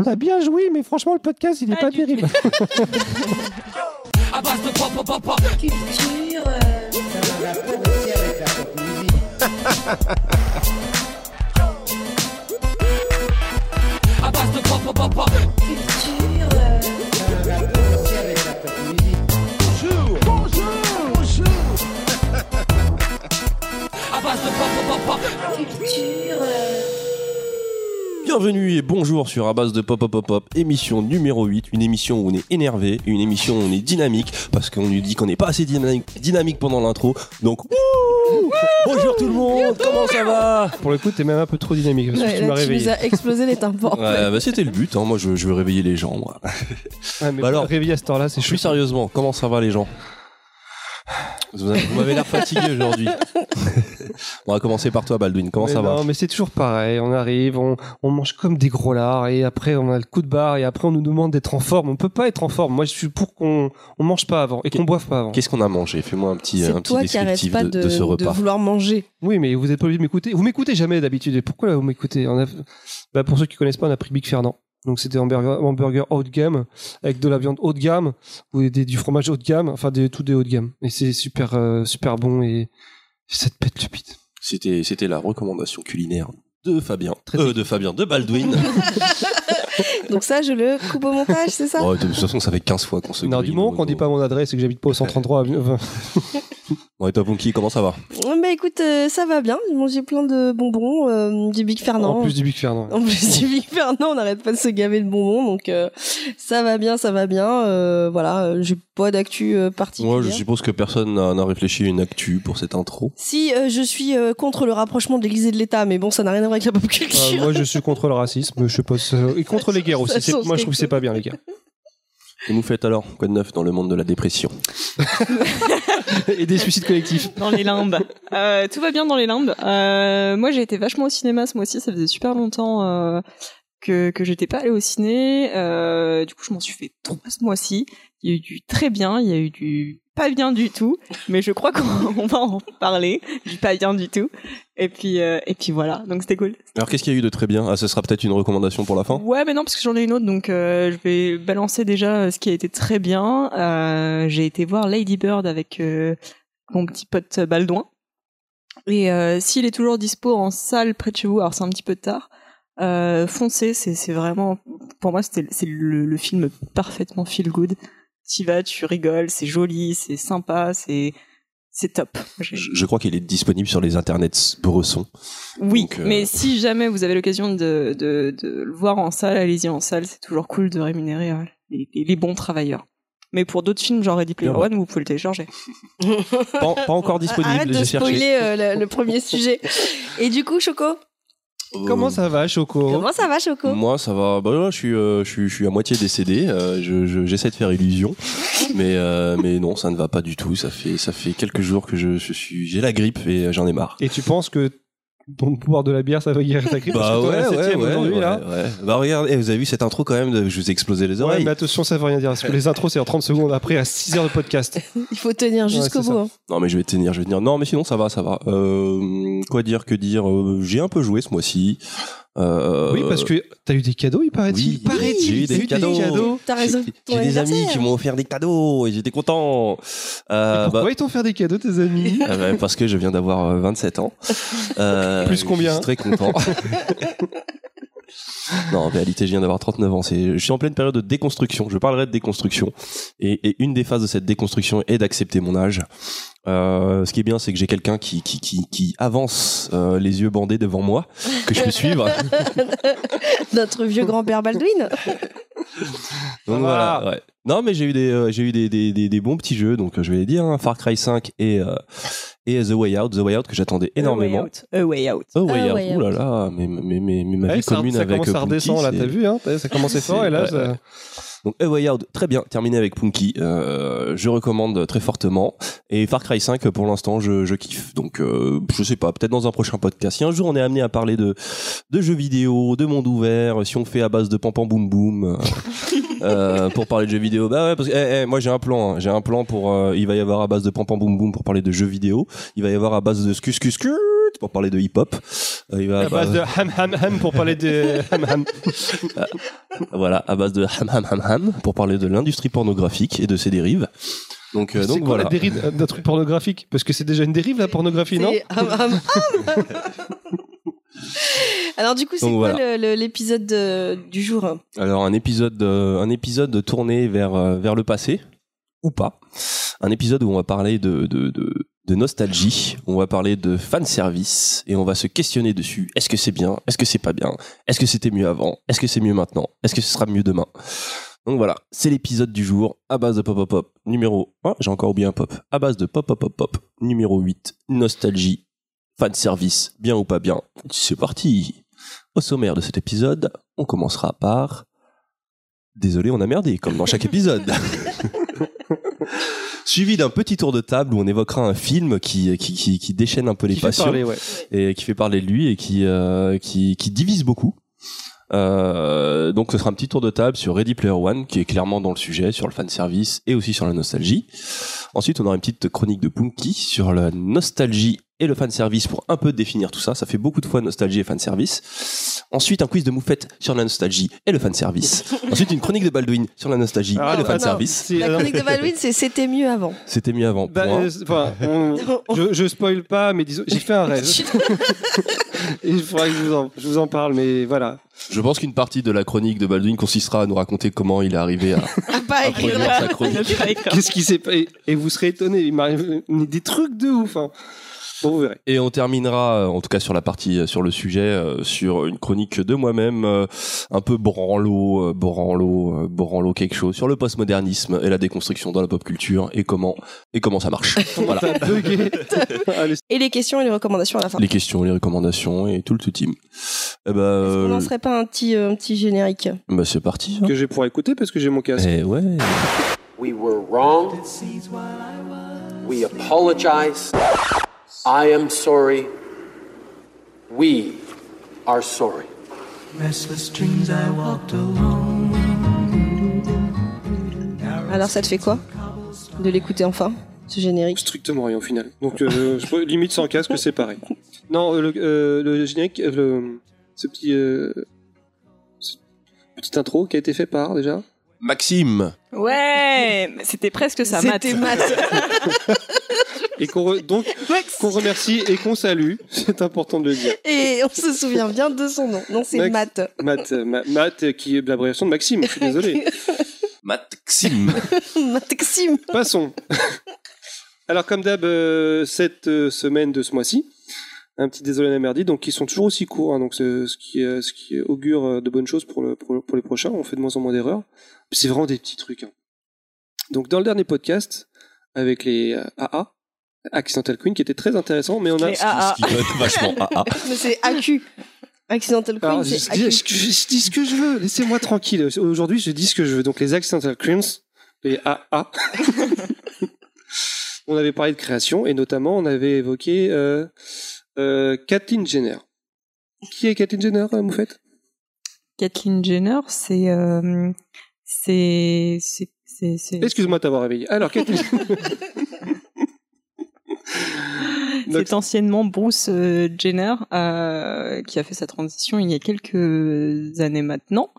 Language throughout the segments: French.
On a bien joué, mais franchement, le podcast, il est pas terrible. à base de pop, pop, pop. Culture. euh, À base de pop, pop, pop. Culture. euh, À base de pop, pop, pop, pop. Culture. Bienvenue et bonjour sur À base de Pop Pop Pop Pop, émission numéro 8, une émission où on est énervé, une émission où on est dynamique, parce qu'on nous dit qu'on n'est pas assez dynamique, dynamique pendant l'intro. Donc, wouh bonjour tout le monde, comment ça va? Pour le coup, t'es même un peu trop dynamique parce que tu là, m'as tu réveillé. nous as explosé les tympans. Ouais, bah, C'était le but, hein. moi je, je veux réveiller les gens. Moi. Ouais, mais Bah alors- réveiller à cette heure-là, c'est Plus sérieusement, comment ça va les gens? Vous avez- vous m'avez l'air fatigué aujourd'hui. on va commencer par toi Baldwin, comment Mais ça va Non, mais c'est toujours pareil. On arrive, on, on mange comme des gros lards et après on a le coup de barre et après on nous demande d'être en forme. On peut pas être en forme. Moi, je suis pour qu'on on mange pas avant et qu'on boive pas avant. Qu'est-ce qu'on a mangé? Fais-moi un petit, C'est un petit descriptif pas de, de, de ce de repas. vouloir manger. Oui, mais vous êtes pas obligé de m'écouter. Vous m'écoutez jamais d'habitude. Et pourquoi là vous m'écoutez? A, bah, pour ceux qui connaissent pas, on a pris Big Fernand. Donc c'était un hamburger, hamburger haut de gamme avec de la viande haut de gamme ou des- du fromage haut de gamme, enfin des, tout des haut de gamme. Et c'est super euh, super bon et ça te pète le bite. C'était, c'était la recommandation culinaire de Fabien. Très Euh, de Fabien, de Baldwin. Donc ça, je le coupe au montage, c'est ça? Oh, de toute façon, ça fait 15 fois qu'on se Non, grille, du moment qu'on dit pas mon adresse et que j'habite pas au 133. enfin, Bon, et toi, Punky, comment ça va Bah écoute, euh, ça va bien. J'ai mangé plein de bonbons, euh, du Big Fernand. en plus du Big Fernand. En plus du Big Fernand, on n'arrête pas de se gaver de bonbons, donc euh, ça va bien, ça va bien. Euh, voilà, j'ai pas d'actu euh, particulière. Moi, je suppose que personne n'a, réfléchi à une actu pour cette intro. Si euh, je suis euh, contre le rapprochement de l'Église et de l'État, mais bon, ça n'a rien à voir avec la pop Euh, culture. moi, je suis contre le racisme. Je sais pas. Et contre les guerres aussi. Moi, je trouve que c'est pas bien les guerres. Et vous faites alors Quoi de neuf dans le monde de la dépression et des suicides collectifs. dans les limbes. Euh, tout va bien dans les limbes. Euh, moi, j'ai été vachement au cinéma ce mois-ci. Ça faisait super longtemps euh, que que j'étais pas allée au ciné. Euh, du coup, je m'en suis fait trois ce mois-ci. Il y a eu du très bien, il y a eu du pas bien du tout. Mais je crois qu'on on va en parler du pas bien du tout. Et puis euh, et puis voilà. Donc c'était cool. Alors, qu'est-ce qu'il y a eu de très bien? Ah, ce sera peut-être une recommandation pour la fin Ouais, mais non, parce que j'en ai une autre, donc euh, je vais balancer déjà euh, ce qui a été très bien. Euh, j'ai été voir Lady Bird avec mon petit pote Baldouin. Et s'il est toujours dispo en salle près de chez vous, alors c'est un petit peu tard, foncez, c'est vraiment, pour moi, c'était c'est le, le film parfaitement feel good. Tu vas, tu rigoles, c'est joli, c'est sympa, c'est c'est top. Je, je crois qu'il est disponible sur les internets bressons. oui, Donc, euh, mais si jamais vous avez l'occasion de, de, de le voir en salle, allez-y en salle. C'est toujours cool de rémunérer euh, les, les- les bons travailleurs. Mais pour d'autres films, genre Ready Player. One, vous pouvez le télécharger. Pas, pas encore disponible, Arrête de spoiler euh, le, le premier sujet. Et du coup, Choco, Comment ça va, Choco comment ça va, Choco Moi, ça va. Bah, là, je suis, euh, je suis, je suis à moitié décédé. Euh, je, je- j'essaie de faire illusion, mais, euh, mais non, ça ne va pas du tout. Ça fait, ça fait quelques jours que je, je suis, j'ai la grippe et euh, j'en ai marre. Et tu penses que ton pouvoir de la bière, ça va guérir ta grippe Bah Parce que toi, ouais, la ouais, septième ouais, aujourd'hui, ouais, là. ouais. Bah regarde, eh, vous avez vu cette intro quand même, de, je vous ai explosé les Ouais, oreilles. mais attention, ça veut rien dire. Parce que les intros, c'est en 30 secondes après, à 6 heures de podcast. Il faut tenir jusqu'au bout. hein. Non mais je vais tenir, je vais tenir. Non mais sinon ça va, ça va. Euh, quoi dire, que dire euh, J'ai un peu joué ce mois-ci. Euh, Oui, parce que t'as eu des cadeaux, il paraît-il. Oui, paraît-il. j'ai eu des cadeaux. T'as raison. J'ai des amis qui m'ont offert des cadeaux et j'étais content. Euh, Pourquoi bah, ils t'ont fait des cadeaux, tes amis ah bah, parce que je viens d'avoir euh, 27 ans. Euh, Plus combien Je suis très content. non, en réalité, je viens d'avoir 39 ans. C'est, je suis en pleine période de déconstruction. Je parlerai de déconstruction. Et, et une des phases de cette déconstruction est d'accepter mon âge. Euh, ce qui est bien, c'est que j'ai quelqu'un qui, qui, qui, qui avance euh, les yeux bandés devant moi, que je peux suivre. Notre vieux grand-père Baldwin. Donc voilà. ouais. Non, mais j'ai eu des, euh, j'ai eu des, des, des, des bons petits jeux. Donc euh, je vais les dire, hein, Far Cry 5 et euh, et The Way Out, The Way Out que j'attendais énormément. A Way Out. The Way Ah, Out. Way Ouh là là, mais, mais, mais, mais ma Ouais, vie ça, commune ça avec commence à Punky, redescendre, là, t'as vu, hein Ça commençait fort, et là, ça- Donc A Way Out, très bien, terminé avec Punky. Euh, je recommande très fortement. Et Far Cry 5, pour l'instant, je, je kiffe. Donc euh, je sais pas, peut-être dans un prochain podcast. Si un jour on est amené à parler de, de jeux vidéo, de monde ouvert, si on fait à base de pam pam boum boum. euh, euh, pour parler de jeux vidéo, bah ouais, parce que eh, eh, moi j'ai un plan, hein. j'ai un plan pour, euh, il va y avoir à base de pam pam boum boum pour parler de jeux vidéo, il va y avoir à base de scus scus scus pour parler de hip-hop. Euh, il va À base de ham ham ham pour parler de ham ham. voilà, à base de ham ham ham ham pour parler de l'industrie pornographique et de ses dérives. Donc, euh, C'est donc quoi voilà. la dérive d'un truc pornographique? Parce que c'est déjà une dérive la pornographie, non? ham, ham, ham. Alors du coup, c'est quoi voilà. l'épisode de- du jour? Alors un épisode, euh, un épisode tourné vers euh, vers le passé ou pas. Un épisode où on va parler de de, de de nostalgie, on va parler de fan service et on va se questionner dessus. Est-ce que c'est bien? Est-ce que c'est pas bien? Est-ce que c'était mieux avant? Est-ce que c'est mieux maintenant? Est-ce que ce sera mieux demain? Donc voilà, c'est l'épisode du jour à base de pop pop pop numéro. Oh, j'ai encore oublié un pop. À base de pop pop pop pop numéro 8, nostalgie, fan service, bien ou pas bien? C'est parti. Au sommaire de cet épisode, on commencera par Désolé, on a merdé, comme dans chaque épisode. Suivi d'un petit tour de table où on évoquera un film qui, qui, qui, qui déchaîne un peu les Qui passions parler, ouais. et qui fait parler de lui et qui, euh, qui, qui divise beaucoup. Euh, donc ce sera un petit tour de table sur Ready Player One qui est clairement dans le sujet, sur le fan service et aussi sur la nostalgie. Ensuite on aura une petite chronique de Punky sur la nostalgie et le fan service pour un peu définir tout ça. Ça fait beaucoup de fois nostalgie et fan service. Ensuite un quiz de Moufette sur la nostalgie et le fan service. Ensuite une chronique de Baldwin sur la nostalgie Ah, et le non, fan service. La chronique de Baldwin, c'est c'était mieux avant. C'était mieux avant. Bah, euh, enfin, on- je, je spoil pas, mais disons, j'ai fait un rêve. Il faudra que je vous, en, je vous en parle, mais voilà. Je pense qu'une partie de la chronique de Baldwin consistera à nous raconter comment il est arrivé à, Ah, pas à écrire. produire sa chronique. Qu'est-ce qui s'est passé Et vous serez étonnés, il m'arrive des trucs de ouf. Hein. Bon, vous verrez. Et on terminera, euh, en tout cas sur la partie, euh, sur le sujet, euh, sur une chronique de moi-même, un peu branlo, euh, branlo, euh, branlo quelque chose, sur le postmodernisme et la déconstruction dans la pop culture et comment, et comment ça marche. voilà. Et les questions et les recommandations à la fin. Les questions, les recommandations et tout le tout team. Eh ben, Est-ce qu'on euh, n'en serait pas un petit, euh, un petit générique bah, c'est parti. hein. que je vais pouvoir écouter parce que j'ai mon casque. Eh ouais. We were wrong. We apologize. I am sorry. We are sorry. Restless dreams I walked alone. Alors ça te fait quoi de l'écouter enfin, ce générique? Strictement rien au final. Donc, euh, je limite sans casque, c'est pareil. Non, euh, le, euh, le générique, le, ce petit, euh, ce petite intro qui a été fait par déjà? Maxime. Ouais, c'était presque ça, Matt. C'était Matt. Et qu'on re- donc qu'on remercie et qu'on salue. C'est important de le dire. Et on se souvient bien de son nom. Non, c'est Max. Matt. Matt, euh, Ma- Matt, euh, qui est l'abréviation de Maxime. Je suis désolé. Maxime. Maxime. Passons. Alors, comme d'hab, euh, cette euh, semaine de ce mois-ci, un petit désolé la merdie, donc ils sont toujours aussi courts, hein, donc c'est ce qui, euh, ce qui augure euh, de bonnes choses pour, le, pour, pour les prochains. On fait de moins en moins d'erreurs. C'est vraiment des petits trucs. hein. Donc, dans le dernier podcast, avec les euh, AA, Accidental Queen, qui était très intéressant, mais on a. Les AA. Ce qui va être vachement ah, ah. Mais c'est AQ. Accidental Queen, c'est je- AQ. je- je dis ce que je veux, laissez-moi tranquille. Aujourd'hui, je dis ce que je veux. Donc, les Accidental Queens, les AA. on avait parlé de création et notamment, on avait évoqué euh, euh, Kathleen Jenner. Qui est Kathleen Jenner, euh, Moufette? Kathleen Jenner, c'est euh, c'est c'est c'est c'est Excuse-moi de t'avoir réveillé. Alors, Kathleen. Donc, c'est anciennement Bruce euh, Jenner euh, qui a fait sa transition il y a quelques années maintenant.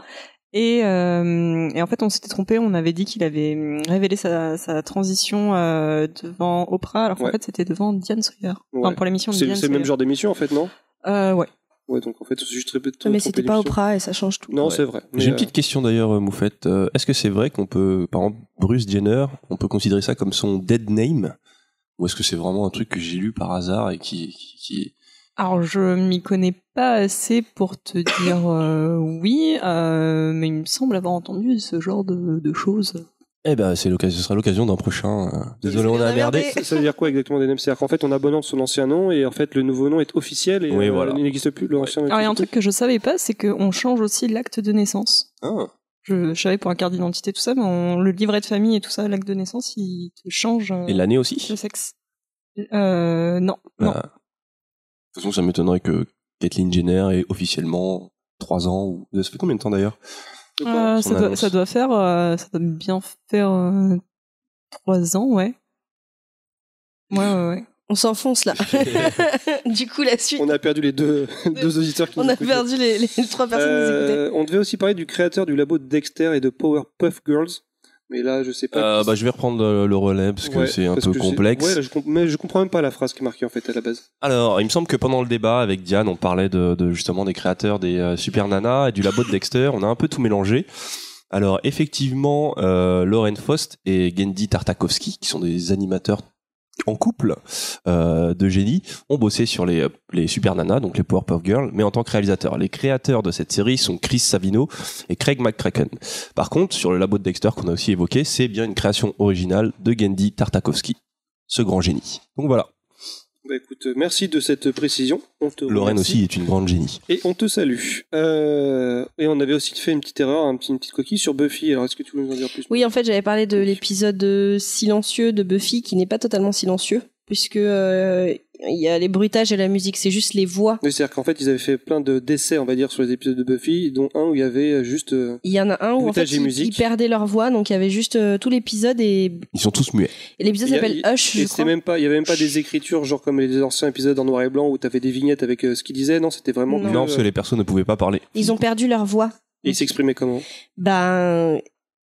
Et, euh, et en fait, on s'était trompé. On avait dit qu'il avait hum, révélé sa, sa transition euh, devant Oprah, alors qu'en Ouais. fait, c'était devant Diane Sawyer. Ouais. Enfin, pour l'émission de c'est Diane c'est le même genre d'émission, en fait, non? Euh, ouais. Ouais, donc en fait, c'est juste très peu de Mais c'était pas. Oprah et ça change tout. Non, Ouais. c'est vrai. J'ai une petite question d'ailleurs, Moufette. Est-ce que c'est vrai qu'on peut, par exemple, Bruce Jenner, on peut considérer ça comme son dead name? Ou est-ce que c'est vraiment un truc que j'ai lu par hasard et qui, qui, qui- Alors, je m'y connais pas assez pour te dire euh, oui, euh, mais il me semble avoir entendu ce genre de, de choses. Eh ben, c'est l'occasion, ce sera l'occasion d'un prochain. euh, Désolé, on a merdé. Ça, ça veut dire quoi exactement des C'est-à-dire qu'en fait, on abandonne son ancien nom et en fait, le nouveau nom est officiel et Oui, euh, voilà. il n'existe plus. L'ancien. Alors, il y a un truc que je savais pas, c'est qu'on change aussi l'acte de naissance. Ah. Je, je savais pour un carte d'identité, tout ça, mais on- le livret de famille et tout ça, l'acte de naissance, il te change euh, Et l'année aussi le sexe. Euh, non, non. Ah. De toute façon, ça m'étonnerait que Kathleen Jenner ait officiellement 3 ans. Ou... Ça fait combien de temps d'ailleurs? Euh, son ça, doit, annonce. ça doit faire, euh, ça doit bien faire euh, trois ans, ouais. Ouais, ouais, ouais. On s'enfonce là. du coup, la suite, On a perdu les deux, deux auditeurs qui on nous a écoutaient. perdu les, les trois personnes qui nous écoutaient. Euh, on devait aussi parler du créateur du labo de Dexter et de Powerpuff Girls. Mais là, je sais pas. Euh, qui bah, je vais reprendre le, le relais parce que Ouais, c'est un parce peu que complexe. Ouais, là, je comp- mais je comprends même pas la phrase qui est marquée en fait à la base. Alors, il me semble que pendant le débat avec Diane, on parlait de, de justement des créateurs des euh, Super Nana et du labo de Dexter. On a un peu tout mélangé. Alors, effectivement, euh, Lauren Faust et Gendy Tartakovsky, qui sont des animateurs en couple euh, de génie, ont bossé sur les, euh, Super Nana, donc les Powerpuff Girls, mais en tant que réalisateurs. Les créateurs de cette série sont Chris Savino et Craig McCracken. Par contre, sur le labo de Dexter qu'on a aussi évoqué, c'est bien une création originale de Gendy Tartakovsky, ce grand génie. Donc voilà, Bah écoute, euh, merci de cette précision. On te Lorraine remercie. aussi est une grande génie. Et on te salue. Euh, et on avait aussi fait une petite erreur, un petit, une petite coquille sur Buffy. Alors est-ce que tu veux nous en dire plus? Oui, en fait, j'avais parlé de l'épisode silencieux de Buffy qui n'est pas totalement silencieux puisque euh, il y a les bruitages et la musique, c'est juste les voix. Oui, c'est-à-dire qu'en fait, ils avaient fait plein de d'essais, on va dire, sur les épisodes de Buffy, dont un où il y avait juste. euh, Il y en a un où en fait Bruitage et ils, perdaient leur voix, donc il y avait juste euh, tout l'épisode et, Ils sont tous muets. et l'épisode s'appelle Hush, Et je même pas, il y avait même pas des écritures, genre comme les anciens épisodes en noir et blanc où t'avais des vignettes avec euh, ce qu'ils disaient. Non, c'était vraiment. Non. que, Non, parce que euh, les personnes ne pouvaient pas parler. Ils ont perdu leur voix. Ils s'exprimaient comment? Ben,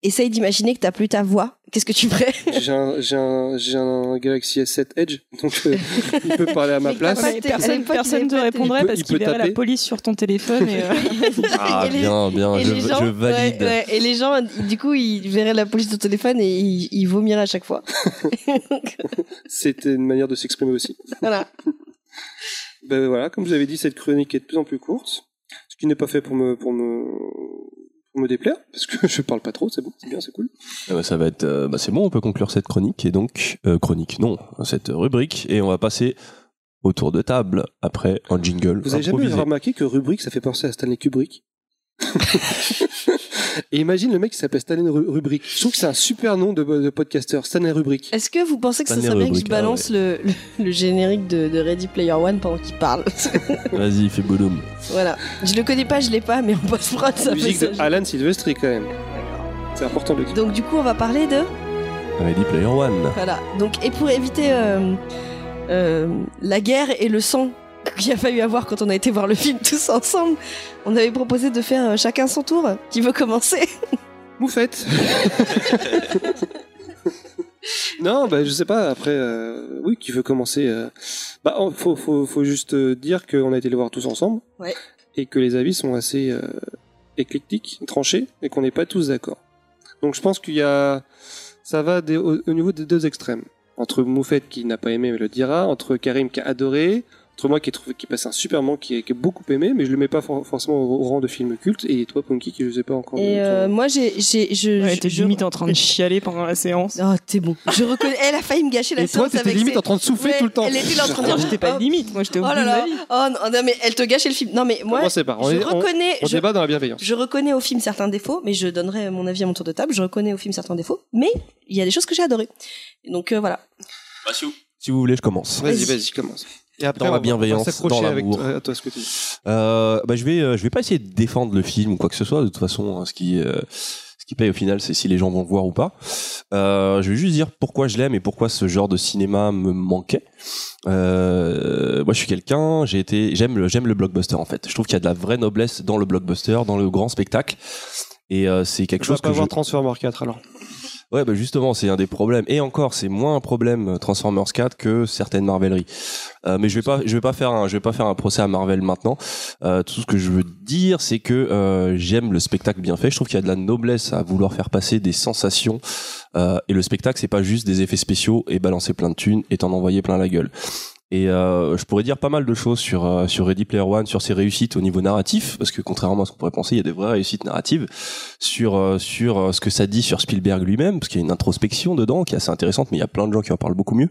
essaye d'imaginer que t'as plus ta voix. Qu'est-ce que tu ferais? J'ai un, j'ai un, j'ai un Galaxy S7 Edge, donc euh, il peut parler à ma place. personne personne te répondrait Il parce il qu'il verrait la police sur ton téléphone. Et, euh, Ah, Et les- bien, bien, et je, gens, je valide. ouais, ouais, et les gens, du coup, ils verraient la police au téléphone et ils, ils vomiraient à chaque fois. C'était une manière de s'exprimer aussi. voilà. Ben voilà, comme je vous avais dit, cette chronique est de plus en plus courte, ce qui n'est pas fait pour me, pour me, me déplaire, parce que je parle pas trop, c'est bon, c'est bien, c'est cool. Ah bah, ça va être, euh, bah, c'est bon, on peut conclure cette chronique et donc euh, chronique, non, cette rubrique et on va passer autour de table après un jingle. Vous avez jamais remarqué que rubrique, ça fait penser à Stanley Kubrick? Et imagine le mec qui s'appelle Stanley Ru- Rubrick. Je trouve que c'est un super nom de, de podcaster, Stanley Rubrick. Est-ce que vous pensez que ce Stanley serait bien que je ah balance le, le, le générique de, de Ready Player One pendant qu'il parle Vas-y, fais boulum. Voilà. Je le connais pas, je l'ai pas, mais en post-prod, ça fait Musique ça. de Alan Silvestri quand même. C'est important de le dire. Donc, du coup, on va parler de. Ready Player One. Voilà. Donc, et pour éviter euh, euh, la guerre et le sang qu'il a fallu avoir quand on a été voir le film tous ensemble, on avait proposé de faire euh, chacun son tour. Qui veut commencer? Moufette Non, bah je sais pas. Après, euh, oui, qui veut commencer euh, Bah, faut, faut, faut juste dire qu'on a été les voir tous ensemble. Ouais. Et que les avis sont assez euh, éclectiques, tranchés, et qu'on n'est pas tous d'accord. Donc je pense qu'il y a, ça va des- au, au niveau des deux extrêmes. Entre Moufette qui n'a pas aimé mais le dira, entre Karim qui a adoré, entre moi qui ai trouvé qui passe un super moment qui est, qui est beaucoup aimé, mais je le mets pas for- forcément au, au rang de film culte, et toi Punky qui je sais pas encore. Et euh, moi, j'ai, j'ai, je, ouais, t'es limite en train de chialer pendant la séance. Oh, t'es bon. Je reconnais. Elle a failli me gâcher la Et toi, séance t'étais avec limite ses- en train de souffler Ouais, tout le temps. Elle était là en train de dire. J'étais pas oh, limite, moi j'étais au Oh là de là. ma vie. Oh non, non, mais elle te gâchait le film. Non, mais moi, Moi, c'est pas. On, je est- on- reconnais. on je, débat dans la bienveillance. je reconnais au film certains défauts, mais je donnerai mon avis à mon tour de table. Je reconnais au film certains défauts, mais il y a des choses que j'ai adorées. Donc euh, voilà. Si vous voulez, je commence. Vas-y, Vas-y. vas-y, commence. Et après, Dans la va- bienveillance, va dans avec l'amour. toi, à toi ce que tu dis. Euh, bah, je vais, euh, je vais pas essayer de défendre le film ou quoi que ce soit. De toute façon, hein, ce qui, euh, ce qui paye au final, c'est si les gens vont le voir ou pas. Je vais juste dire pourquoi je l'aime et pourquoi ce genre de cinéma me manquait. Euh, moi, je suis quelqu'un, j'ai été, j'aime le, j'aime le blockbuster en fait. Je trouve qu'il y a de la vraie noblesse dans le blockbuster, dans le grand spectacle. Et c'est quelque Je chose pas que je voir Transformers 4 alors. Ouais, bah justement, c'est un des problèmes. Et encore, c'est moins un problème euh, Transformers 4 que certaines Marveleries. Euh, mais je vais pas, je vais pas faire un, je vais pas faire un procès à Marvel maintenant. Euh, tout ce que je veux dire, c'est que j'aime le spectacle bien fait. Je trouve qu'il y a de la noblesse à vouloir faire passer des sensations. Et le spectacle, c'est pas juste des effets spéciaux et balancer plein de thunes et t'en envoyer plein la gueule. Et euh, je pourrais dire pas mal de choses sur euh, sur Ready Player One, sur ses réussites au niveau narratif, parce que contrairement à ce qu'on pourrait penser, il y a des vraies réussites narratives sur euh, sur euh, ce que ça dit sur Spielberg lui-même, parce qu'il y a une introspection dedans qui est assez intéressante, mais il y a plein de gens qui en parlent beaucoup mieux.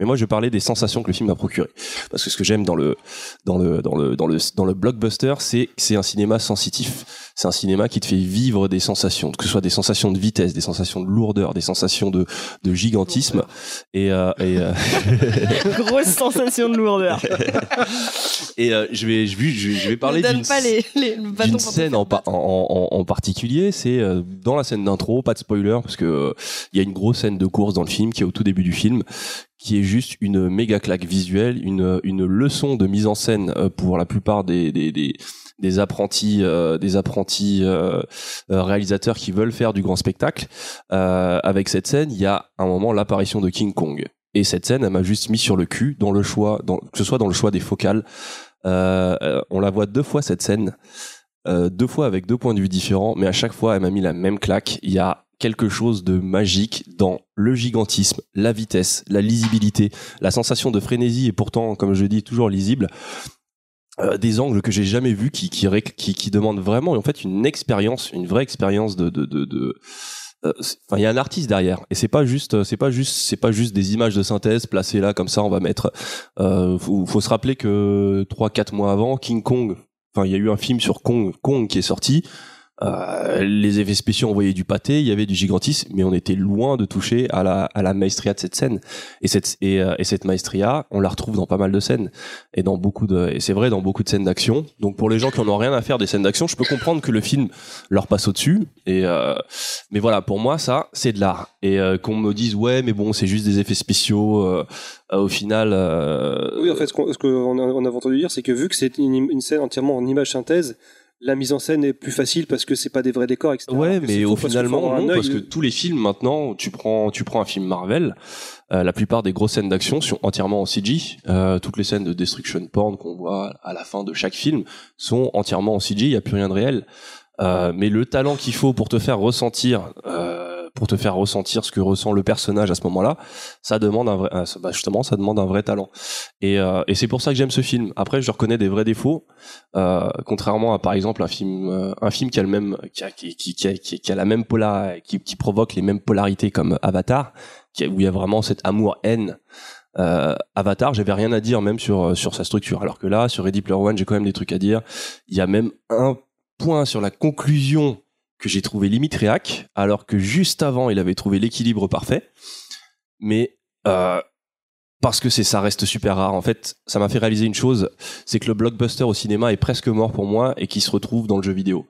Mais moi, je parlais des sensations que le film m'a procuré, parce que ce que j'aime dans le dans le dans le dans le dans le blockbuster, c'est que c'est un cinéma sensitif. C'est un cinéma qui te fait vivre des sensations, que ce soit des sensations de vitesse, des sensations de lourdeur, des sensations de de gigantisme, et euh, et euh, Grosse sensation de lourdeur. et euh, je vais je vais je vais parler d'une les, le scène en, en, en, en particulier, c'est euh, dans la scène d'intro, pas de spoiler, parce que euh, il y a une grosse scène de course dans le film qui est au tout début du film, qui est juste une méga claque visuelle, une, une leçon de mise en scène euh, pour la plupart des, des, des, apprentis, des apprentis euh, euh, réalisateurs qui veulent faire du grand spectacle. Avec cette scène, il y a un moment l'apparition de King Kong. Et cette scène, elle m'a juste mis sur le cul dans le choix, dans, que ce soit dans le choix des focales. On la voit deux fois cette scène, deux fois avec deux points de vue différents, mais à chaque fois, elle m'a mis la même claque. Il y a quelque chose de magique dans le gigantisme, la vitesse, la lisibilité, la sensation de frénésie et pourtant, comme je dis, toujours lisible. Euh, des angles que j'ai jamais vus qui, qui, qui, qui demandent vraiment en fait une expérience, une vraie expérience de, de, de, de euh, enfin, il y a un artiste derrière et c'est pas juste c'est pas juste c'est pas juste des images de synthèse placées là comme ça on va mettre euh, faut, faut se rappeler que trois quatre mois avant King Kong enfin il y a eu un film sur Kong Kong qui est sorti euh, les effets spéciaux envoyaient du pâté, il y avait du gigantisme, mais on était loin de toucher à la, à la maestria de cette scène. Et cette, et, euh, et cette maestria, on la retrouve dans pas mal de scènes. Et dans beaucoup de, et c'est vrai, dans beaucoup de scènes d'action. Donc pour les gens qui en ont rien à faire des scènes d'action, je peux comprendre que le film leur passe au-dessus. Et, euh, mais voilà, pour moi, ça, c'est de l'art. Et euh, qu'on me dise, ouais, mais bon, c'est juste des effets spéciaux, euh, au final, Oui, en fait, ce qu'on ce qu'on a, on a entendu dire, c'est que vu que c'est une, une scène entièrement en image synthèse, la mise en scène est plus facile parce que c'est pas des vrais décors, etc. Ouais, mais au parce finalement un non, parce que tous les films maintenant, tu prends, tu prends un film Marvel, euh, la plupart des grosses scènes d'action sont entièrement en CG. Euh, toutes les scènes de destruction porn qu'on voit à la fin de chaque film sont entièrement en CG. Il y a plus rien de réel. Euh, mais le talent qu'il faut pour te faire ressentir, euh, pour te faire ressentir ce que ressent le personnage à ce moment-là, ça demande un vrai, euh, bah, justement, ça demande un vrai talent. Et, euh, et c'est pour ça que j'aime ce film. Après, je reconnais des vrais défauts, euh, contrairement à par exemple un film, euh, un film qui a le même, qui a, qui, qui, qui a, qui- a la même pola, qui, provoque les mêmes polarités comme Avatar, où il y a vraiment cet amour-haine. Euh, Avatar, j'avais rien à dire même sur sur sa structure, alors que là, sur Ready Player One, j'ai quand même des trucs à dire. Il y a même un point sur la conclusion que j'ai trouvé limite réac, alors que juste avant, il avait trouvé l'équilibre parfait. Mais euh, parce que c'est ça reste super rare. En fait, ça m'a fait réaliser une chose, c'est que le blockbuster au cinéma est presque mort pour moi et qui se retrouve dans le jeu vidéo.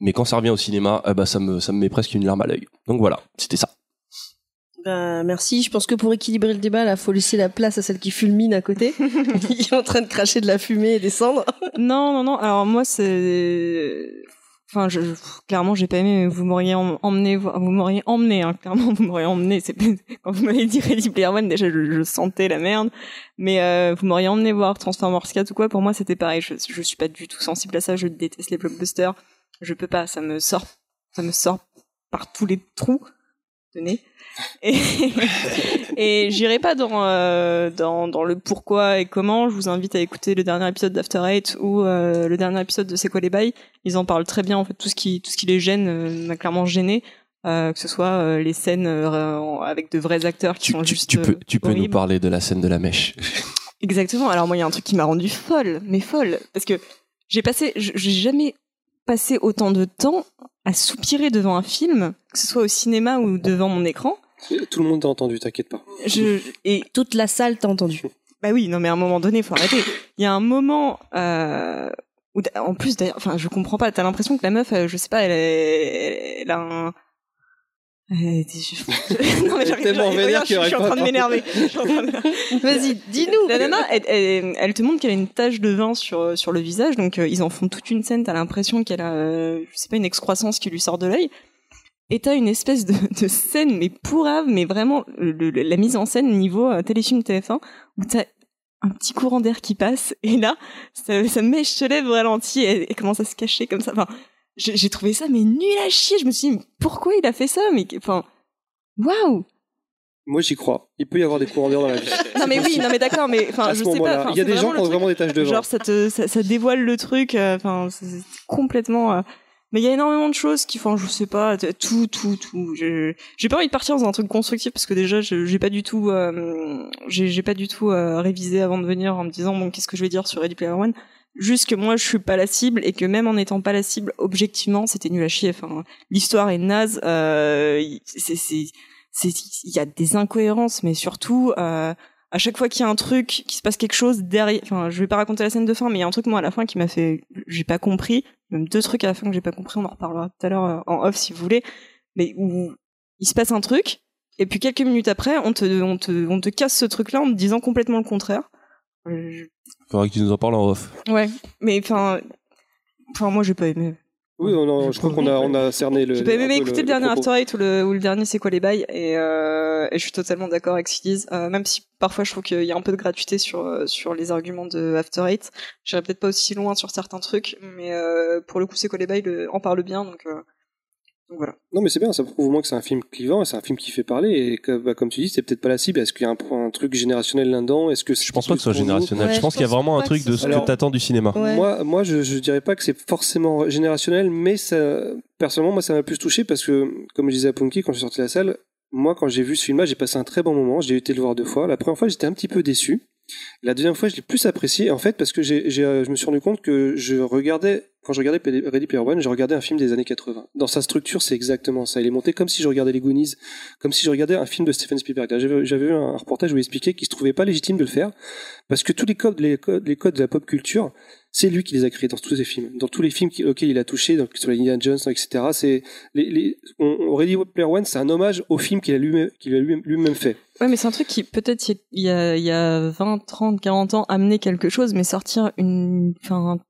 Mais quand ça revient au cinéma, eh ben ça me ça me met presque une larme à l'œil. Donc voilà, c'était ça. Ben, merci. Je pense que pour équilibrer le débat, là, faut laisser la place à celle qui fulmine à côté, qui est en train de cracher de la fumée et des cendres. Non, non, non. Alors moi, c'est, enfin, je, je- clairement, j'ai pas aimé. mais Vous m'auriez em- emmené, voir- vous m'auriez emmené. Hein, clairement, vous m'auriez emmené. C'est quand vous m'avez dit Ready Player One, déjà, je, je sentais la merde. Mais euh, vous m'auriez emmené voir Transformers 4 ou quoi. Pour moi, c'était pareil. Je, je suis pas du tout sensible à ça. Je déteste les blockbusters. Je peux pas. Ça me sort, ça me sort par tous les trous de nez. Et, et j'irai pas dans, euh, dans dans le pourquoi et comment. Je vous invite à écouter le dernier épisode d'After Eight ou euh, le dernier épisode de C'est quoi les bails. Ils en parlent très bien. En fait, tout ce qui tout ce qui les gêne euh, m'a clairement gêné. Euh, que ce soit euh, les scènes euh, avec de vrais acteurs qui Tu, sont tu, juste tu peux tu peux nous parler de la scène de la mèche. Exactement. Alors moi, il y a un truc qui m'a rendu folle, mais folle, parce que j'ai passé, j'ai jamais passé autant de temps à soupirer devant un film, que ce soit au cinéma ou devant mon écran. Tout le monde t'a entendu, t'inquiète pas. Je, et Toute la salle t'a entendu. bah oui, non mais à un moment donné, faut arrêter. Il y a un moment euh, où, en plus, d'ailleurs, enfin, je comprends pas. T'as l'impression que la meuf, euh, je sais pas, elle, est- elle a un elle je- non mais j'arrive- tellement vénère je, qu'il je suis en train de pas à m'énerver. Je Vas-y, dis-nous. La nana, elle, elle, elle te montre qu'elle a une tache de vin sur sur le visage, donc euh, ils en font toute une scène. T'as l'impression qu'elle a, euh, je sais pas, une excroissance qui lui sort de l'œil. Et t'as une espèce de, de scène, mais pourrave, mais vraiment le- le- la mise en scène niveau euh, téléfilm TF1, où t'as un petit courant d'air qui passe, et là, ça, ça mèche se lève au ralenti et, et commence à se cacher comme ça. Enfin, j'ai trouvé ça mais nul à chier. Je me suis dit, mais pourquoi il a fait ça Mais enfin, waouh Moi, j'y crois. Il peut y avoir des courants d'air dans la vie. Non mais oui, non mais d'accord, mais enfin, je sais pas. il y a des gens qui ont vraiment des taches de vin. Genre ça te ça, ça dévoile le truc. euh, Enfin, c'est c'est complètement. euh, Mais il y a énormément de choses qui font, je sais pas, tout, tout, tout. J'ai pas envie de partir dans un truc constructif parce que déjà, j'ai pas du tout, euh, j'ai pas du tout euh, révisé avant de venir en me disant bon, qu'est-ce que je vais dire sur Ready Player One? Juste que moi, je suis pas la cible et que même en étant pas la cible, objectivement, c'était nul à chier. Enfin, l'histoire est naze. Euh, c'est, c'est, il y a des incohérences, mais surtout. Euh, à chaque fois qu'il y a un truc, qui se passe quelque chose derrière, enfin, je vais pas raconter la scène de fin, mais il y a un truc moi à la fin qui m'a fait, j'ai pas compris, même deux trucs à la fin que j'ai pas compris, on en reparlera tout à l'heure euh, en off si vous voulez, mais où il se passe un truc, Et puis quelques minutes après, on te, on te, on te casse ce truc-là en te disant complètement le contraire. Euh, Faudrait que tu nous en parles en off. Ouais, mais enfin, enfin moi j'ai pas aimé. Oui, on a- je crois qu'on a, on a cerné le. J'ai pas aimé écouter le, dernier After Eight ou le, ou le dernier C'est quoi les bails et, euh, et je suis totalement d'accord avec ce qu'ils disent. Euh, même si parfois je trouve qu'il y a un peu de gratuité sur euh, sur les arguments de After Eight. J'irai peut-être pas aussi loin sur certains trucs, mais euh, pour le coup C'est quoi les bails le- en parle bien donc, euh, donc voilà. Non, mais c'est bien, ça prouve au moins que c'est un film clivant et c'est un film qui fait parler. Et que, bah, comme tu dis, c'est peut-être pas la cible. Est-ce qu'il y a un, un truc générationnel là-dedans? Est-ce que Je pense pas que ce soit générationnel. Ouais, je pense qu'il y a vraiment un truc de ce soit- que t'attends du cinéma. Ouais. Moi, moi, je, je dirais pas que c'est forcément générationnel, mais ça, personnellement, moi, ça m'a plus touché parce que, comme je disais à Punky quand je suis sorti de la salle, moi, quand j'ai vu ce film-là, j'ai passé un très bon moment. J'ai été le voir deux fois. La première fois, j'étais un petit peu déçu. La deuxième fois, je l'ai plus apprécié, en fait, parce que j'ai, j'ai, euh, je me suis rendu compte que je regardais, quand je regardais Ready Player One, je regardais un film des années 80. Dans sa structure, c'est exactement ça. Il est monté comme si je regardais les Goonies, comme si je regardais un film de Steven Spielberg. J'avais, vu un reportage où il expliquait qu'il se trouvait pas légitime de le faire, parce que tous les codes, les codes, les codes de la pop culture, c'est lui qui les a créés dans tous ses films, dans tous les films auxquels il a touché, sur les Indiana Jones, etc. C'est les, les, Ready Player One, c'est un hommage au film qu'il a lui-même, fait. Ouais, mais c'est un truc qui, peut-être, il y a, il y a 20, 30, 40 ans, amenait quelque chose, mais sortir une, enfin,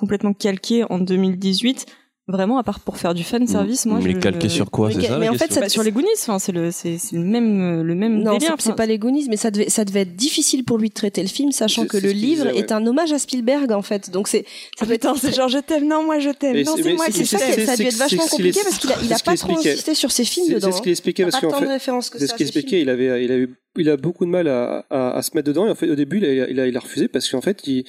complètement calqué en 2018, vraiment, à part pour faire du fan service, moi, mais je, calqué je- sur quoi, Mais c'est ça mais la en fait, ça- sur les Goonies, enfin, c'est le, c'est, c'est le même, le même Non, délire. c'est- pas les Goonies, mais ça devait, ça devait être difficile pour lui de traiter le film, sachant que le livre disait, ouais. est un hommage à Spielberg, en fait. Donc c'est, ça peut être Putain, c'est genre je t'aime, non, moi je t'aime, non, c'est- moi c'est- ça, ça a dû c'est- être vachement compliqué parce qu'il a, il pas trop insisté sur ses films C'est, dedans. c'est ce qu'il expliquait parce qu'en fait, c'est ce qu'il expliquait. Il avait, il a eu, il a beaucoup de mal à, à, à se mettre dedans et en fait, au début, il a, il a, il a refusé parce qu'en fait, il,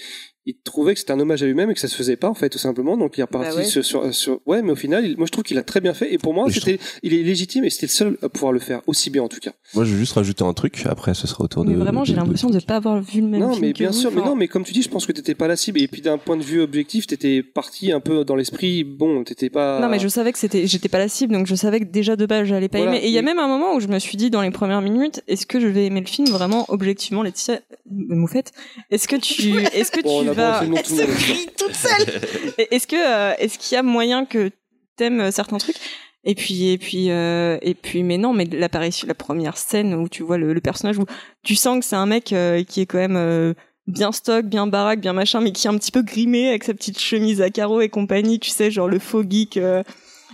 il trouvait que c'était un hommage à lui-même et que ça se faisait pas en fait tout simplement donc il est reparti Bah ouais. sur, sur, sur- ouais mais au final il- moi je trouve qu'il a très bien fait et pour moi c'était il est légitime et c'était le seul à pouvoir le faire aussi bien en tout cas Moi, je vais juste rajouter un truc. Après, ce sera au tour de. Mais vraiment, j'ai de- de- l'impression de pas avoir vu le même non film mais que bien vous, sûr mais non mais comme tu dis je pense que t'étais pas la cible et puis d'un point de vue objectif t'étais parti un peu dans l'esprit bon t'étais pas Non, mais je savais que c'était, j'étais pas la cible, donc je savais que déjà de base j'allais pas Voilà, aimer. Et il y a même un moment où je me suis dit dans les premières minutes, est-ce que je vais aimer le film vraiment objectivement, Laetitia, euh, Moufette Est-ce que tu, est-ce que Bon, tu vas, Elle se crie toute seule. est-ce que, euh, est-ce qu'il y a moyen que t'aimes euh, certains trucs? Et puis et puis euh, et puis mais non mais l'apparition la première scène où tu vois le, le personnage où tu sens que c'est un mec euh, qui est quand même euh, bien stock bien baraque bien machin mais qui est un petit peu grimé avec sa petite chemise à carreaux et compagnie tu sais genre le faux geek euh,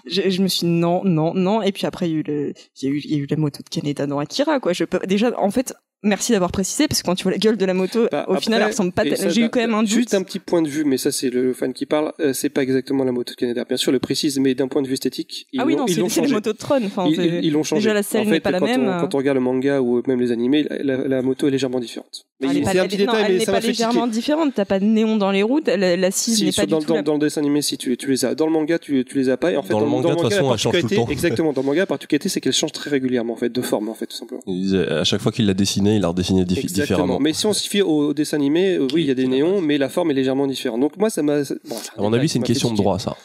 je, me suis dit non non non. Et puis après il y a eu le il y a eu il y a eu la moto de Kaneda dans Akira quoi. Je peux déjà en fait merci d'avoir précisé parce que quand tu vois la gueule de la moto Bah, au final elle ressemble pas ça, j'ai eu quand même un doute Juste un petit point de vue, mais ça c'est le fan qui parle. euh, c'est pas exactement la moto de Canada. Bien sûr, le précise, mais d'un point de vue esthétique, ils ah oui l'ont- non ils c'est l'ont c'est les changé. motos de Tron enfin Ils- c'est- ils ils l'ont changé. déjà la selle En n'est fait, pas la même On, quand on regarde le manga ou même les animés, la, la- la moto est légèrement différente. Mais Elle il- est pas- c'est un elle petit est- non, détail, elle mais n'est ça pas tiquer. légèrement différente. T'as pas de néon dans les routes. La, la cise Si, n'est pas dans, du tout. dans, le dessin animé, si tu, les as. Dans le manga, tu, les as pas. Et en fait, Dans le manga, de toute la façon, elle change tout le temps. Exactement. Dans le manga, la particularité, c'est qu'elle change très régulièrement, en fait, de forme, en fait, tout simplement. Il disait, à chaque fois qu'il l'a dessiné, il l'a redessiné Exactement. différemment. Mais si on se fie au, dessin animé, euh, oui, il y a des néons, mais la forme est légèrement différente. Donc moi, ça m'a. bon, À mon avis, c'est une question de droit, ça.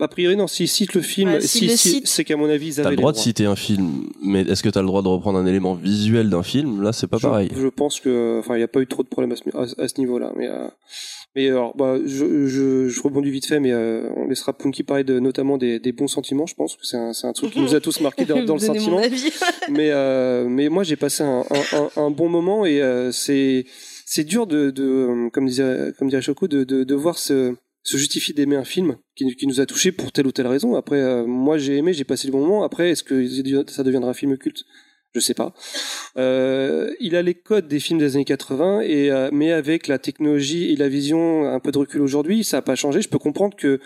A priori, non. S'ils citent le film, Ouais, si, le si- citent. c'est qu'à mon avis, ils T'as avaient le les droit de citer un film, mais est-ce que t'as le droit de reprendre un élément visuel d'un film? Là, c'est pas je, pareil. Je pense que, enfin, il n'y a pas eu trop de problèmes à ce, à- à ce niveau-là. Mais, euh, mais alors, bah, je, je, je rebondis vite fait, mais euh, on laissera Punky parler de, notamment des, des bons sentiments. Je pense que c'est un, c'est un truc qui nous a tous marqué dans, dans le mon sentiment. avis. mais euh, mais moi j'ai passé un, un, un, un bon moment et euh, c'est c'est dur de, de euh, comme disait comme dirait Choco de, de, de voir se se justifier d'aimer un film qui, qui nous a touché pour telle ou telle raison. Après, euh, moi j'ai aimé, j'ai passé le bon moment. Après, est-ce que ça deviendra un film culte? Je sais pas. Euh, il a les codes des films des années 80, et euh, mais avec la technologie et la vision un peu de recul aujourd'hui, ça a pas changé. Je peux comprendre que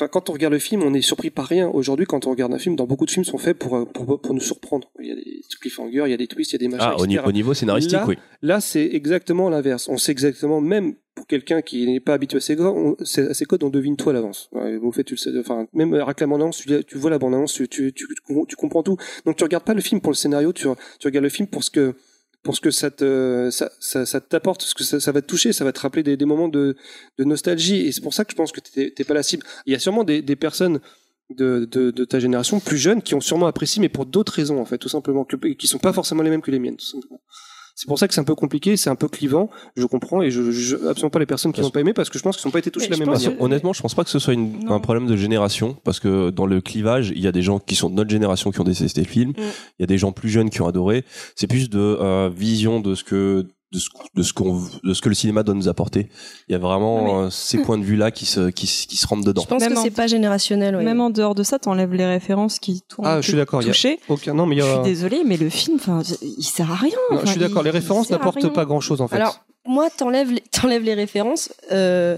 Enfin, quand on regarde le film, on est surpris par rien. Aujourd'hui, quand on regarde un film, dans beaucoup de films sont faits pour, euh, pour, pour nous surprendre. Il y a des cliffhangers, il y a des twists, il y a des machins, Ah, au, etc. au niveau scénaristique, Là, oui. Là, c'est exactement l'inverse. On sait exactement, même pour quelqu'un qui n'est pas habitué à ces, codes, on, à ces codes, on devine tout à l'avance. Ouais, Vous faites, tu le sais. Enfin, même avec la bande-annonce, tu, tu vois la bande-annonce, tu, tu, tu, tu comprends tout. Donc, tu regardes pas le film pour le scénario, tu, tu regardes le film pour ce que pour ce que ça te ça, ça, t'apporte, ce que ça, va te toucher, ça va te rappeler des, moments de, de nostalgie. Et c'est pour ça que je pense que t'es t'es pas la cible. Il y a sûrement des, des personnes de, de, de ta génération plus jeunes qui ont sûrement apprécié, mais pour d'autres raisons en fait, tout simplement, que, qui sont pas forcément les mêmes que les miennes. Tout simplement. C'est pour ça que c'est un peu compliqué, c'est un peu clivant. Je comprends et je, je absolument pas les personnes qui n'ont pas aimé parce que je pense qu'ils n'ont pas été touchés de la je même pense manière. que- Honnêtement, je pense pas que ce soit une- un problème de génération, parce que dans le clivage, il y a des gens qui sont de notre génération qui ont détesté le film, il y a des gens plus jeunes qui ont adoré. C'est plus de euh, vision de ce que de ce, de ce qu'on de ce que le cinéma doit nous apporter. Il y a vraiment euh, ces points de vue là qui se qui, qui se rentrent dedans. Je pense Même que c'est pas générationnel. ouais. Même en dehors de ça, t'enlèves les références qui t'ont Ah, je suis d'accord, il y a- touché. Aucun, non, mais il y Je suis désolée, mais le film, enfin, il sert à rien. Non, je suis d'accord, les références n'apportent pas grand chose en fait. Alors, moi, t'enlèves les, t'enlèves les références. euh,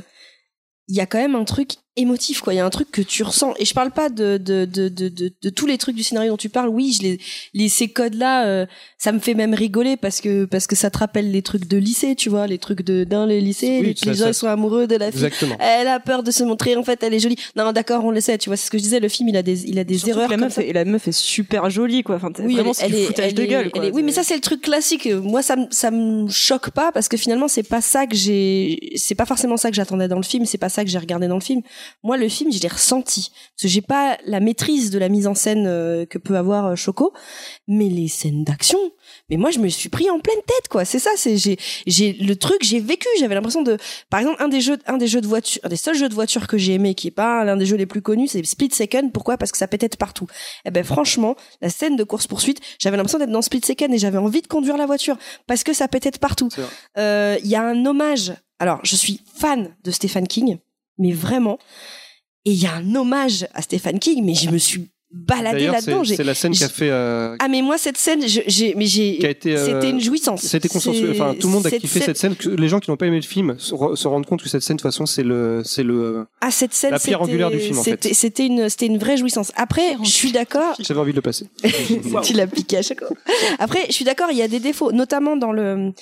Il y a quand même un truc émotif, quoi. Il y a un truc que tu ressens. Et je parle pas de, de, de, de, de, de tous les trucs du scénario dont tu parles. Oui, je les, les, ces codes-là, euh, ça me fait même rigoler parce que, parce que ça te rappelle les trucs de lycée, tu vois, les trucs de, dans les lycées, Oui, les, ça- les gens ils sont amoureux de la fille. Exactement. Elle a peur de se montrer, en fait, elle est jolie. Non, d'accord, on le sait, tu vois, c'est ce que je disais, le film, il a des, il a des Surtout erreurs la meuf, et la meuf est super jolie, quoi. Enfin, Oui, vraiment, elle, c'est du foutage elle de est- gueule, elle quoi. est- oui, mais ça c'est le truc classique. Moi, ça, me- ça me choque pas parce que finalement, c'est pas ça que j'ai. C'est pas forcément ça que j'attendais dans le film. C'est pas ça que j'ai regardé dans le film. Moi, le film, je l'ai ressenti parce que j'ai pas la maîtrise de la mise en scène euh, que peut avoir euh, Choco, mais les scènes d'action. Mais moi, je me suis pris en pleine tête, quoi. C'est ça. C'est j'ai, j'ai le truc, j'ai vécu. J'avais l'impression de, par exemple, un des jeux, un des jeux de voiture, un des seuls jeux de voiture que j'ai aimé, qui est pas l'un des jeux les plus connus, c'est Split Second. Pourquoi? Parce que ça pétait de partout. Eh ben, franchement, la scène de course poursuite, j'avais l'impression d'être dans Split Second et j'avais envie de conduire la voiture parce que ça pétait de partout. Euh, Il y a un hommage. Alors, je suis fan de Stephen King, mais vraiment. Et il y a un hommage à Stephen King, mais je me suis baladée là-dedans. c'est la scène qui a fait. euh, Ah, mais moi, cette scène, j'ai, mais j'ai, euh, c'était une jouissance. Été consensuel. Enfin, tout le monde a Cette kiffé scène- cette scène. Que les gens qui n'ont pas aimé le film se, re- se rendent compte que cette scène, de toute façon, c'est le, c'est le. Ah, cette scène, la pierre c'était- angulaire du film, en fait. C'était, c'était une, c'était une vraie jouissance. Après, je suis d'accord. J'avais envie de le passer. tu l'as piqué à chaque fois. Après, je suis d'accord, il y a des défauts, notamment dans le,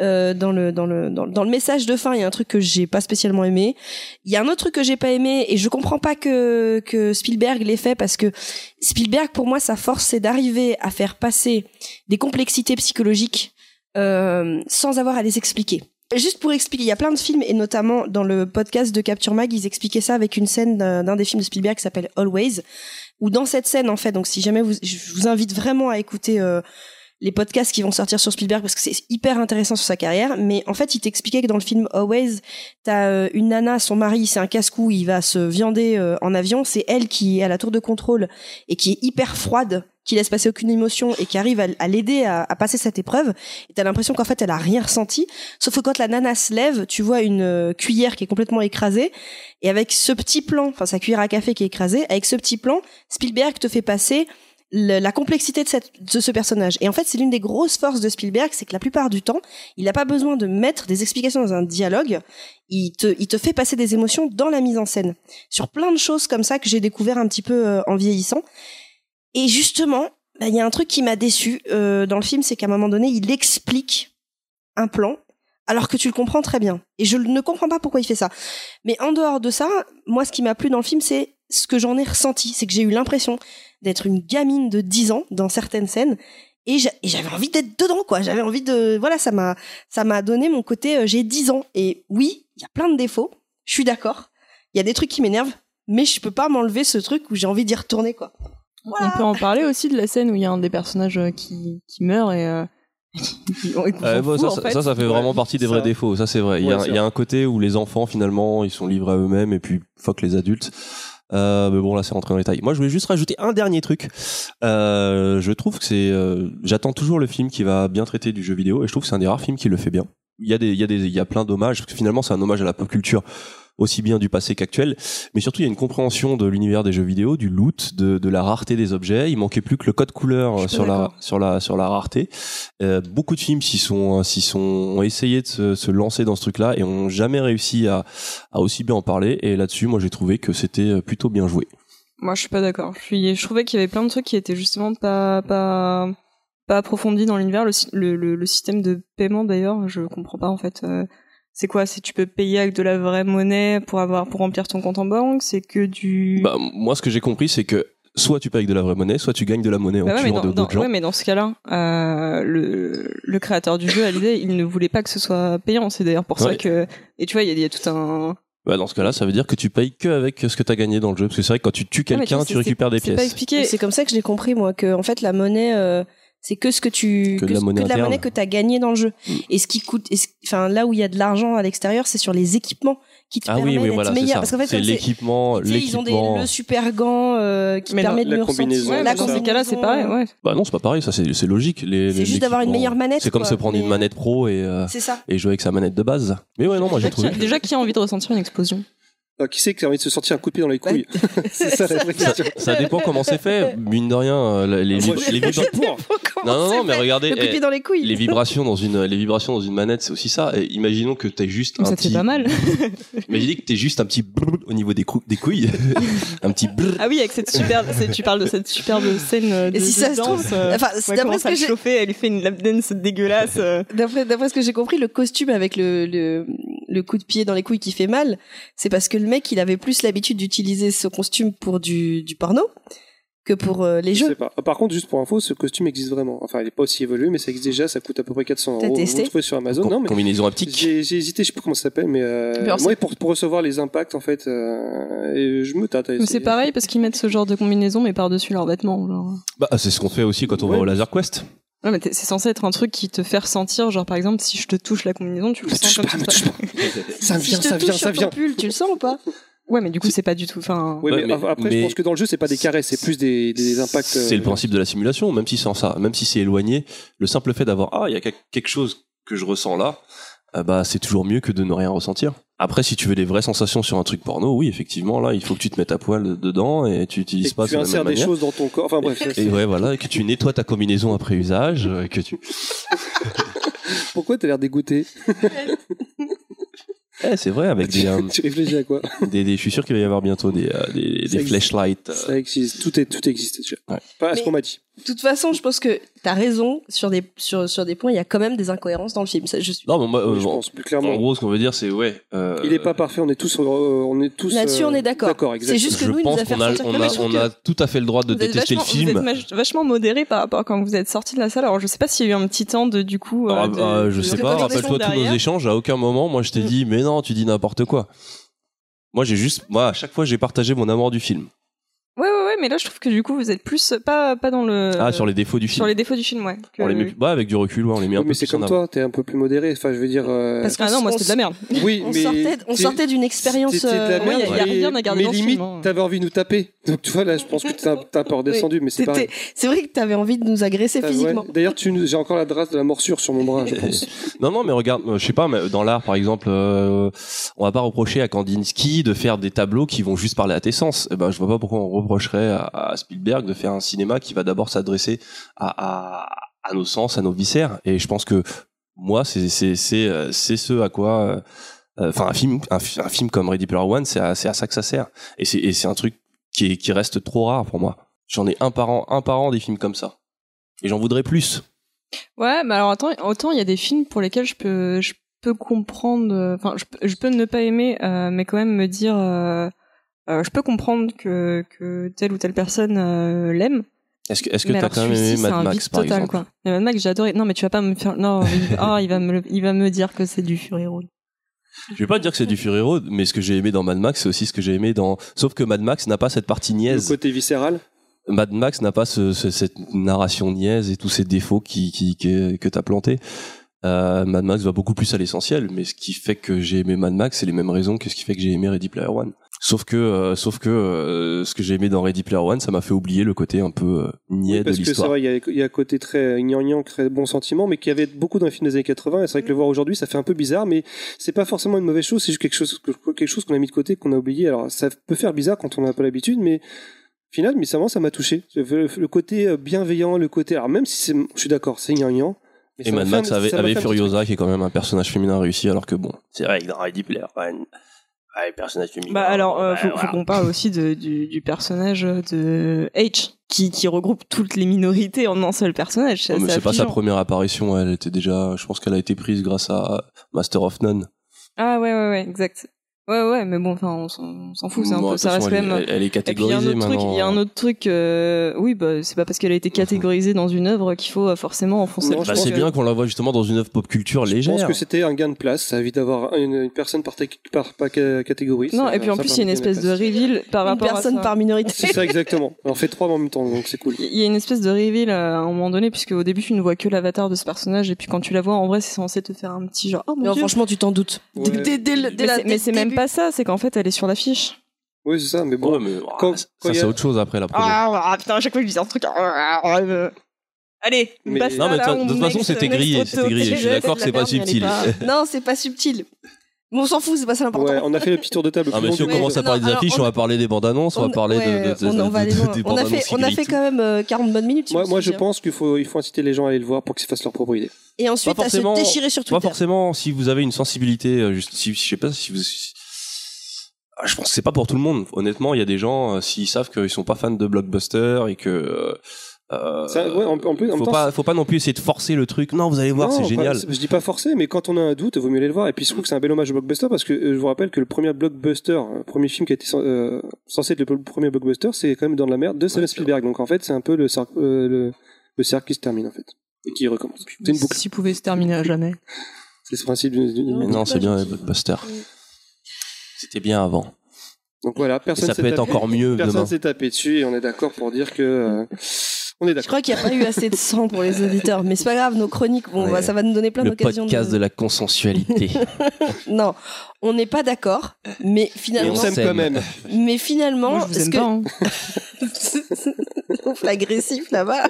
euh, dans le, dans le, dans, dans le message de fin. Il y a un truc que j'ai pas spécialement aimé. Il y a un autre truc que j'ai pas aimé et je comprends pas que que Spielberg l'ait fait parce que Spielberg, pour moi, sa force, c'est d'arriver à faire passer des complexités psychologiques euh, sans avoir à les expliquer. Juste pour expliquer, il y a plein de films et notamment dans le podcast de Capture Mag, ils expliquaient ça avec une scène d'un des films de Spielberg qui s'appelle Always, où dans cette scène en fait, donc si jamais vous, je vous invite vraiment à écouter euh, les podcasts qui vont sortir sur Spielberg parce que c'est hyper intéressant sur sa carrière, mais en fait il t'expliquait que dans le film Always, t'as euh, une nana, son mari, c'est un casse-cou, il va se viander euh, en avion, c'est elle qui est à la tour de contrôle et qui est hyper froide qui laisse passer aucune émotion et qui arrive à, l'aider à, à passer cette épreuve. Et t'as l'impression qu'en fait elle a rien ressenti. Sauf que quand la nana se lève, tu vois une euh, cuillère qui est complètement écrasée. Et avec ce petit plan, enfin sa cuillère à café qui est écrasée, avec ce petit plan, Spielberg te fait passer le- la complexité de, cette, de ce personnage. Et en fait, c'est l'une des grosses forces de Spielberg, c'est que la plupart du temps, il n'a pas besoin de mettre des explications dans un dialogue. Il te, il te fait passer des émotions dans la mise en scène. Sur plein de choses comme ça que j'ai découvert un petit peu euh, en vieillissant. Et justement, bah, il y a un truc qui m'a déçu euh, dans le film, c'est qu'à un moment donné, il explique un plan alors que tu le comprends très bien. Et je ne comprends pas pourquoi il fait ça. Mais en dehors de ça, moi, ce qui m'a plu dans le film, c'est ce que j'en ai ressenti. C'est que j'ai eu l'impression d'être une gamine de 10 ans dans certaines scènes. Et j'a- et j'avais envie d'être dedans, quoi. J'avais envie de, voilà, ça m'a, ça m'a donné mon côté, euh, j'ai 10 ans. Et oui, il y a plein de défauts. Je suis d'accord. Il y a des trucs qui m'énervent. Mais je peux pas m'enlever ce truc où j'ai envie d'y retourner, quoi. On peut en parler aussi de la scène où il y a un des personnages euh, qui, qui meurt et. Euh, Euh, bon, fout, ça, en ça, fait. ça, ça fait vraiment partie des ça. vrais défauts. Ça, c'est vrai. Il y, Ouais, a, y a un côté où les enfants, finalement, ils sont livrés à eux-mêmes et puis fuck les adultes. Euh, mais bon, là, c'est rentré dans les détails. Moi, je voulais juste rajouter un dernier truc. Euh, je trouve que c'est. euh, J'attends toujours le film qui va bien traiter du jeu vidéo et je trouve que c'est un des rares films qui le fait bien. Il y a des, il y a des, il y a plein d'hommages parce que finalement, c'est un hommage à la pop culture aussi bien du passé qu'actuel, mais surtout il y a une compréhension de l'univers des jeux vidéo, du loot, de, de la rareté des objets. Il manquait plus que le code couleur suis sur la d'accord. sur la sur la rareté. Euh, beaucoup de films s'y sont s'y sont ont essayé de se, se lancer dans ce truc-là et ont jamais réussi à à aussi bien en parler. Et là-dessus, moi j'ai trouvé que c'était plutôt bien joué. Moi, je suis pas d'accord. Je, suis, je trouvais qu'il y avait plein de trucs qui étaient justement pas, pas, pas approfondis dans l'univers. Le, sy- le, le, le système de paiement, d'ailleurs, je comprends pas, en fait. Euh, c'est quoi C'est tu peux payer avec de la vraie monnaie pour avoir, pour remplir ton compte en banque C'est que du... Bah, moi, ce que j'ai compris, c'est que soit tu payes avec de la vraie monnaie, soit tu gagnes de la monnaie en Bah ouais, tuant dans- d'autres gens. ouais, mais dans ce cas-là, euh, le, le créateur du jeu, à l'idée, il ne voulait pas que ce soit payant. C'est d'ailleurs pour ça que... Et tu vois, il y, a- il y a tout un... Bah, dans ce cas-là, ça veut dire que tu payes que avec ce que tu as gagné dans le jeu. Parce que c'est vrai que quand tu tues Ah, quelqu'un, vois, tu récupères des c'est- C'est pas pièces. expliqué. C'est comme ça que je l'ai compris, moi, que en fait, la monnaie, euh, C'est que ce que tu Que de la monnaie que de la interne. monnaie que tu as gagné dans le jeu. Mm. Et ce qui coûte enfin là où il y a de l'argent à l'extérieur, c'est sur les équipements qui te Ah oui, permettent oui, d'être voilà, c'est meilleur parce qu'en fait C'est l'équipement, sais, ils ont des, l'équipement. le super gant euh, qui Mais permet non, de la mieux ressentir. combinaison, Ouais, la mais dans ces combinaison, cas-là, c'est pareil, ouais. Bah non, c'est pas pareil, ça c'est c'est logique. Les- C'est juste d'avoir une l'équipement- meilleure manette, C'est comme se prendre une manette pro et, euh, C'est ça. et jouer avec sa manette de base. Mais ouais, non, moi j'ai trouvé. a- déjà, qui a envie de ressentir une explosion? Ah, qui c'est qui a envie de se sortir un coup de pied dans les couilles C'est ça la vraie question. Ça dépend comment c'est fait. Mine de rien, euh, les, les, Moi, vib- je- les moi, je vibra- suis pour. Comment Non, non, non, mais fait regardez, Le coup de eh, pied dans les couilles. les vibrations dans une, les vibrations dans une manette, c'est aussi ça. Et imaginons que t'as juste un Ça te petit. fait pas mal. Imaginez que t'es juste un petit brrr au niveau des, cou- des couilles, un petit brrr. Ah oui, avec cette superbe, c'est- tu parles de cette superbe scène euh, de, Et si de ça se trouve, danse, euh, enfin, c'est elle d'après commence ce à que le j'ai- chauffer, elle lui fait une lap dance dégueulasse. euh. D'après, d'après ce que j'ai compris, le costume avec le, le, le coup de pied dans les couilles qui fait mal, c'est parce que le mec, il avait plus l'habitude d'utiliser ce costume pour du, du porno que pour euh, les Je sais jeux. pas. Par contre, juste pour info, ce costume existe vraiment. Enfin, il est pas aussi évolué, mais ça existe déjà. Ça coûte à peu près 400 T'as euros. Vous testé le trouvez sur Amazon. Com- non, mais Combinaison optique. j'ai hésité. Je sais plus comment ça s'appelle, mais euh, moi, pour, pour recevoir les impacts, en fait, euh, et je me tâte. c'est pareil parce qu'ils mettent ce genre de combinaison mais par-dessus leurs vêtements. Genre. Bah, c'est ce qu'on fait aussi quand on va au Laser Quest. Ouais, mais c'est censé être un truc qui te fait ressentir, genre par exemple, si je te touche la combinaison, tu le Me sens touche comme pas, me ça. touche pas. Ça Si vient, je te ça touche vient, sur ça ton vient. pull, tu le sens ou pas? Ouais, mais du coup, c'est pas du tout. Enfin, Oui, Ouais, mais, mais- après, mais- je pense que dans le jeu, c'est pas des carrés, c'est plus des, des impacts. C'est euh, le principe de la simulation, même si c'est en ça, même si c'est éloigné, le simple fait d'avoir ah il y a quel- quelque chose que je ressens là, euh, bah c'est toujours mieux que de ne rien ressentir. Après, si tu veux des vraies sensations sur un truc porno, oui, effectivement, là, il faut que tu te mettes à poil dedans et tu et utilises que pas tu de la insères même des manière. choses dans ton corps. Enfin bref, Et ouais, voilà, et que tu nettoies ta combinaison après usage, euh, que tu. pourquoi t'as l'air dégoûté Eh, c'est vrai, avec des, euh, Tu réfléchis à quoi des, des- je suis sûr qu'il va y avoir bientôt des, euh, des, flashlights. euh, Ça existe, tout, est, tout existe. Ouais. Pas à ce qu'on m'a dit. De toute façon, je pense que t'as raison sur des, sur, sur des points, il y a quand même des incohérences dans le film. Ça, je suis... Non, mais moi, euh, je bon, pense plus en clairement. gros, ce qu'on veut dire, c'est ouais. euh, Il est pas parfait, on est tous, euh, on est tous. Là-dessus, euh, on est d'accord. D'accord, C'est juste que je nous, il nous pense a fait qu'on a, on a, on a tout à fait le droit de détester le film. Vous êtes vachement modéré par rapport à quand vous êtes sorti de la salle. Alors, je sais pas s'il y a eu un petit temps de, du coup. Ah, euh, de- bah, je de sais pas, rappelle-toi tous nos échanges, à aucun moment, moi je t'ai Mm. dit, mais non, tu dis n'importe quoi. Moi j'ai juste, moi à chaque fois j'ai partagé mon amour du film. Ouais, mais là, je trouve que du coup, vous êtes plus, pas, pas dans le. ah, sur les défauts du Euh, sur film. les défauts du film, ouais. que- On les met, bah, avec du recul, ouais, on les met un Oui, peu mais c'est comme toi, t'es un peu plus modéré. Enfin, je veux dire. euh, Parce Ah non, moi, c'était de la merde. oui, On mais sortait, on sortait d'une expérience. C'était de la euh, ouais, y a- y a mais- rien à garder mais dans limite, film, hein. t'avais envie de nous taper. Donc tu vois, là, je pense que t'as t'as un peu redescendu, mais c'est C'était- pareil. C'est vrai que t'avais envie de nous agresser Ah, ouais. physiquement. D'ailleurs, tu j'ai encore la trace de la morsure sur mon bras, je pense. Non, non, mais regarde, euh, je sais pas, mais dans l'art, par exemple, on va pas reprocher à Kandinsky de faire des tableaux qui vont juste parler à tes sens. Eh ben, je vois pas pourquoi on reprocherait à, Spielberg de faire un cinéma qui va d'abord s'adresser à, nos sens, à nos viscères. Et je pense que moi, c'est euh, ce à quoi, euh, enfin, un film, un, fi- un film comme Ready Player One, c'est à, ça que ça sert. Et c'est un truc qui qui reste trop rare pour moi. J'en ai un par an, un par an des films comme ça. Et j'en voudrais plus. Ouais, mais alors attends, autant il y a des films pour lesquels je peux, je peux comprendre, euh, enfin, je, peux- ne pas aimer, euh, mais quand même me dire, euh, euh, je peux comprendre que, que telle ou telle personne euh, l'aime. Est-ce que est-ce que t'as quand même aimé Mad un Max par total, exemple quoi. Mais Mad Max, j'ai adoré. Non, mais tu vas pas me faire, non, il, ah, il va me, le- il va me dire que c'est du Fury Road. Je vais pas dire que c'est du Fury Road, mais ce que j'ai aimé dans Mad Max, c'est aussi ce que j'ai aimé dans. Sauf que Mad Max n'a pas cette partie Le niaise. côté viscéral? Mad Max n'a pas ce, ce- cette narration niaise et tous ces défauts qui, qui, que, que t'as plantés. Euh, Mad Max va beaucoup plus à l'essentiel, mais ce qui fait que j'ai aimé Mad Max, c'est les mêmes raisons que ce qui fait que j'ai aimé Ready Player One. Sauf que, euh, sauf que euh, ce que j'ai aimé dans Ready Player One, ça m'a fait oublier le côté un peu euh, niais Oui, de parce que c'est l'histoire. vrai, il y a, il y a un côté très gnangnan, très bon sentiment, mais qui avait beaucoup dans les films des années 80. Et c'est vrai que le voir aujourd'hui, ça fait un peu bizarre, mais c'est pas forcément une mauvaise chose. C'est juste quelque chose, que- quelque chose qu'on a mis de côté, qu'on a oublié. Alors, ça peut faire bizarre quand on n'a pas l'habitude, mais au final, mais ça, ça m'a touché. Le, côté euh, bienveillant, le côté, alors même si c'est, je suis d'accord, c'est gnangnan. Et Mad Max avait, avait Furiosa, qui est quand même un personnage féminin réussi, alors que bon, c'est vrai que dans Ready Player One, ouais, personnage féminin. Bah alors, euh, ouais, faut, qu'on parle aussi de, du, du personnage de H, qui, qui regroupe toutes les minorités en un seul personnage. Ouais, mais c'est pas sa première apparition, elle était déjà, je pense qu'elle a été prise grâce à Master of None. Ah ouais, ouais, ouais, exact. Ouais, ouais, mais bon, enfin, on s'en fout, c'est un Bon, peu, ça reste quand même. elle, elle est Et puis il y a un catégorisée autre truc, maintenant. il y a un autre truc, euh, oui, bah c'est pas parce qu'elle a été catégorisée dans une œuvre qu'il faut euh, forcément enfoncer Non, le je Bah, c'est bien qu'on la voit justement dans une œuvre pop culture Je légère. pense que c'était un gain de place. Ça évite d'avoir une, une personne par, catégorie. Non, Ça- et puis en plus il y a une espèce de reveal par Une rapport à personne par minorité. C'est ça exactement. On fait trois en même temps, donc c'est cool. Il y a une espèce de reveal euh, à un moment donné, puisque au début tu ne vois que l'avatar de ce personnage, et puis quand tu la vois en vrai, c'est censé te faire un petit genre. Oh mon Non, dieu. franchement, tu t'en doutes. Dès, la- mais c'est même. Pas ça, c'est qu'en fait elle est sur l'affiche. Oui, c'est ça, mais bon. Ouais, mais Quand- ça, quand c'est a- autre chose après la promo. Ah, putain, à chaque fois je dis un truc. ah, ah, euh. Allez, Mais- basta, non, mais de là, de toute façon, c'était grillé, c'était grillé. Je suis d'accord que c'est pas subtil. pas- Non, c'est pas subtil. Mais on s'en fout, c'est pas ça l'important. Ouais, on a fait le petit tour de table. le Ah, mais si on commence à parler des affiches, on va parler des bandes annonces, on va parler ouais, de, de, de- on, a bandes fait, annonces on a fait quand même euh, 40 bonnes minutes. Moi, je pense qu'il faut, il faut inciter les gens à aller le voir pour qu'ils se fassent leur propre idée. Et ensuite, Pas à se forcément- déchirer sur Pas Twitter. forcément si vous avez une sensibilité, euh, juste, si, je sais pas si vous. Ah, Je pense que c'est pas pour tout le monde. Honnêtement, il y a des gens, euh, s'ils savent qu'ils sont pas fans de blockbuster et que. euh, euh, Ça, ouais, en, en plus, en même faut temps, pas, faut pas non plus essayer de forcer le truc. Non, vous allez voir, Non, c'est pas- génial. je dis pas forcé, mais quand on a un doute, il vaut mieux aller le voir. Et puis je trouve que c'est un bel hommage au blockbuster parce que euh, je vous rappelle que le premier blockbuster, le premier film qui a été cen- euh, censé être le premier blockbuster, c'est quand même dans de la merde de Steven Spielberg. Donc en fait, c'est un peu le cercle, euh, le, le cercle qui se termine en fait et qui recommence. C'est une boucle. S'il pouvait se terminer à jamais. C'est ce principe d'une. d'une- non, c'est bien les blockbusters. C'était bien avant. Donc voilà, Et personne ça s'est peut être tapé- encore mieux Personne demain. s'est tapé dessus et on est d'accord pour dire que euh, on est Je crois qu'il n'y a pas eu assez de sang pour les auditeurs, mais c'est pas grave, nos chroniques, bon, Ouais. ça va nous donner plein Le d'occasions. podcast de... de... la consensualité. Non, on n'est pas d'accord, mais finalement, on on s'aime quand même. mais finalement, Moi, je vous ce aime que- pas. hein. l'agressif là-bas.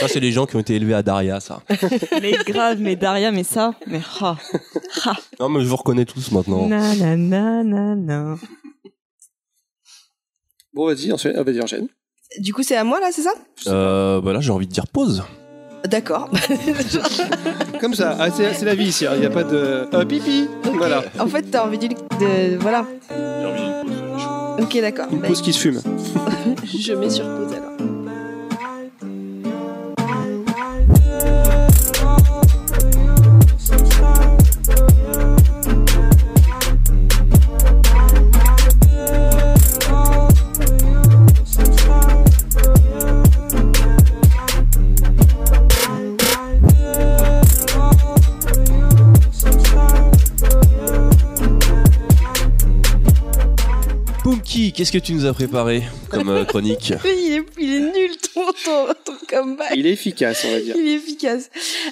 ça, c'est les gens qui ont été élevés à Daria, ça. mais grave, mais Daria, mais ça, mais ah. Non, mais je vous reconnais tous maintenant. Na na na na na. Bon, vas-y, enchaîne. Ah, vas-y, enchaîne. Du coup, c'est à moi là, c'est ça? Euh, bah là, j'ai envie de dire pause. D'accord. Comme ça, ah, c'est c'est la vie ici. Il n'y a pas de euh, pipi. Voilà, en fait, t'as envie de, de- voilà. J'ai envie d'une pause. Ok, d'accord. une Bah, pause qui se fume. je mets sur pause alors. Poomki, qu'est-ce que tu nous as préparé comme euh, chronique Il est, il est nul ton, ton, ton comeback. Il est efficace, on va dire. Il est efficace.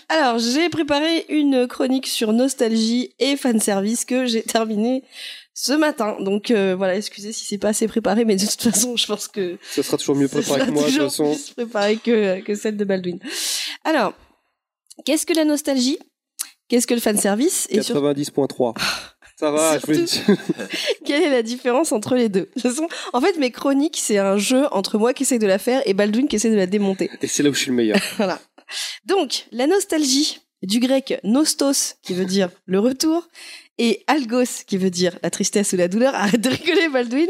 Alors, j'ai préparé une chronique sur nostalgie et fanservice que j'ai terminée ce matin. Donc euh, voilà, excusez si c'est pas assez préparé, mais de toute façon, je pense que Ça sera toujours mieux préparé que moi, de toute toujours façon. plus préparé que, que celle de Baldwin. Alors, qu'est-ce que la nostalgie? Qu'est-ce que le fanservice? Et surtout, 90.3. Ça va, je voulais Surtout- quelle est la différence entre les deux? De toute façon, en fait, mes chroniques, c'est un jeu entre moi qui essaie de la faire et Baldwin qui essaie de la démonter. Et c'est là où je suis le meilleur. Voilà. Donc, la nostalgie, du grec nostos, qui veut dire le retour, et algos, qui veut dire la tristesse ou la douleur, arrête de rigoler Baldwin,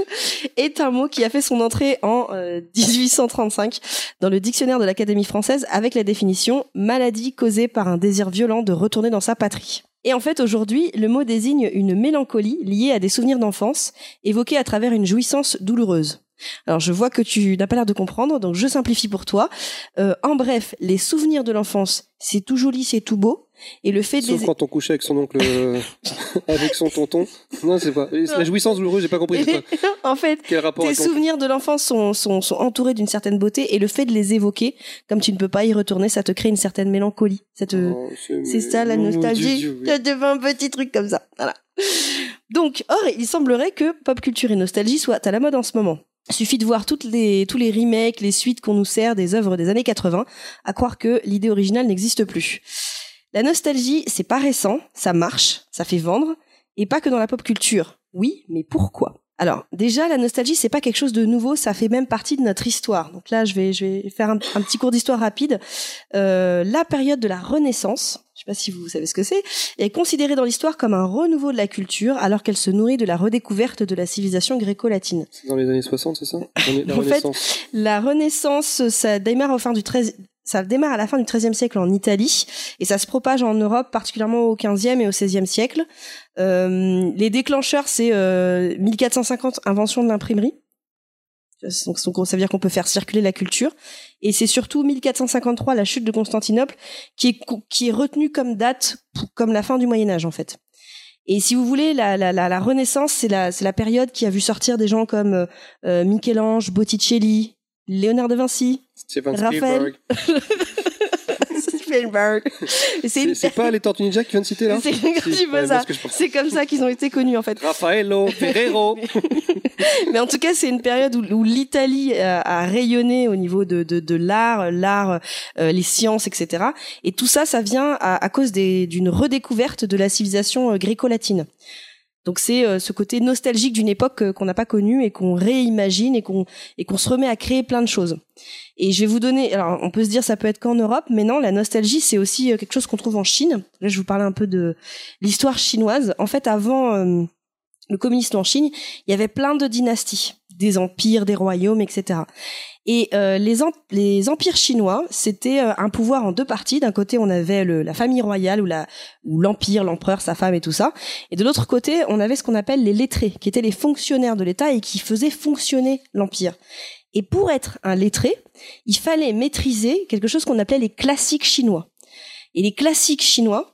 est un mot qui a fait son entrée en euh, 1835 dans le dictionnaire de l'Académie française avec la définition maladie causée par un désir violent de retourner dans sa patrie. Et en fait, aujourd'hui, le mot désigne une mélancolie liée à des souvenirs d'enfance, évoqués à travers une jouissance douloureuse. Alors, je vois que tu n'as pas l'air de comprendre, donc je simplifie pour toi. Euh, en bref, les souvenirs de l'enfance, c'est tout joli, c'est tout beau, et le fait de Sauf les... quand on couchait avec son oncle, euh, avec son tonton. Non, c'est pas. La jouissance douloureuse, j'ai pas compris. en fait, Quel rapport tes souvenirs de l'enfance sont, sont, sont entourés d'une certaine beauté, et le fait de les évoquer, comme tu ne peux pas y retourner, ça te crée une certaine mélancolie. Ça te... Oh, C'est ça la nostalgie. Dieu, oui. Ça fait un petit truc comme ça. Voilà. Donc, or, il semblerait que pop culture et nostalgie soient à la mode en ce moment. Suffit de voir toutes les, tous les remakes, les suites qu'on nous sert des œuvres des années 80, à croire que l'idée originale n'existe plus. La nostalgie, c'est pas récent, ça marche, ça fait vendre, et pas que dans la pop culture. Oui, mais pourquoi? Alors, déjà, la nostalgie, c'est pas quelque chose de nouveau, ça fait même partie de notre histoire. Donc là, je vais, je vais faire un, un petit cours d'histoire rapide. Euh, la période de la Renaissance, je sais pas si vous savez ce que c'est, est considérée dans l'histoire comme un renouveau de la culture, alors qu'elle se nourrit de la redécouverte de la civilisation gréco-latine. Dans les années 60, c'est ça? La En fait. La Renaissance, ça démarre au fin du 13, ça démarre à la fin du XIIIe siècle en Italie et ça se propage en Europe, particulièrement au XVe et au XVIe siècle. Euh, les déclencheurs, c'est euh, 1450, invention de l'imprimerie. Donc, ça veut dire qu'on peut faire circuler la culture. Et c'est surtout 1453, la chute de Constantinople, qui est, retenue comme date, comme la fin du Moyen Âge en fait. Et si vous voulez, la, Renaissance, c'est la, période qui a vu sortir des gens comme euh, euh, Michel-Ange, Botticelli, Léonard de Vinci, Steven Raphaël. Spielberg. Spielberg. C'est une- pas les Tortues Ninja qui viennent citer là C'est Si, ouais, comme ça qu'ils ont été connus en fait. Raffaello, Ferrero. Mais en tout cas, c'est une période où, où l'Italie a, a rayonné au niveau de, de, de l'art, l'art, euh, les sciences, etc. Et tout ça, ça vient à, à cause d'une redécouverte de la civilisation euh, gréco-latine. Donc c'est euh, ce côté nostalgique d'une époque euh, qu'on n'a pas connue et qu'on réimagine et qu'on et qu'on se remet à créer plein de choses. Et je vais vous donner, alors on peut se dire ça peut être qu'en Europe, mais non, la nostalgie c'est aussi euh, quelque chose qu'on trouve en Chine. Là, je vous parler un peu de l'histoire chinoise. En fait, avant le communisme en Chine, il y avait plein de dynasties, des empires, des royaumes, etc. Et euh, les, les empires chinois, c'était euh, un pouvoir en deux parties. D'un côté, on avait le, la famille royale ou la ou l'empire, l'empereur, sa femme et tout ça. Et de l'autre côté, on avait ce qu'on appelle les lettrés, qui étaient les fonctionnaires de l'État et qui faisaient fonctionner l'empire. Et pour être un lettré, il fallait maîtriser quelque chose qu'on appelait les classiques chinois. Et les classiques chinois,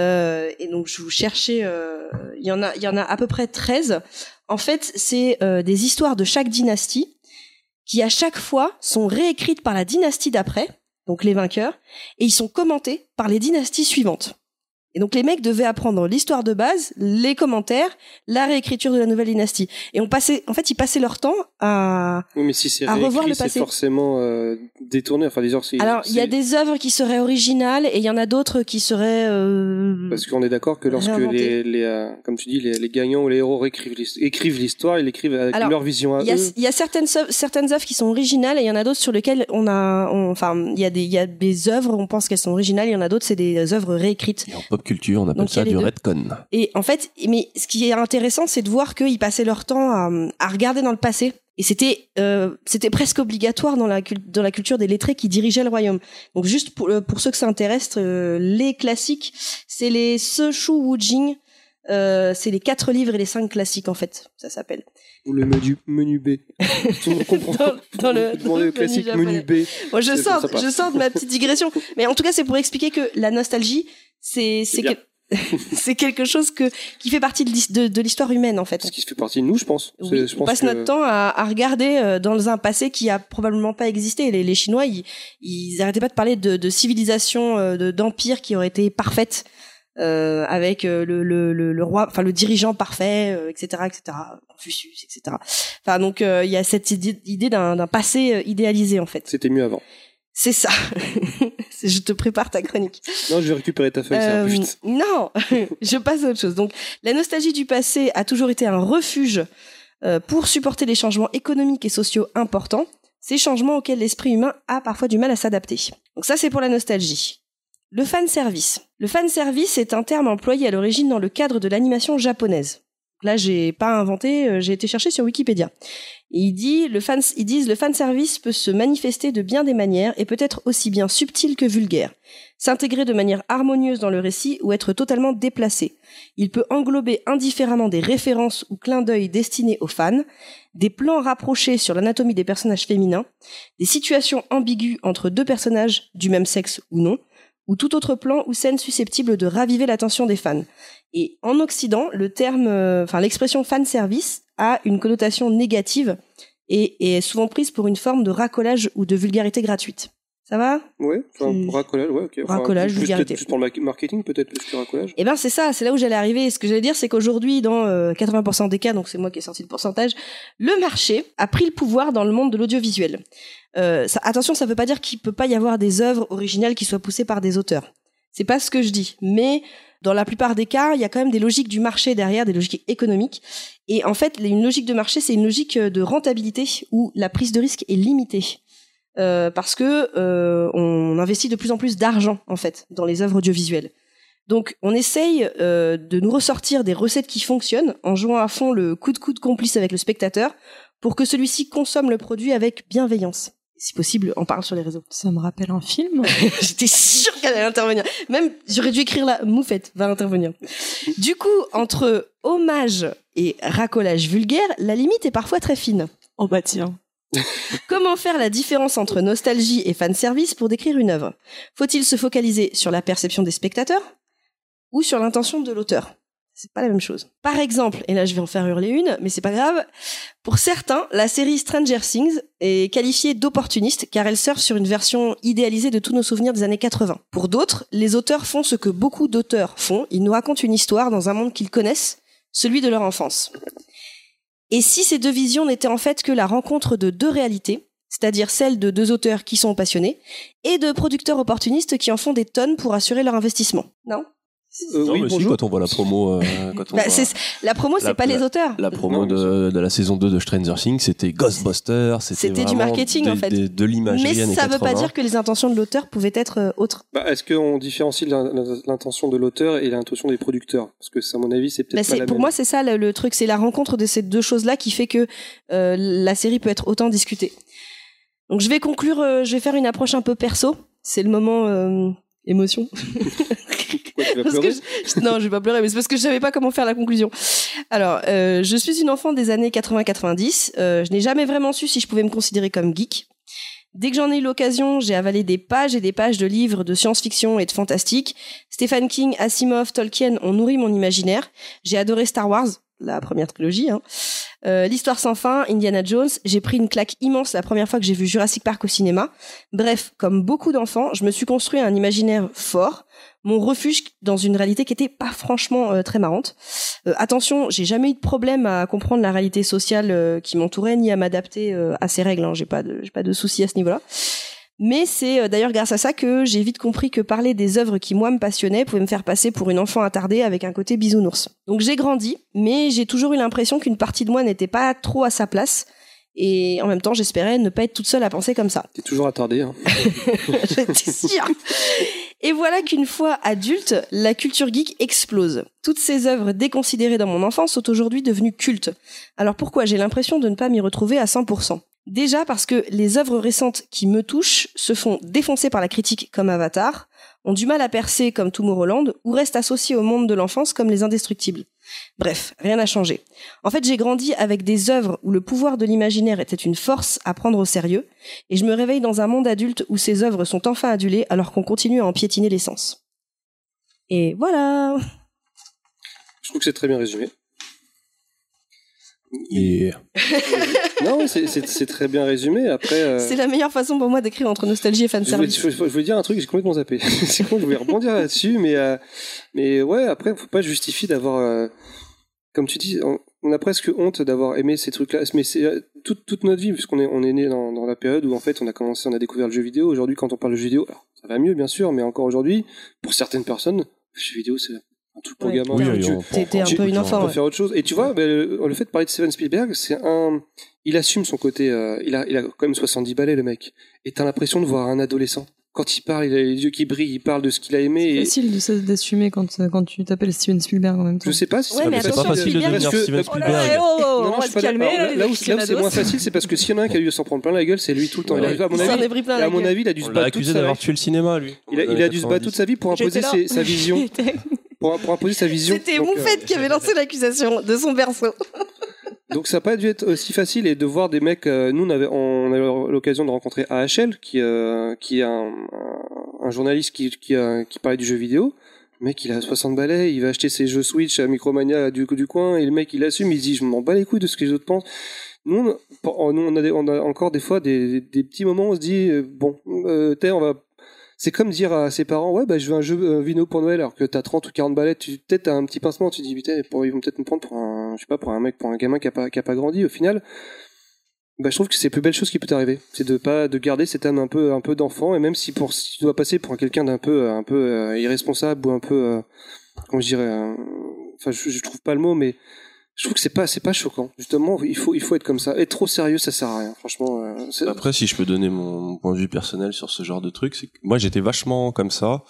euh, et donc je vous cherchais, euh, il y en a, il y en a à peu près 13. En fait, c'est euh, des histoires de chaque dynastie qui à chaque fois sont réécrites par la dynastie d'après, donc les vainqueurs, et ils sont commentés par les dynasties suivantes. Et donc les mecs devaient apprendre l'histoire de base, les commentaires, la réécriture de la nouvelle dynastie. Et on passait, en fait, ils passaient leur temps à. Oui, mais si c'est À revoir le c'est passé. forcément euh, détourné. Enfin, c'est. Alors il y a c'est- des œuvres qui seraient originales et il y en a d'autres qui seraient. euh, Parce qu'on est d'accord que lorsque les, les euh, comme tu dis, les, les gagnants ou les héros écrivent l'histoire, ils l'écrivent avec Alors, leur vision à Il y a, eux. il y a certaines œuvres, certaines œuvres qui sont originales et il y en a d'autres sur lesquelles on a, on- enfin, il y a des, il y a des œuvres, on pense qu'elles sont originales, il y en a d'autres, c'est des œuvres réécrites. Pop culture, on appelle Donc, ça du redcon. Et en fait, mais ce qui est intéressant, c'est de voir qu'ils passaient leur temps à, à regarder dans le passé. Et c'était, euh, c'était presque obligatoire dans la, dans la culture des lettrés qui dirigeaient le royaume. Donc juste pour, euh, pour ceux que ça intéresse, euh, les classiques, c'est les Se Shu Wu Jing. Euh, c'est les quatre livres et les cinq classiques en fait, ça s'appelle. Ou le menu, menu B. Tout le monde comprend. Dans- dans le- dans classique menu B. Moi, je sors, je sors de ma petite digression. Mais en tout cas, c'est pour expliquer que la nostalgie, c'est, c'est, quelque chose que, qui fait partie de l'his- de, de l'histoire humaine, en fait. Ce qui fait partie de nous, je pense. C'est- Oui, je on passe que- notre temps à, à regarder euh, dans un passé qui a probablement pas existé. Les, les Chinois, ils, ils arrêtaient pas de parler de, de civilisation, euh, d'empire qui aurait été parfaite, euh, avec euh, le, le, le, le roi, enfin le dirigeant parfait, euh, etc., etc., Confucius, etc. Enfin donc euh, il y a cette idée, idée d'un, passé idéalisé en fait. C'était mieux avant. C'est ça. Je te prépare ta chronique. Non, je vais récupérer ta feuille, plus Euh, vite. non, je passe à autre chose. Donc, la nostalgie du passé a toujours été un refuge pour supporter les changements économiques et sociaux importants, ces changements auxquels l'esprit humain a parfois du mal à s'adapter. Donc ça, c'est pour la nostalgie. Le fan service. Le fan service est un terme employé à l'origine dans le cadre de l'animation japonaise. Là, j'ai pas inventé, euh, j'ai été chercher sur Wikipédia. Il le fan, ils disent, le fan service peut se manifester de bien des manières et peut être aussi bien subtil que vulgaire s'intégrer de manière harmonieuse dans le récit ou être totalement déplacé. Il peut englober indifféremment des références ou clins d'œil destinés aux fans, des plans rapprochés sur l'anatomie des personnages féminins, des situations ambiguës entre deux personnages du même sexe ou non, ou tout autre plan ou scène susceptible de raviver l'attention des fans. Et en Occident, le terme, euh, enfin l'expression fan service a une connotation négative et, et est souvent prise pour une forme de racolage ou de vulgarité gratuite. Ça va? Enfin, tu- pour racolage, ouais, ok. Enfin, Racolage, plus, vulgarité. plus pour le ma- marketing, peut-être plus que racolage. Eh ben c'est ça, c'est là où j'allais arriver. Ce que j'allais dire, c'est qu'aujourd'hui, dans euh, 80% des cas, donc c'est moi qui ai sorti le pourcentage, le marché a pris le pouvoir dans le monde de l'audiovisuel. Euh, ça, attention, ça veut pas dire qu'il peut pas y avoir des œuvres originales qui soient poussées par des auteurs. C'est pas ce que je dis, mais dans la plupart des cas, il y a quand même des logiques du marché derrière, des logiques économiques. Et en fait, une logique de marché, c'est une logique de rentabilité où la prise de risque est limitée. Euh, parce que euh, on investit de plus en plus d'argent en fait dans les œuvres audiovisuelles. Donc on essaye euh, de nous ressortir des recettes qui fonctionnent en jouant à fond le coup de coude complice avec le spectateur pour que celui-ci consomme le produit avec bienveillance. Si possible, en parle sur les réseaux. Ça me rappelle un film. J'étais sûre qu'elle allait intervenir. Même, j'aurais dû écrire là, Moufette va intervenir. Du coup, entre hommage et racolage vulgaire, la limite est parfois très fine. Oh bah tiens. Comment faire la différence entre nostalgie et fanservice pour décrire une œuvre? Faut-il se focaliser sur la perception des spectateurs ou sur l'intention de l'auteur? C'est pas la même chose. Par exemple, et là je vais en faire hurler une, mais c'est pas grave, pour certains, la série Stranger Things est qualifiée d'opportuniste car elle surfe sur une version idéalisée de tous nos souvenirs des années 80. Pour d'autres, les auteurs font ce que beaucoup d'auteurs font, ils nous racontent une histoire dans un monde qu'ils connaissent, celui de leur enfance. Et si ces deux visions n'étaient en fait que la rencontre de deux réalités, c'est-à-dire celle de deux auteurs qui sont passionnés, et de producteurs opportunistes qui en font des tonnes pour assurer leur investissement Non? Euh, Non, oui, mais si, quand on voit la promo, euh, quand on Bah, voit La promo, c'est pas la- les auteurs. la promo Non, de, de la saison 2 de Stranger Things, c'était Ghostbusters, c'était C'était du marketing, en fait. De, de l'imagerie Mais ça veut pas 80. dire que les intentions de l'auteur pouvaient être euh, autres. Bah, Est-ce qu'on différencie l'in- l'intention de l'auteur et l'intention des producteurs? Parce que, à mon avis, c'est Bah, peut-être la pour même. moi, c'est ça le, le truc, c'est la rencontre de ces deux choses-là qui fait que euh, la série peut être autant discutée. Donc je vais conclure, euh, je vais faire une approche un peu perso. C'est le moment euh, émotion. Pourquoi tu vas Parce que pleurer je- je- non, je vais pas pleurer, mais c'est parce que je savais pas comment faire la conclusion. Alors, euh, je suis une enfant des années 80-90. Euh, je n'ai jamais vraiment su si je pouvais me considérer comme geek. Dès que j'en ai eu l'occasion, j'ai avalé des pages et des pages de livres de science-fiction et de fantastique. Stephen King, Asimov, Tolkien ont nourri mon imaginaire. J'ai adoré Star Wars, la première trilogie. Hein. Euh, L'histoire sans fin, Indiana Jones. J'ai pris une claque immense la première fois que j'ai vu Jurassic Park au cinéma. Bref, comme beaucoup d'enfants, je me suis construit un imaginaire fort mon refuge dans une réalité qui était pas franchement euh, très marrante. Euh, attention, j'ai jamais eu de problème à comprendre la réalité sociale euh, qui m'entourait ni à m'adapter euh, à ces règles. Hein. J'ai pas de j'ai pas de soucis à ce niveau-là. Mais c'est d'ailleurs grâce à ça que j'ai vite compris que parler des œuvres qui moi me passionnaient pouvait me faire passer pour une enfant attardée avec un côté bisounours. Donc j'ai grandi, mais j'ai toujours eu l'impression qu'une partie de moi n'était pas trop à sa place. Et en même temps, j'espérais ne pas être toute seule à penser comme ça. T'es toujours attardé. Hein. J'étais sûre. Et voilà qu'une fois adulte, la culture geek explose. Toutes ces œuvres déconsidérées dans mon enfance sont aujourd'hui devenues cultes. Alors pourquoi j'ai l'impression de ne pas m'y retrouver à 100% Déjà parce que les œuvres récentes qui me touchent se font défoncer par la critique comme Avatar, ont du mal à percer comme Tomorrowland ou restent associées au monde de l'enfance comme les indestructibles. Bref, rien n'a changé. En fait, j'ai grandi avec des œuvres où le pouvoir de l'imaginaire était une force à prendre au sérieux, et je me réveille dans un monde adulte où ces œuvres sont enfin adulées alors qu'on continue à en piétiner l'essence. Et voilà Je trouve que c'est très bien résumé. Non, c'est- très bien résumé. Après, euh, C'est la meilleure façon pour moi d'écrire entre nostalgie et je voulais, fanservice. je, je voulais dire un truc, j'ai complètement zappé. c'est con, je voulais rebondir là-dessus, mais euh, mais ouais, après, faut pas justifier d'avoir, euh, comme tu dis, on, on a presque honte d'avoir aimé ces trucs-là. Mais c'est euh, toute toute notre vie, puisqu'on est on est né dans, dans la période où en fait on a commencé, on a découvert le jeu vidéo. Aujourd'hui, quand on parle de jeu vidéo, alors, ça va mieux bien sûr, mais encore aujourd'hui, pour certaines personnes, le jeu vidéo c'est un truc pour Ouais. Oui, Tu- T'étais un peu une on enfant. peut ouais. faire autre chose. Et tu vois, ben, le, le fait de parler de Steven Spielberg, c'est un, il assume son côté, euh, il a, il a quand même 70 balais, le mec. Et t'as l'impression de voir un adolescent. Quand il parle, il a les yeux qui brillent, il parle de ce qu'il a aimé. C'est Et facile de s- d'assumer quand, quand tu t'appelles Steven Spielberg en même temps. je sais pas si Ouais, c'est mais plus c'est pas facile de devenir que- Steven Oh là Spielberg. oh, oh, Non, on va se pas calmer. là, Là, là où, là où c'est moins facile, c'est parce que s'il y en a un qui a dû s'en prendre plein la gueule, c'est lui tout le temps. Il Ouais. arrive, à mon Il s'en avis, est pris plein et la à mon gueule. avis, il a dû se l'a battre toute accusé sa d'avoir vie. tué le cinéma, lui. Il a, il a dû se battre toute sa vie pour imposer là. sa vision, pour, pour imposer sa vision. C'était Donc, euh, Moufette qui avait lancé l'accusation de son berceau. Donc ça n'a pas dû être aussi facile et de voir des mecs. euh, nous on avait on a eu l'occasion de rencontrer AHL qui euh, qui est un, journaliste qui qui, qui parlait du jeu vidéo. Le mec il a 60 balais, il va acheter ses jeux Switch à Micromania du du coin et le mec il assume, il dit je m'en bats les couilles de ce que les autres pensent. Nous on, nous, on a, des- on a encore des fois des, des petits moments où on se dit euh, bon euh, t'es, on va c'est comme dire à ses parents ouais bah je veux un jeu euh, Vino pour Noël alors que t'as 30 ou 40 balais tu peut-être un petit pincement tu te dis putain ils vont peut-être me prendre pour un je sais pas pour un mec pour un gamin qui a pas qui a pas grandi au final bah je trouve que c'est la plus belle chose qui peut t'arriver. C'est de pas de garder cette âme un peu un peu d'enfant et même si pour si tu dois passer pour quelqu'un d'un peu un peu euh, irresponsable ou un peu euh, comment je dirais euh, enfin je, je trouve pas le mot mais je trouve que c'est pas c'est pas choquant justement il faut il faut être comme ça être trop sérieux ça sert à rien franchement euh, Après, si je peux donner mon, point de vue personnel sur ce genre de truc, c'est que moi j'étais vachement comme ça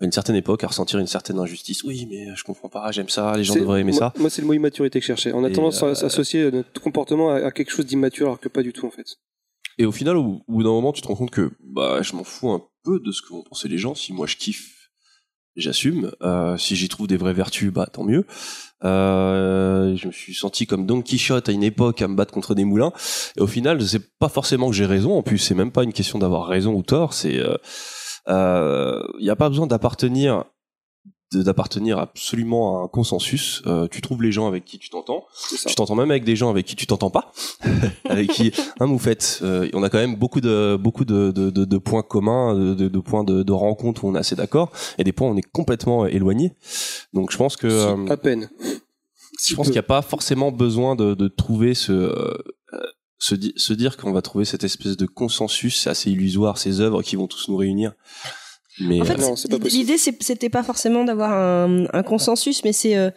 à une certaine époque à ressentir une certaine injustice. Oui, mais je comprends pas, j'aime ça, les gens devraient aimer moi, ça. Moi, c'est le mot immaturité que je cherchais. On a Et, tendance à euh, s'associer notre comportement à, à quelque chose d'immature alors que pas du tout en fait. et au final, au bout d'un moment, tu te rends compte que bah, je m'en fous un peu de ce que vont penser les gens. Si moi je kiffe, j'assume. Euh, si j'y trouve des vraies vertus, bah tant mieux. Euh, je me suis senti comme Don Quichotte à une époque à me battre contre des moulins. Et au final, c'est pas forcément que j'ai raison. En plus, c'est même pas une question d'avoir raison ou tort. C'est il euh, euh, y a pas besoin d'appartenir d'appartenir absolument à un consensus. Euh, tu trouves les gens avec qui tu t'entends. Tu t'entends même avec des gens avec qui tu t'entends pas, avec qui, hein, Moufette, euh, on a quand même beaucoup de beaucoup de, de, de, de points communs, de, points de, de rencontres où on est assez d'accord, et des points où on est complètement éloigné. Donc je pense que euh, à peine. je pense qu'il n'y a pas forcément besoin de, de trouver ce euh, euh, se, di- se dire qu'on va trouver cette espèce de consensus, assez illusoire, ces œuvres qui vont tous nous réunir. Mais En fait, euh, possible. l'idée c'était pas forcément d'avoir un, un consensus, mais c'est euh,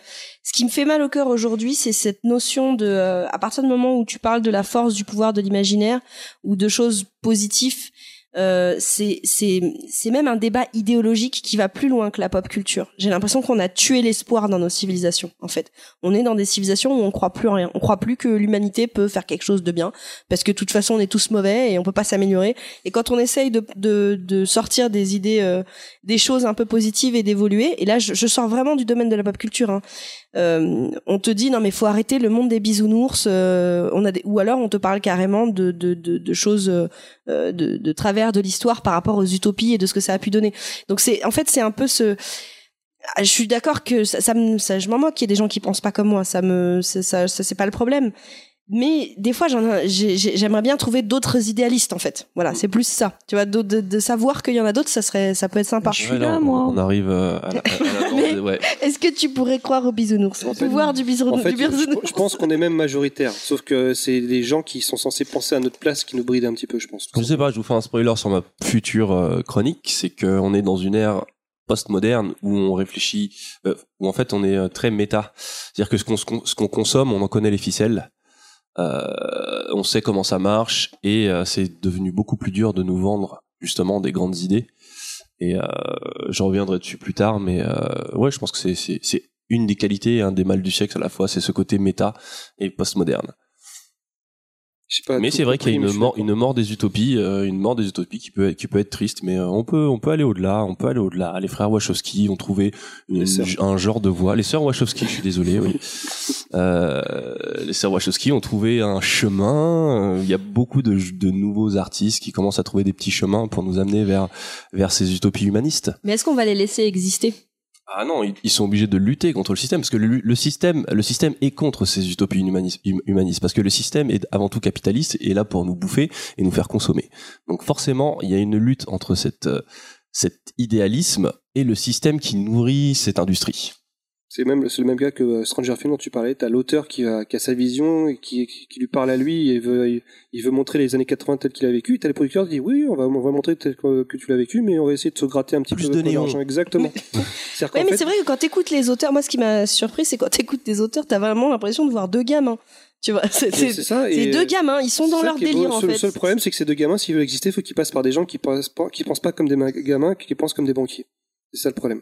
ce qui me fait mal au cœur aujourd'hui, c'est cette notion de, euh, à partir du moment où tu parles de la force du pouvoir de l'imaginaire ou de choses positives, euh, c'est c'est même un débat idéologique qui va plus loin que la pop culture. J'ai l'impression qu'on a tué l'espoir dans nos civilisations. En fait, on est dans des civilisations où on croit plus en rien. On croit plus que l'humanité peut faire quelque chose de bien, parce que de toute façon on est tous mauvais et on peut pas s'améliorer. Et quand on essaye de de, de sortir des idées, euh, des choses un peu positives et d'évoluer, et là je, je sors vraiment du domaine de la pop culture. Hein. Euh, on te dit non mais faut arrêter le monde des bisounours. euh, on a des, ou alors on te parle carrément de de, de, de choses euh, de, de travers de l'histoire par rapport aux utopies et de ce que ça a pu donner. Donc c'est en fait c'est un peu ce Ah, je suis d'accord que ça, ça, me, ça je m'en moque qu'il y ait des gens qui pensent pas comme moi, ça me ça, ça, c'est pas le problème. Mais des fois ai- j'aimerais bien trouver d'autres idéalistes en fait. Voilà, c'est plus ça. Tu vois de, de, de savoir qu'il y en a d'autres, ça serait ça peut être sympa. Je suis ouais, là, on, moi. on arrive euh, à la, à la Mais- ouais. Est-ce que tu pourrais croire aux bisounours? Au pouvoir du bisounours En fait, du je, bisounours je pense qu'on est même majoritaire, sauf que c'est des gens qui sont censés penser à notre place qui nous brident un petit peu, je pense. Je sais pas, je vous fais un spoiler sur ma future euh, chronique, c'est qu'on est dans une ère post-moderne où on réfléchit, euh, où en fait on est très méta. C'est-à-dire que ce qu'on ce consomme, on en connaît les ficelles, on sait comment ça marche et euh, c'est devenu beaucoup plus dur de nous vendre justement des grandes idées. Et euh, j'en reviendrai dessus plus tard, mais euh, ouais, je pense que c'est- une des qualités un des mal du siècle à la fois, c'est ce côté méta et post-moderne. Pas, Mais c'est vrai qu'il y a une mort, une mort des utopies, euh, une mort des utopies qui peut être, qui peut être triste, mais euh, on peut, on peut aller au-delà, on peut aller au-delà. Les frères Wachowski ont trouvé une- un genre de voix. Les sœurs Wachowski, je suis désolé, oui. Euh, les sœurs Wachowski ont trouvé un chemin. Euh, Il y a beaucoup de, de nouveaux artistes qui commencent à trouver des petits chemins pour nous amener vers, vers ces utopies humanistes. Mais est-ce qu'on va les laisser exister? Ah non, ils, sont obligés de lutter contre le système parce que le, système, le système est contre ces utopies hum- humanistes parce que le système est avant tout capitaliste et est là pour nous bouffer et nous faire consommer. Donc forcément, il y a une lutte entre euh, cet idéalisme et le système qui nourrit cette industrie. C'est même le même gars que euh, Stranger Things dont tu parlais. T'as l'auteur qui a, qui a sa vision et qui, qui lui parle à lui et veut, il, il veut montrer les années 80 telles qu'il a vécu. T'as les producteurs qui disent oui, on va, on va montrer tel que, que tu l'as vécu, mais on va essayer de se gratter un petit Plus peu de l'argent. Exactement. Mais fait, c'est vrai que quand t'écoutes les auteurs, moi ce qui m'a surpris, c'est quand t'écoutes des auteurs, t'as vraiment l'impression de voir deux gamins. Tu vois, c'est c'est c'est- ça. c'est et- deux gamins, ils sont dans leur beau. délire Le en fait. le seul problème, c'est que ces deux gamins, s'ils veulent exister, il faut qu'ils passent par des gens qui pensent pas, qui pensent pas comme des gamins, qui pensent comme des banquiers. C'est ça le problème.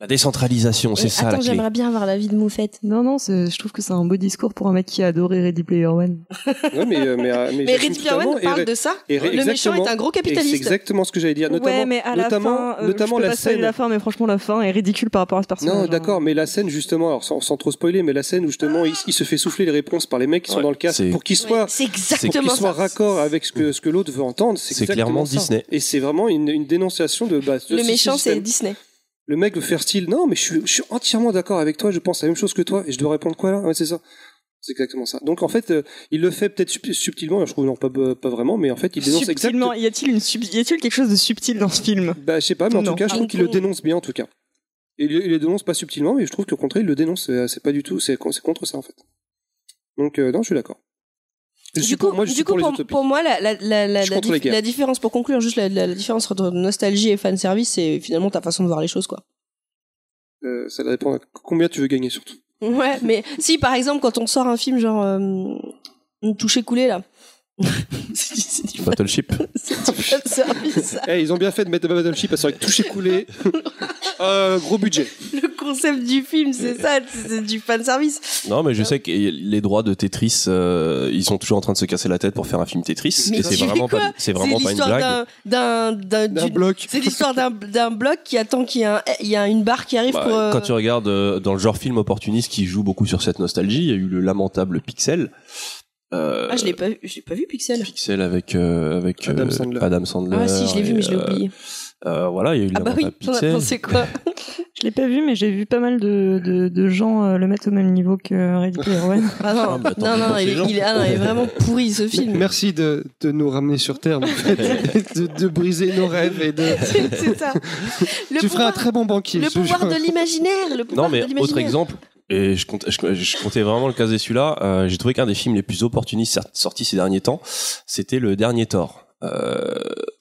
La décentralisation, c'est Et ça attends, la clé. j'aimerais bien avoir la vie de Moufette. Non, non, je trouve que c'est un beau discours pour un mec qui a adoré Ready Player One. Ouais, mais, euh, mais, euh, mais, Ready Player One parle de ça. et Le méchant exactement. est un gros et c'est capitaliste. exactement ce que j'allais dire. Notamment, ouais, mais à la notamment, fin, euh, notamment je peux la pas scène. la fin, mais franchement, la fin est ridicule par rapport à ce personnage. Non, hein. d'accord, mais la scène justement, alors sans, sans trop spoiler, mais la scène où justement il, il se fait souffler les réponses par les mecs qui sont Ouais, dans le casque c'est- pour qu'ils Ouais, soient, c'est pour exactement qu'ils soient raccord avec ce que ce que l'autre veut entendre. C'est exactement clairement. Disney. Et c'est vraiment une, dénonciation de bah, Le méchant, c'est. Disney. Le mec veut faire style. Non, mais je suis, je suis entièrement d'accord avec toi. Je pense la même chose que toi. Et je dois répondre quoi là? Ouais, c'est ça. C'est exactement ça. Donc en fait, euh, il le fait peut-être sub- subtilement. Je trouve non pas pas vraiment, mais en fait, il dénonce Subtilement, exactement. y a-t-il une sub- y a-t-il quelque chose de subtil dans ce film? Bah, je sais pas, mais en Non. tout cas, je trouve qu'il le dénonce bien en tout cas. Et il, il le dénonce pas subtilement, mais je trouve qu'au contraire, il le dénonce. C'est c'est pas du tout. C'est c'est contre ça en fait. Donc euh, non, je suis d'accord. Suis Du coup, pour- moi, je du suis coup pour les pour, utopies. pour moi, la, dif- différence, pour conclure, juste la, différence entre nostalgie et fanservice, c'est finalement ta façon de voir les choses, quoi. Euh, ça dépend à combien tu veux gagner surtout. Ouais, mais si par exemple, quand on sort un film genre euh, Une touche coulée là. c'est du- Battleship. c'est du fanservice, ça. Eh, ils ont bien fait de mettre Battleship à avec toucher coulé. euh, gros budget. Le concept du film, c'est ça, c'est du fan service. Non, mais je sais que les droits de Tetris, euh, ils sont toujours en train de se casser la tête pour faire un film Tetris. Mais et c'est vraiment pas, c'est vraiment pas une blague. d'un- d'un d'un bloc. C'est l'histoire d'un d'un bloc qui attend qu'il y, ait un- il y a une barre qui arrive Bah, pour. euh, Quand tu regardes euh, dans le genre film opportuniste qui joue beaucoup sur cette nostalgie, il y a eu le lamentable Pixel. Euh, Ah, je l'ai pas, vu- j'ai pas vu Pixel. Pixel avec euh, avec Adam euh, Sandler. Adam Sandler Ah si, je l'ai vu, mais je l'ai oublié. euh, voilà, il y a eu Ah bah oui, as Pixel. pensé quoi Je l'ai pas vu, mais j'ai vu pas mal de, de, de gens le mettre au même niveau que Ready Player One. Ah non, Ah, bah, non, non, il, est, ah non, il est vraiment pourri ce film. Merci de, de nous ramener sur terre, en fait, de, de briser nos rêves et de. C'est c'est ça. Le tu feras un pouvoir, très bon banquier. le pouvoir de l'imaginaire. Le pouvoir Non, mais de autre exemple, et je comptais, je, je comptais vraiment le caser celui-là, euh, j'ai trouvé qu'un des films les plus opportunistes sortis ces derniers temps, c'était le dernier Thor. Euh,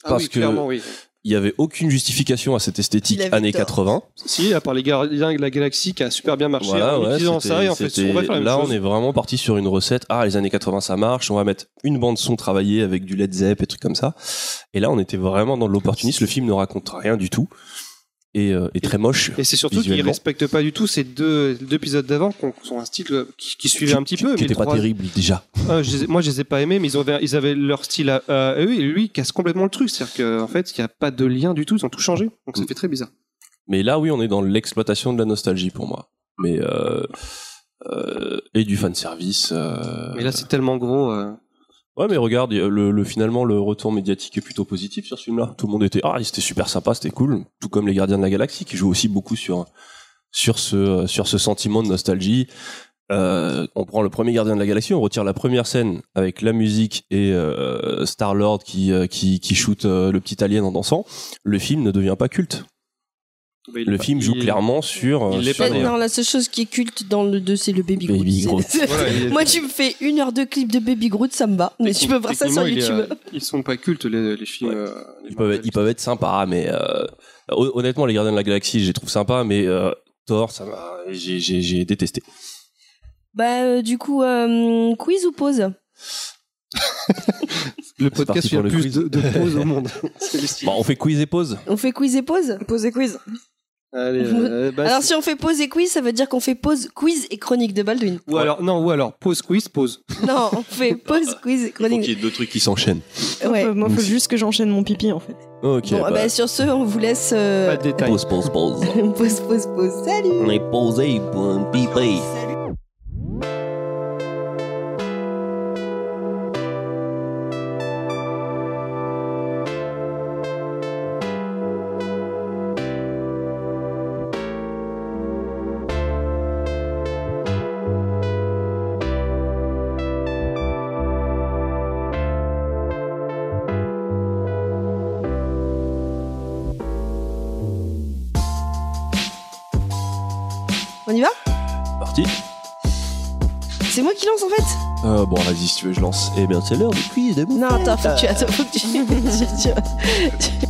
Ah parce oui, que oui. il y avait aucune justification à cette esthétique années tort. 80. Si, à part les Gardiens de la Galaxie qui a super bien marché Voilà, en ouais, c'était- ça et en fait, on va faire la même là, chose. on est vraiment parti sur une recette. Ah, les années 80, ça marche. On va mettre une bande son travaillée avec du Led Zepp et trucs comme ça. Et là, on était vraiment dans l'opportunisme. Le film ne raconte rien du tout et euh, est très moche. Et c'est surtout qu'ils respectent pas du tout ces deux, deux épisodes d'avant qui ont- qui ont un style euh, qui, qui suivait un petit peu. qui mais était pas trois- terrible déjà. Ah, je les moi, je les ai pas aimés, mais ils avaient, ils avaient leur style à, à eux et lui il casse complètement le truc. C'est-à-dire qu'en fait, il n'y a pas de lien du tout. Ils ont tout changé. Donc ça Mm. fait très bizarre. Mais là, oui, on est dans l'exploitation de la nostalgie pour moi. Mais euh, euh, et du fan service. Mais là, c'est tellement gros. Ouais, mais regarde, le, le- finalement, le retour médiatique est plutôt positif sur ce film-là. Tout le monde était, ah, c'était super sympa, c'était cool. Tout comme les Gardiens de la Galaxie, qui jouent aussi beaucoup sur, sur ce, sur ce sentiment de nostalgie. Euh, on prend le premier Gardien de la Galaxie, on retire la première scène avec la musique et euh, Star Lord qui, euh, qui, qui shoot le petit alien en dansant. Le film ne devient pas culte. Mais Le film joue clairement sur. euh, il l'est sur- non, la seule chose qui est culte dans le 2, c'est le Baby Groot. Baby Groot. Voilà, Moi, tu me fais une heure de clip de Baby Groot, ça me va. Mais tu peux voir ça sur Techniquement, il YouTube. euh, ils sont pas cultes les, les films. Ouais. euh, Ils peuvent, être, ils peuvent être sympas, mais euh, hon- honnêtement, les Gardiens de la Galaxie, je les trouve sympas, mais euh, Thor, ça m'a, j'ai, détesté. Bah, euh, du coup, euh, quiz ou pause Le podcast, a le plus quiz. de, de pauses au monde. C'est le style. Bon, on fait quiz et pause. On fait quiz et pause Posez quiz. Allez, euh, bah, Alors, si on fait pause et quiz, ça veut dire qu'on fait pause, quiz et chronique de Baldwin. ou alors non, ou alors pause quiz, pause. Non, on fait pause, quiz et Il faut chronique. qu'il y ait deux trucs qui s'enchaînent. Ouais. Euh, Moi, faut juste que j'enchaîne mon pipi, en fait. Ok, Bon, bah, bah, sur ce, on vous laisse. euh, Pas de détails. pause, pause, pause. pause, pause, pause. Salut On est posé pour un pipi. On vas-y, si tu veux, je lance. Eh bien, c'est l'heure du quiz de Non, attends, faut que tu. Attends, faut que tu. tu- tu-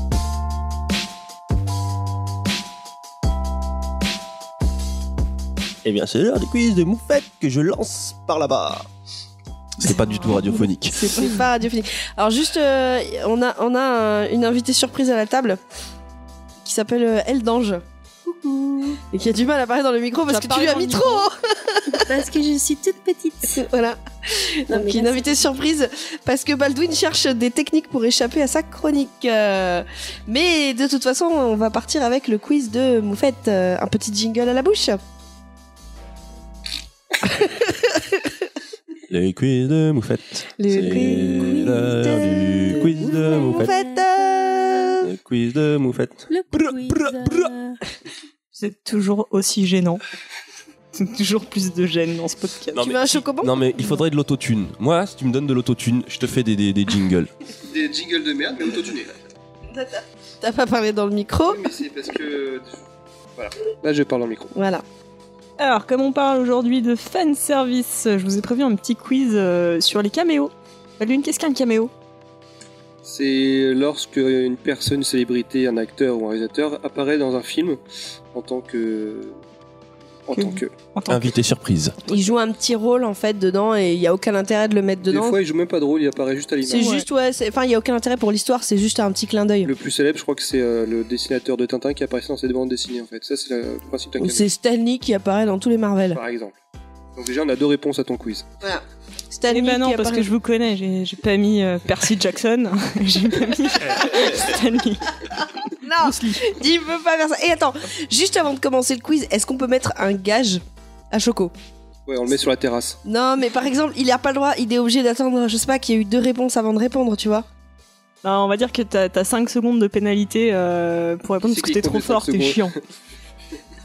Eh bien, c'est l'heure du quiz de Moufette que je lance par là-bas. C'est pas du tout radiophonique. C'est pas radiophonique. Alors, juste, euh, on a, on a un- une invitée surprise à la table qui s'appelle euh, Elle d'Ange. Et qui a du mal à parler dans le micro parce que tu lui as mis trop Parce que je suis toute petite. Voilà. Non, Donc, mais une là, invitée surprise parce que Baldwin cherche des techniques pour échapper à sa chronique. Euh, mais de toute façon, on va partir avec le quiz de Moufette. Euh, un petit jingle à la bouche. Les quiz de Moufette. Le quiz de du quiz de Moufette. Moufette. Le quiz de Moufette. Le Brr, quiz, brr, brr. euh, C'est toujours aussi gênant. C'est toujours plus de gêne dans ce podcast. Non, Tu mais veux un chocobon Non, mais il faudrait de l'autotune. Moi, si tu me donnes de l'autotune, je te fais des, des, des jingles. Des jingles de merde, mais autotunés. T'as pas parlé dans le micro mais c'est parce que. Voilà. Là, je parle en micro. Voilà. Alors, comme on parle aujourd'hui de fan service, je vous ai prévu un petit quiz euh, sur les caméos. Lune, qu'est-ce qu'un caméo? C'est lorsque une personne, une célébrité, un acteur ou un réalisateur apparaît dans un film en tant que en tant que. En tant que- Invité surprise. Il joue un petit rôle en fait dedans et il y a aucun intérêt de le mettre Des dedans. fois, il joue même pas de rôle, il apparaît juste à C'est l'image. Ouais. juste ouais, c'est- enfin il y a aucun intérêt pour l'histoire, c'est juste un petit clin d'œil. Le plus célèbre, je crois que c'est euh, le dessinateur de Tintin qui apparaissait dans ses bandes dessinées en fait. Ça, c'est le principe d'un Ou caméo, c'est Stanley qui apparaît dans tous les Marvel. par exemple. Donc déjà, on a deux réponses à ton quiz. Stanley Eh ben non, parce que je vous connais, j'ai j'ai pas mis euh, Percy Jackson, j'ai pas mis Stanley. Non, il veut pas faire ça. Et attends, juste avant de commencer le quiz, est-ce qu'on peut mettre un gage à Choco? Ouais, on le met sur la terrasse. Non, mais par exemple, il a pas le droit, il est obligé d'attendre, je sais pas, qu'il y ait eu deux réponses avant de répondre, tu vois. Non, on va dire que t'as as 5 secondes de pénalité euh, pour répondre C'est parce que t'es trop fort, t'es chiant.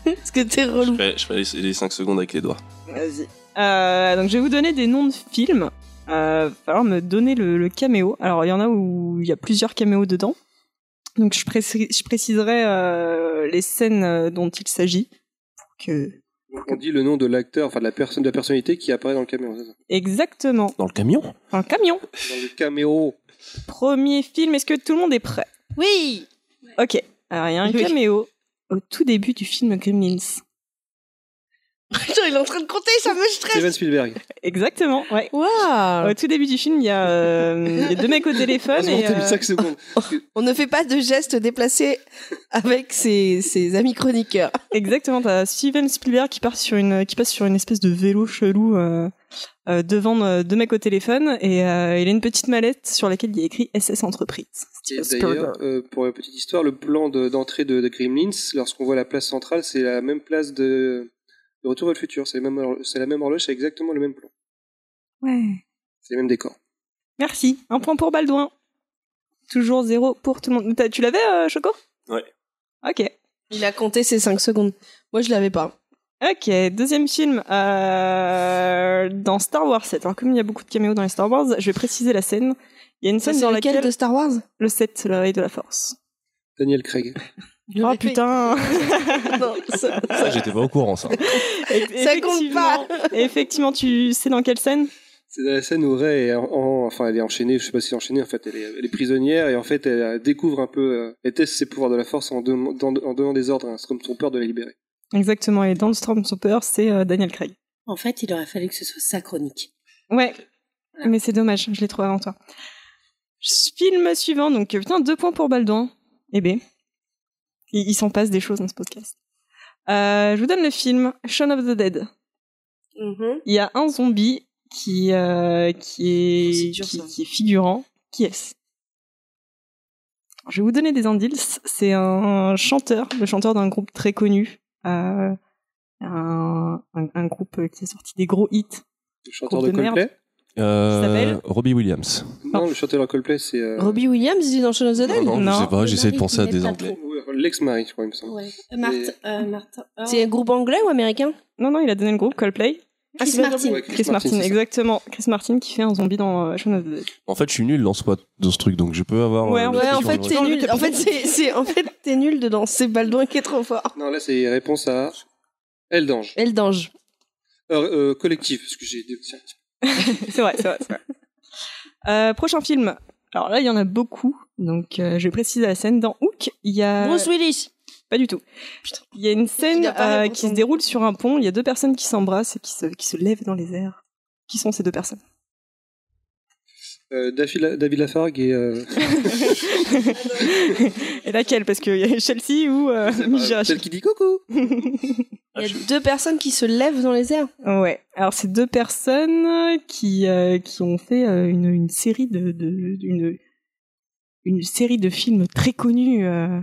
Parce que t'es relou. fais, je fais les 5 secondes avec les doigts. Vas-y. Euh, donc je vais vous donner des noms de films. Euh, va falloir me donner le, le caméo. Alors il y en a où il y a plusieurs caméos dedans. Donc je, précis- je préciserai euh, les scènes euh, dont il s'agit. Pour que... Donc, on dit le nom de l'acteur, enfin de la personne, de la personnalité qui apparaît dans le caméo. c'est ça? Exactement. Dans le camion? Un camion. Dans le caméo. Premier film, est-ce que tout le monde est prêt? Oui Ok. Alors il y a un Oui. caméo au tout début du film Gremlins. Putain, il est en train de compter, ça me stresse Steven Spielberg. Exactement, ouais. Waouh Au tout début du film, il y a, euh, il y a deux mecs au téléphone et euh, 5 secondes. On ne fait pas de gestes déplacés avec ses, ses amis chroniqueurs. Exactement, t'as Steven Spielberg qui part sur une qui passe sur une espèce de vélo chelou euh, euh, devant euh, deux mecs au téléphone et euh, il a une petite mallette sur laquelle il y a écrit SS Entreprise. Et Steven D'ailleurs, euh, pour la petite histoire, le plan de- d'entrée de, de Gremlins, lorsqu'on voit la place centrale, c'est la même place de, de Retour vers le futur. C'est la même horlo- c'est la même horloge, c'est exactement le même plan. Ouais. C'est les mêmes décors. Merci. Un point pour Baldouin. Toujours zéro pour tout le monde. T'as- Tu l'avais, euh, Choco? Ouais. Ok. Il a compté ses 5 secondes. Moi, je l'avais pas. Ok, deuxième film. Euh, dans Star Wars 7. Alors, comme il y a beaucoup de caméos dans les Star Wars, je vais préciser la scène. Il y a une scène C'est dans lequel laquelle. de Star Wars? Le 7, le réveil de la force. Daniel Craig. Oh putain Non, ça, Ça, j'étais pas au courant, ça. ça compte pas Effectivement, tu sais dans quelle scène? C'est la scène où Ray est en, en- enfin elle est enchaînée, je sais pas si enchaînée, en fait elle est, elle est prisonnière et en fait elle découvre un peu, euh, elle teste ses pouvoirs de la force en, donnant des ordres à un Stormtrooper de la libérer. Exactement, et dans le Stormtrooper, c'est euh, Daniel Craig. En fait, il aurait fallu que ce soit sa chronique. Ouais, mais c'est dommage, je l'ai trouvé avant toi. Film suivant, donc euh, putain, deux points pour Baldouin. Eh ben, il, il s'en passe des choses dans ce podcast. Euh, je vous donne le film Shaun of the Dead. Mhm. Il y a un zombie qui euh, qui est Oh, dur, qui, est figurant. Qui est-ce? Je vais vous donner des indices. C'est un chanteur, le chanteur d'un groupe très connu, euh, un, un, un groupe qui a sorti des gros hits. Le chanteur de de. Coldplay? Euh, s'appelle Robbie Williams. Non, le chanteur de Coldplay c'est euh, Robbie Williams, il est dans Shaun of the Dead Non, non, Non. je sais pas, j'essaie de penser à des anglais. l'ex-mari, je crois, il me semble. Ouais. Euh, Marthe, euh, oh. C'est un groupe anglais ou américain Non, non, il a donné le groupe Coldplay. Chris c'est pas Martin. Ouais, Chris Martin, exactement. Chris Martin qui fait un zombie dans euh, Shaun of the Dead. En fait, je suis nul dans ce, dans ce truc, donc je peux avoir. Ouais, euh, Ouais, truc en fait, t'es nul. En fait, c'est, en fait, t'es nul dedans. C'est Baldwin qui est trop fort. Non, là c'est réponse à Elle d'Ange. Eldange. Euh, euh, collectif, parce que j'ai dit. c'est vrai, c'est vrai, c'est vrai. Euh, prochain film. Alors là, il y en a beaucoup, donc euh, je vais préciser la scène. Dans Hook, il y a... Bruce Willis. Pas du tout. Il y a une scène euh, qui se déroule sur un pont. Il y a deux personnes qui s'embrassent et qui se, qui se lèvent dans les airs. Qui sont ces deux personnes? Euh, David, Lafargue et. Euh, Et laquelle? Parce qu'il y a Chelsea ou euh, celle qui dit coucou Il y a deux personnes qui se lèvent dans les airs. Ouais. Alors c'est deux personnes qui euh, qui ont fait euh, une, une série de de d'une une série de films très connus euh,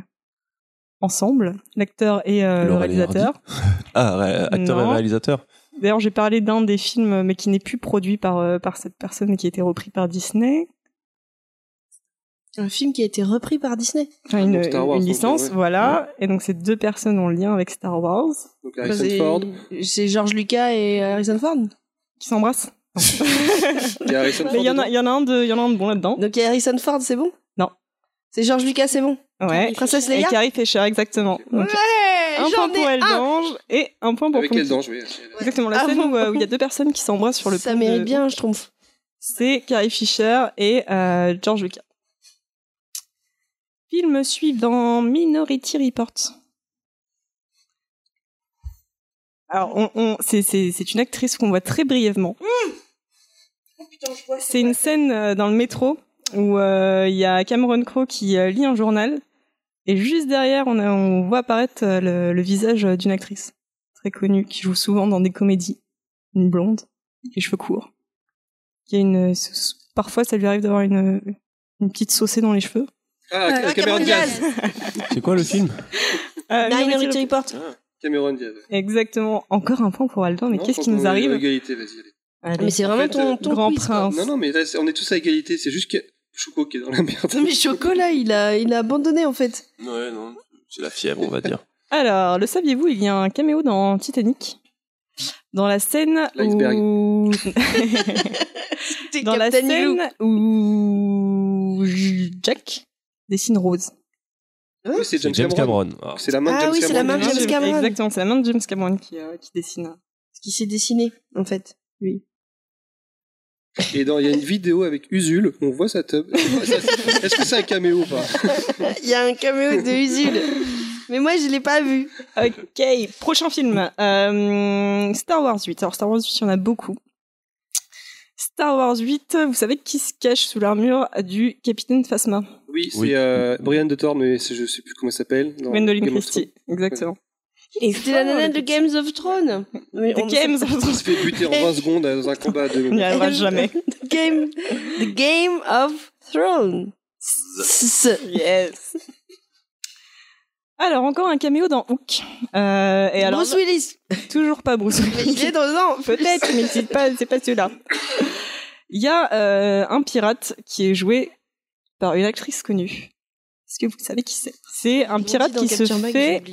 ensemble, l'acteur et euh, le et réalisateur. Ah, ré- acteur Non. et réalisateur. D'ailleurs, j'ai parlé d'un des films, mais qui n'est plus produit par euh, par cette personne, mais qui a été repris par Disney. Un film qui a été repris par Disney. Enfin, une, Donc Star Wars, une donc, licence, ouais. et Et donc, c'est deux personnes en lien avec Star Wars Donc Harrison c'est, Ford. c'est George Lucas et Harrison Ford. qui s'embrassent. Il y en a, dedans il y en a un de, il y en a un de bon là-dedans. Donc il y a Harrison Ford, c'est bon? Non. C'est George Lucas, c'est bon? Ouais. Princesse Et Leia Carrie Fisher, exactement. Donc, Ouais, un point pour ai Elle un d'Ange et un point pour Avec Ponky. Elle d'Ange, oui. Exactement, la Ah scène bon où, euh, où il y a deux personnes qui s'embrassent sur le Ça mérite de- bien, je trouve. C'est Carrie Fisher et euh, George Lucas. Film suivant Minority Report. Alors, on, on- c'est, une actrice qu'on voit très brièvement. C'est une scène euh, dans le métro où euh, il y a Cameron Crowe qui euh, lit un journal et juste derrière, on, a, on voit apparaître le, le visage d'une actrice très connue qui joue souvent dans des comédies. Une blonde, les cheveux courts. Qui a une, parfois, ça lui arrive d'avoir une, une petite saucée dans les cheveux. Ah, Ah, Cameron Diaz. C'est quoi le film Euh, Minority Report. Cameron Diaz. Exactement. Encore un point pour Aldo, mais qu'est-ce qui nous arrive Égalité, vas-y. allez. Allez. Mais c'est vraiment En fait, ton, euh, ton Grand quiz. Prince. Non, non, mais là, on est tous à égalité. C'est juste que Choco qui est dans la merde. Non, mais Chocolat, il a, il a abandonné en fait. Ouais, non. C'est la fièvre, on va dire. Alors, le saviez-vous, il y a un caméo dans Titanic? Dans la scène où... Dans la scène où Jack dessine Rose. Oui, c'est James, James Cameron. Cameron. Ah. C'est la main de Ah James oui, c'est la Cameron. main de James Cameron. Exactement, c'est la main de James Cameron qui, euh, qui dessine. Ce qui s'est dessiné, en fait. Lui. Et dans- il y a une vidéo avec Usul, on voit sa tub. Est-ce que c'est un caméo ou pas? Il y a un caméo de Usul. Mais moi, je l'ai pas vu. Ok, prochain film. Euh, Star Wars 8. Alors Star Wars 8, il y en a beaucoup. Star Wars 8, vous savez qui se cache sous l'armure du capitaine Phasma? Oui, c'est Oui. euh, Brian de Thor, mais je sais plus comment il s'appelle. dans Gwendoline of Christie, exactement. Et C'était la nana de Games of Thrones. Mais The on- Games Thrones. Il se fait buter en 20 secondes dans un combat de. On n'y arrivera jamais. The Game, the Game of Thrones. S- Yes. Alors, encore un caméo dans Hook. Euh, et alors, Bruce Willis. toujours pas Bruce Mais il Willis. est dedans. Peut-être, mais c'est pas, c'est pas celui-là. Il y a euh, un pirate qui est joué par une actrice connue. Est-ce que vous savez qui c'est? C'est un pirate qui se fait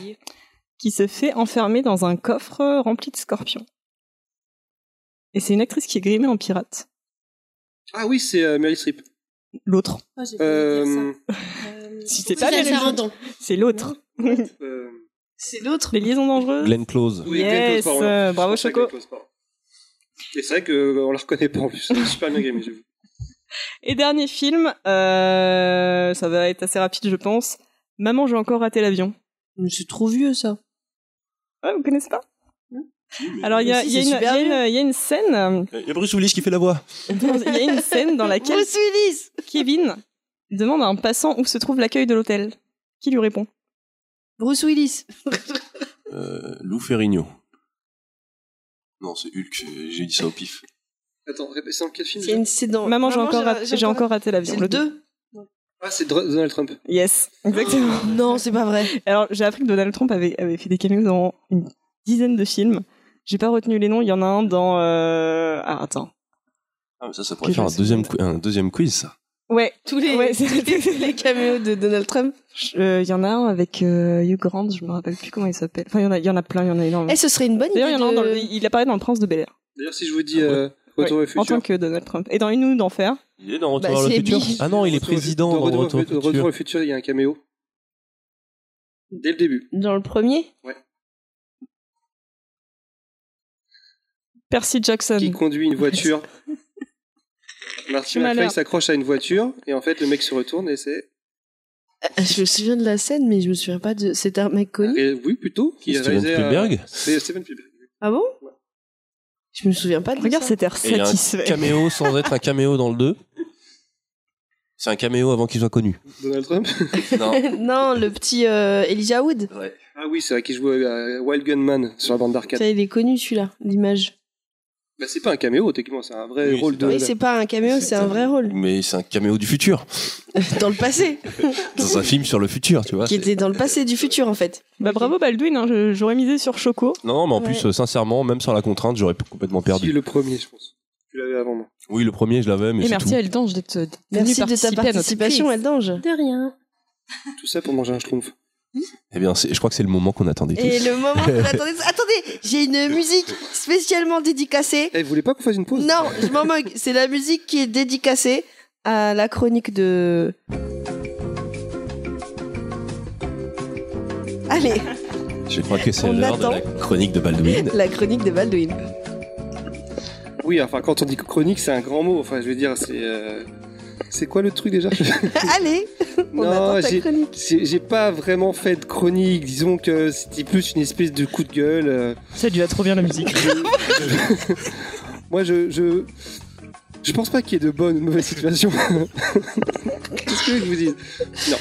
qui se fait enfermer dans un coffre rempli de scorpions. Et c'est une actrice qui est grimée en pirate. Ah oui, c'est euh, Meryl Streep. L'autre. Ah, Euh. Euh, Si c'est pas. C'est l'autre. euh, C'est l'autre. Les liaisons dangereuses. Glenn Close. oui, Glenn Yes, Close, pardon. euh, bravo, Choco. Glenn Close, pardon. Et c'est vrai qu'on la reconnaît pas en plus. Super bien gamé, j'avoue. Et dernier film, euh, ça va être assez rapide, je pense. Maman, j'ai encore raté l'avion. Mais c'est trop vieux, ça. Ah, vous connaissez pas Alors, il y a, si, y une- y y a scène, euh, Il y a Bruce Willis qui fait la voix. il y a une scène dans laquelle Bruce Willis. Kevin demande à un passant où se trouve l'accueil de l'hôtel. Qui lui répond? Bruce Willis. Euh, Lou Ferrigno. Non, c'est Hulk. J'ai dit ça au pif. Attends, c'est dans quel film C'est une- c'est dans. Maman, j'ai encore, raté- j'ai encore raté l'avion. C'est le 2 Ah, c'est Donald Trump. Yes, exactement. Non, c'est pas vrai. Alors, j'ai appris que Donald Trump avait, avait fait des caméos dans une dizaine de films. J'ai pas retenu les noms. Il y en a un dans. Euh... Ah, attends. Ah, mais ça, ça pourrait Que faire un deuxième, un deuxième quiz, ça. Ouais, Tous les, Ouais, tous les, caméos de Donald Trump. Euh, Il y en a un avec euh, Hugh Grant, je me rappelle plus comment il s'appelle. Enfin, il y en a, il y en a plein, il y en a énormément. Eh, ce serait une bonne idée. D'ailleurs, il de- apparaît dans Le Prince de Bel Air. D'ailleurs, si je vous dis euh, Retour Ouais, au en tant que Donald Trump. Et dans Une ou d'enfer. Il est dans Retour Bah, vers le c'est futur. Ah non, il est Retour président dans dans Retour, Retour Retour futur. au futur, il y a un caméo. Dès le début. Dans le premier Percy Jackson. Qui conduit une voiture. Martin. McFly s'accroche à une voiture et en fait le mec se retourne et c'est Euh, Je me souviens de la scène, mais je me souviens pas de. C'est un mec connu? et oui plutôt qui a Steven réalisé, euh, Spielberg c'est Steven Spielberg. Ah bon? Je me souviens pas de Regarde ça. cet air Et il y a un satisfait. caméo sans être un caméo dans le 2. C'est un caméo avant qu'il soit connu. Donald Trump. Non. non, le petit euh, Elijah Wood. Ah oui, c'est vrai qui jouait à Wild Gunman sur la bande d'arcade. Ça, il est connu celui-là, l'image. Bah, c'est pas un caméo techniquement, c'est un vrai Oui, rôle de. Oui, c'est pas un caméo, c'est un vrai rôle. Mais c'est un caméo du futur. Dans le passé. Dans un film sur le futur, tu vois. Qui était dans le passé du futur, en fait. Bah bravo Baldwin, hein, j'aurais misé sur Choco. Non, mais en Ouais. plus, euh, sincèrement, même sans la contrainte, j'aurais complètement Si, perdu. le premier, je pense. Tu l'avais avant moi. Oui, le premier, je l'avais, mais Et merci tout. Eldange d'être Merci de ta à participation, quiz. Eldange. De rien. Tout ça pour manger un schtroumpf. Eh bien, je crois que c'est le moment qu'on attendait tous. Et le moment qu'on attendait. Attendez, j'ai une musique spécialement dédicacée. Eh, vous voulez pas qu'on fasse une pause? Non, je m'en moque. C'est la musique qui est dédicacée à la chronique de. Allez, Je crois que c'est l'heure de la chronique de Baldwin. la chronique de Baldwin. Oui, enfin, quand on dit chronique, c'est un grand mot. Enfin, je veux dire, c'est. euh, C'est quoi le truc déjà Allez, on Non, j'ai- chronique. J'ai j'ai pas vraiment fait de chronique. Disons que c'était plus une espèce de coup de gueule. euh, Ça lui va trop bien la musique. Moi, je, je, je pense pas qu'il y ait de bonnes ou de mauvaises situations. Qu'est-ce que je vous dis? Non.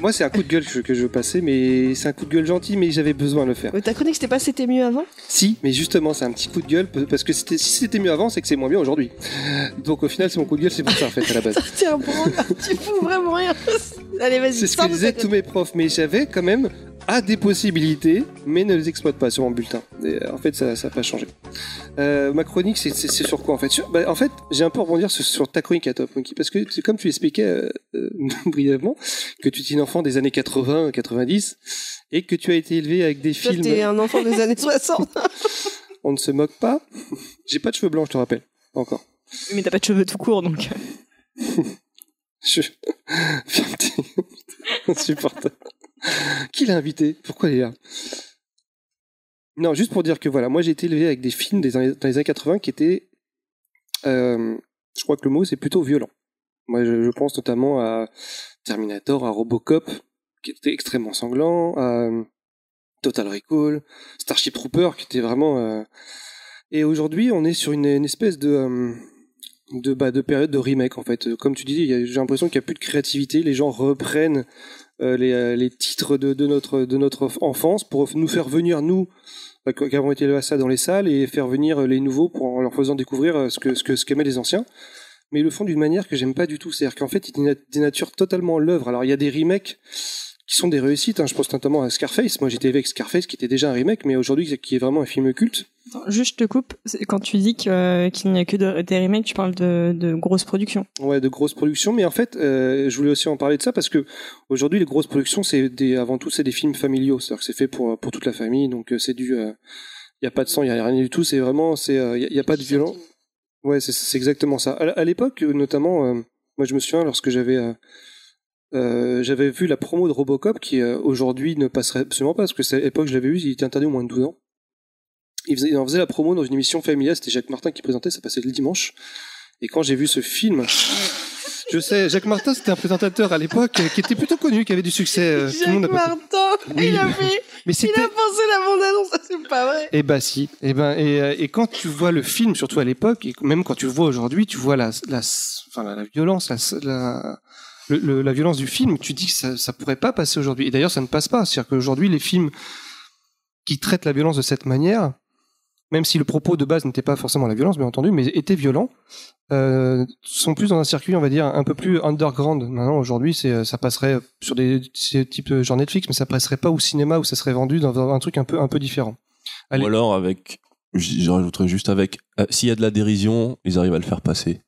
Moi, c'est un coup de gueule que, que je veux passer, mais c'est un coup de gueule gentil, mais j'avais besoin de le faire. Mais ta chronique, c'était pas c'était mieux avant? Si, mais justement, c'est un petit coup de gueule parce que si c'était mieux avant, c'est que c'est moins bien aujourd'hui. Donc au final, c'est mon coup de gueule, c'est pour ça en fait à la base. Tiens, bon, tu fous vraiment rien. Allez, vas-y. C'est ce que disaient tous mes profs, mais j'avais quand même à des possibilités, mais ne les exploite pas sur mon bulletin. Et, euh, en fait, ça n'a pas changé. Euh, ma chronique, c'est sur quoi en fait? Sur- bah, En fait, j'ai un peu rebondir sur, sur ta chronique à toi, Punky, parce que c'est comme tu expliquais euh, euh, brièvement que tu étais une enfant des années 80, 90, et que tu as été élevé avec des Toi, films. t'es un enfant des années 60. On ne se moque pas. J'ai pas de cheveux blancs, je te rappelle. Encore. Mais t'as pas de cheveux tout court, donc. Je... Insupportable. Qui l'a invité? Pourquoi il est là? Non, juste pour dire que voilà, moi j'ai été élevé avec des films des années, dans les années 80 qui étaient. euh, je crois que le mot c'est plutôt violent. Moi je, pense notamment à Terminator, à Robocop, qui était extrêmement sanglant, à euh, Total Recall, Starship Trooper, qui était vraiment. euh, Et aujourd'hui, on est sur une, espèce de. de, bah, de période de remake en fait. Comme tu a- j'ai l'impression qu'il n'y a plus de créativité. Les gens reprennent les, euh, les titres de, de notre, de notre enfance pour nous faire venir, nous, euh, qui avons été élevés à ça dans les salles, et faire venir euh, les nouveaux pour, en leur faisant découvrir euh, ce que ce que ce qu'aimaient les anciens. Mais ils le font d'une manière que j'aime pas du tout. C'est-à-dire qu'en fait, ils déna- dénaturent totalement l'œuvre. Alors, il y a des remakes qui sont des réussites. hein. Je pense notamment à Scarface. Moi, j'étais avec Scarface, qui était déjà un remake, mais aujourd'hui, qui est vraiment un film culte. Attends, juste, je te coupe. Quand tu dis euh, qu'il n'y a que de- des remakes, tu parles de, de grosses productions. Ouais, de grosses productions, mais en fait, euh, je voulais aussi en parler de ça parce que aujourd'hui, les grosses productions, c'est des, avant tout, c'est des films familiaux, c'est-à-dire que c'est fait pour pour toute la famille, donc euh, c'est du, il y a pas de sang, il y a rien du tout, c'est vraiment, c'est, il y, a- y a pas de violence. Ouais, c'est exactement ça. À, à l'époque, euh, notamment, euh, moi, je me souviens lorsque j'avais euh, j'avais vu la promo de Robocop qui euh, aujourd'hui ne passerait absolument pas parce que c'est à l'époque je l'avais vu, il était interdit au moins de 12 ans. Il, faisait, il en faisait la promo dans une émission familiale, c'était Jacques Martin qui présentait, ça passait le dimanche. Et quand j'ai vu ce film, je sais, Jacques Martin c'était un présentateur à l'époque euh, qui était plutôt connu, qui avait du succès. euh, tout le monde Jacques pas- Martin, Oui, il a fait, Mais il a pensé la bande-annonce, ça, c'est pas vrai. Eh ben si. Eh ben et, et quand tu vois le film, surtout à l'époque, et même quand tu le vois aujourd'hui, tu vois la la enfin la, la violence, la la, le- le- la violence du film. Tu dis que ça ça pourrait pas passer aujourd'hui. Et d'ailleurs, ça ne passe pas. C'est-à-dire qu'aujourd'hui, les films qui traitent la violence de cette manière, même si le propos de base n'était pas forcément la violence, bien entendu, mais était violent, euh, sont plus dans un circuit, on va dire, un peu plus underground. Maintenant, aujourd'hui, c'est, euh, ça passerait sur des, types euh, genre Netflix, mais ça passerait pas au cinéma où ça serait vendu dans un truc un peu, un peu différent. Allez. Ou alors avec, je, rajouterais juste avec, euh, s'il y a de la dérision, ils arrivent à le faire passer.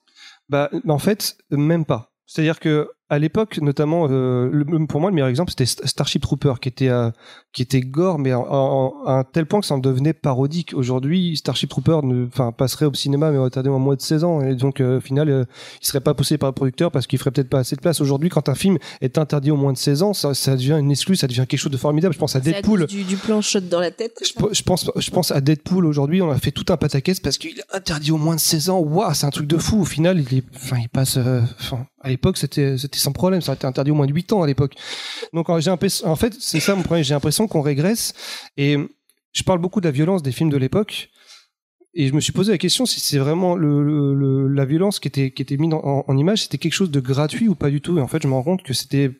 Bah, en fait, même pas. C'est-à-dire que à l'époque, notamment, euh, le- pour moi, le meilleur exemple, c'était St- Starship Trooper, qui était euh, qui était gore, mais en- en- à un tel point que ça en devenait parodique. Aujourd'hui, Starship Trooper, ne, enfin, passerait au cinéma, mais retardé en moins de 16 ans, et donc euh, au final, euh, il serait pas poussé par le producteur parce qu'il ferait peut-être pas assez de place. Aujourd'hui, quand un film est interdit au moins de 16 ans, ça, ça devient une exclue, ça devient quelque chose de formidable. Je pense à à Deadpool. cause du, du plan shot dans la tête. Je, pe- je pense, je pense à Deadpool aujourd'hui. On a fait tout un pataquès parce qu'il est interdit au moins de 16 ans. Waouh, c'est un truc de fou. Au final, il est, enfin, il passe. Enfin, à l'époque, c'était, c'était sans problème. Ça aurait été interdit au moins de 8 ans à l'époque. Donc, en fait, c'est ça mon problème. J'ai l'impression qu'on régresse. Et je parle beaucoup de la violence des films de l'époque. Et je me suis posé la question si c'est vraiment la violence qui était, qui était mise en, image, c'était quelque chose de gratuit ou pas du tout. Et en fait, je me rends compte que c'était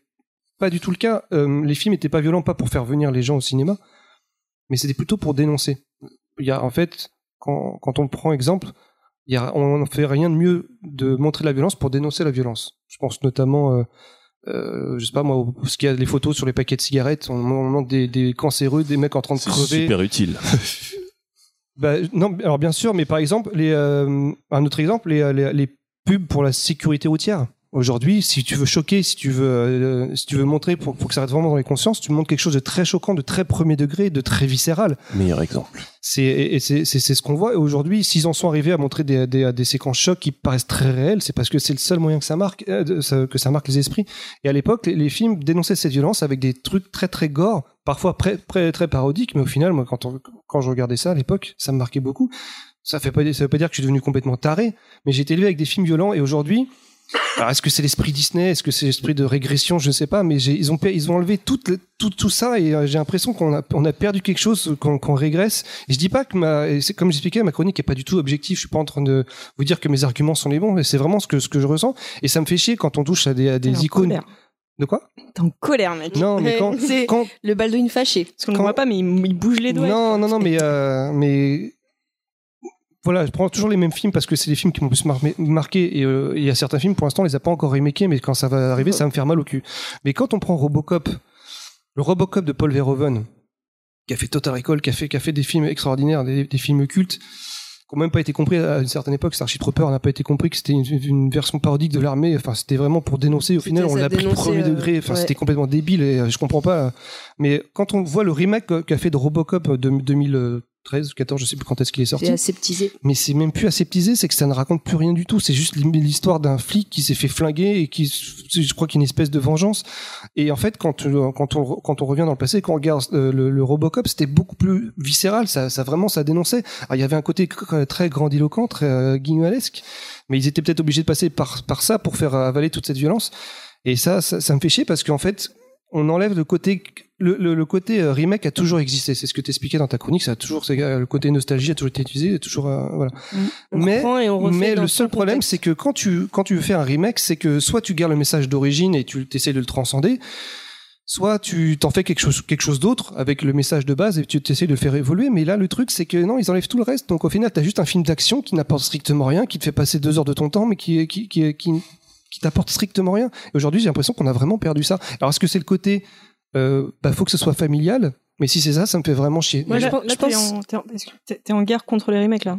pas du tout le cas. Euh, les films étaient pas violents, pas pour faire venir les gens au cinéma, mais c'était plutôt pour dénoncer. Il y a en fait, quand, on prend exemple, y a, on ne fait rien de mieux de montrer la violence pour dénoncer la violence. Je pense notamment, euh, euh, je sais pas moi, ce qu'il y a les photos sur les paquets de cigarettes, on, on montre des, des cancéreux, des mecs en train de C'est crever. super utile. Bah, non, alors bien sûr, mais par exemple, les, euh, un autre exemple, les, les, les pubs pour la sécurité routière. Aujourd'hui, si tu veux choquer, si tu veux, euh, si tu veux montrer pour, pour que ça reste vraiment dans les consciences, tu montres quelque chose de très choquant, de très premier degré, de très viscéral. Meilleur exemple. C'est et et c'est ce qu'on voit. Et aujourd'hui, s'ils en sont arrivés à montrer des, des, des séquences chocs qui paraissent très réelles, c'est parce que c'est le seul moyen que ça marque, euh, ça- que ça marque les esprits. Et à l'époque, les, les films dénonçaient cette violence avec des trucs très très gore, parfois très très, très parodiques. Mais au final, moi, quand on- quand je regardais ça à l'époque, ça me marquait beaucoup. Ça fait pas ça veut pas dire que je suis devenu complètement taré, mais j'ai été élevé avec des films violents. Et aujourd'hui, Alors est-ce que c'est l'esprit Disney, est-ce que c'est l'esprit de régression, je ne sais pas, mais ils ont ils ont enlevé tout tout tout ça et euh, j'ai l'impression qu'on a on a perdu quelque chose, qu'on qu'on régresse. Et je dis pas que ma, comme j'expliquais, ma chronique est pas du tout objective. Je suis pas en train de vous dire que mes arguments sont les bons, mais c'est vraiment ce que ce que je ressens et ça me fait chier quand on touche à des à des icônes. colère. De quoi? T'es en colère, mec. Non, mais quand C'est quand le Baldwin fâché. Parce qu'on ne Quand- voit pas, mais il, il bouge les doigts. Non, non, non, mais, euh, mais voilà, je prends toujours les mêmes films parce que c'est les films qui m'ont plus mar- marqué. Et euh, il y a certains films, pour l'instant, on les a pas encore remakés, mais quand ça va arriver, ça va me faire mal au cul. Mais quand on prend Robocop, le Robocop de Paul Verhoeven, qui a fait Total Recall, qui a fait, qui a fait des films extraordinaires, des, des films cultes, qui n'ont même pas été compris à une certaine époque. Starship Trooper n'a pas été compris que c'était une, une version parodique de l'armée. Enfin, c'était vraiment pour dénoncer. Au final, on l'a pris premier euh, degré. Enfin, ouais. c'était complètement débile et euh, je comprends pas. Mais quand on voit le remake qu'a fait de Robocop de 2013 ou 14, je sais plus quand est-ce qu'il est sorti. C'est aseptisé. Mais c'est même plus aseptisé, c'est que ça ne raconte plus rien du tout. C'est juste l'histoire d'un flic qui s'est fait flinguer et qui, je crois qu'il y a une espèce de vengeance. Et en fait, quand, euh, quand, on, quand on revient dans le passé, quand on regarde euh, le, le Robocop, c'était beaucoup plus viscéral. Ça, ça vraiment, ça dénonçait. Alors, il y avait un côté très grandiloquent, très euh, guignolesque, mais ils étaient peut-être obligés de passer par, par ça pour faire avaler toute cette violence. Et ça, ça, ça me fait chier parce qu'en fait, on enlève le côté le, le, le côté euh, remake a toujours existé. C'est ce que t'expliquais dans ta chronique. Ça a toujours euh, le côté nostalgie a toujours été utilisé a toujours euh, voilà. On mais mais le seul problème c'est que quand tu quand tu veux faire un remake c'est que soit tu gardes le message d'origine et tu essaies de le transcender soit tu t'en fais quelque chose quelque chose d'autre avec le message de base et tu essaies de le faire évoluer. Mais là le truc c'est que non ils enlèvent tout le reste. Donc au final t'as juste un film d'action qui n'apporte strictement rien qui te fait passer deux heures de ton temps mais qui qui qui, qui, qui t'apporte strictement rien. Et aujourd'hui j'ai l'impression qu'on a vraiment perdu ça. Alors est-ce que c'est le côté euh, bah faut que ce soit familial mais si c'est ça ça me fait vraiment chier Moi, Là, je pense- là, je t'es pense- en, t'es en- est-ce que t'es- t'es en guerre contre les remakes là?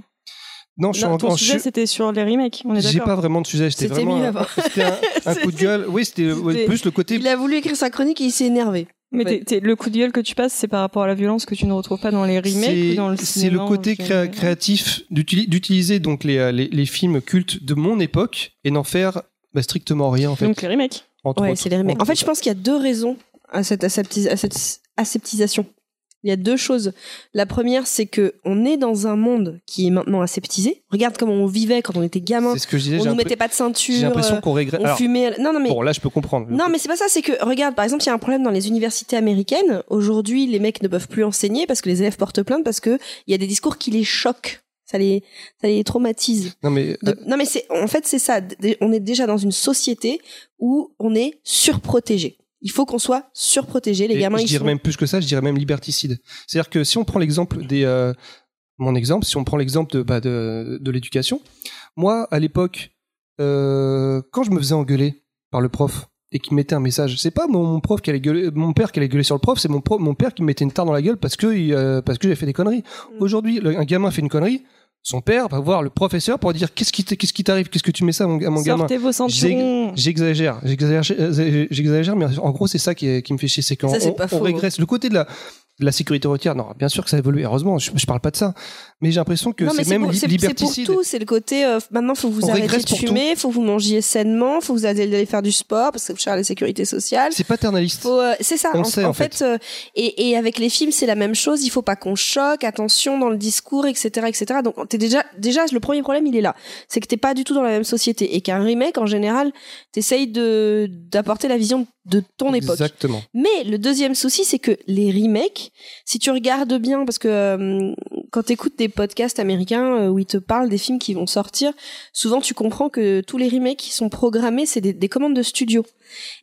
non je suis en, ton en- sujet je- c'était sur les remakes. On est j'ai d'accord. pas vraiment de sujet c'était C'était vraiment mieux un- avant. c'était un, un coup de gueule oui c'était plus le côté Il a voulu écrire sa chronique et il s'est énervé. Mais Ouais. t'es- t'es- le coup de gueule que tu passes, c'est par rapport à la violence que tu ne retrouves pas dans les remakes ou dans le C'est le côté créa- créatif d'utili- d'utiliser donc les, euh, les, les films cultes de mon époque et n'en faire bah, strictement rien en fait. Donc les remakes. entre Ouais, autres. c'est les remakes. En fait, je pense qu'il y a deux raisons à cette, aseptis- à cette aseptisation. Il y a deux choses. La première, c'est que on est dans un monde qui est maintenant aseptisé. Regarde comment on vivait quand on était gamin. C'est ce que je disais. On j'ai nous mettait pas de J'ai ceinture. l'impression euh, qu'on regrette. on Alors, fumait. Non, non, mais bon, là, je peux comprendre. Non, mais c'est pas ça, c'est que, regarde, par exemple, il y a un problème dans les universités américaines. Aujourd'hui, les mecs ne peuvent plus enseigner parce que les élèves portent plainte parce que il y a des discours qui les choquent. Ça les, ça les traumatise. Non, mais De- non, mais c'est, en fait, c'est ça. On est déjà dans une société où on est surprotégé. Il faut qu'on soit surprotégé. Les Et gamins, je ils dirais sont... même plus que ça, je dirais même liberticide. C'est-à-dire que si on prend l'exemple des, euh, mon exemple, si on prend l'exemple de, bah, de, de l'éducation, moi, à l'époque, euh, quand je me faisais engueuler par le prof et qui me mettait un message, c'est pas mon, mon prof qui allait gueuler, mon père qui allait gueuler sur le prof, c'est mon, mon père qui me mettait une tare dans la gueule parce que, euh, parce que j'ai fait des conneries. Mm. Aujourd'hui, un gamin fait une connerie, son père va voir le professeur pour dire qu'est-ce qui t'- qu'est-ce qui t'arrive, qu'est-ce que tu mets ça à mon, à mon gamin? Sortez vos ceinturons. J'exagère, j'exagère, j'exagère, mais en gros c'est ça qui, me fait chier, c'est Ça, c'est on- régresse. Le côté de la, la sécurité routière, non, bien sûr que ça a évolué. Heureusement, je, je parle pas de ça, mais j'ai l'impression que c'est c'est même pour, li- c'est- c'est pour liberticide. tout. C'est le côté, euh, maintenant, faut vous On arrêtiez de fumer, faut que vous mangiez sainement, faut que vous alliez faire du sport parce que vous cher la sécurité sociale. C'est paternaliste. Euh, c'est ça. On en, sait, en en fait, euh, et, et avec les films, c'est la même chose. Il faut pas qu'on choque. Attention dans le discours, etc., etc. Donc, t'es déjà, déjà, le premier problème, il est là. C'est que t'es pas du tout dans la même société et qu'un remake, en général, t'essayes de d'apporter la vision de ton époque. Exactement. Mais le deuxième souci, c'est que les remakes, si tu regardes bien, parce que euh, quand tu écoutes des podcasts américains euh, où ils te parlent des films qui vont sortir, souvent tu comprends que tous les remakes qui sont programmés, c'est des, des commandes de studio.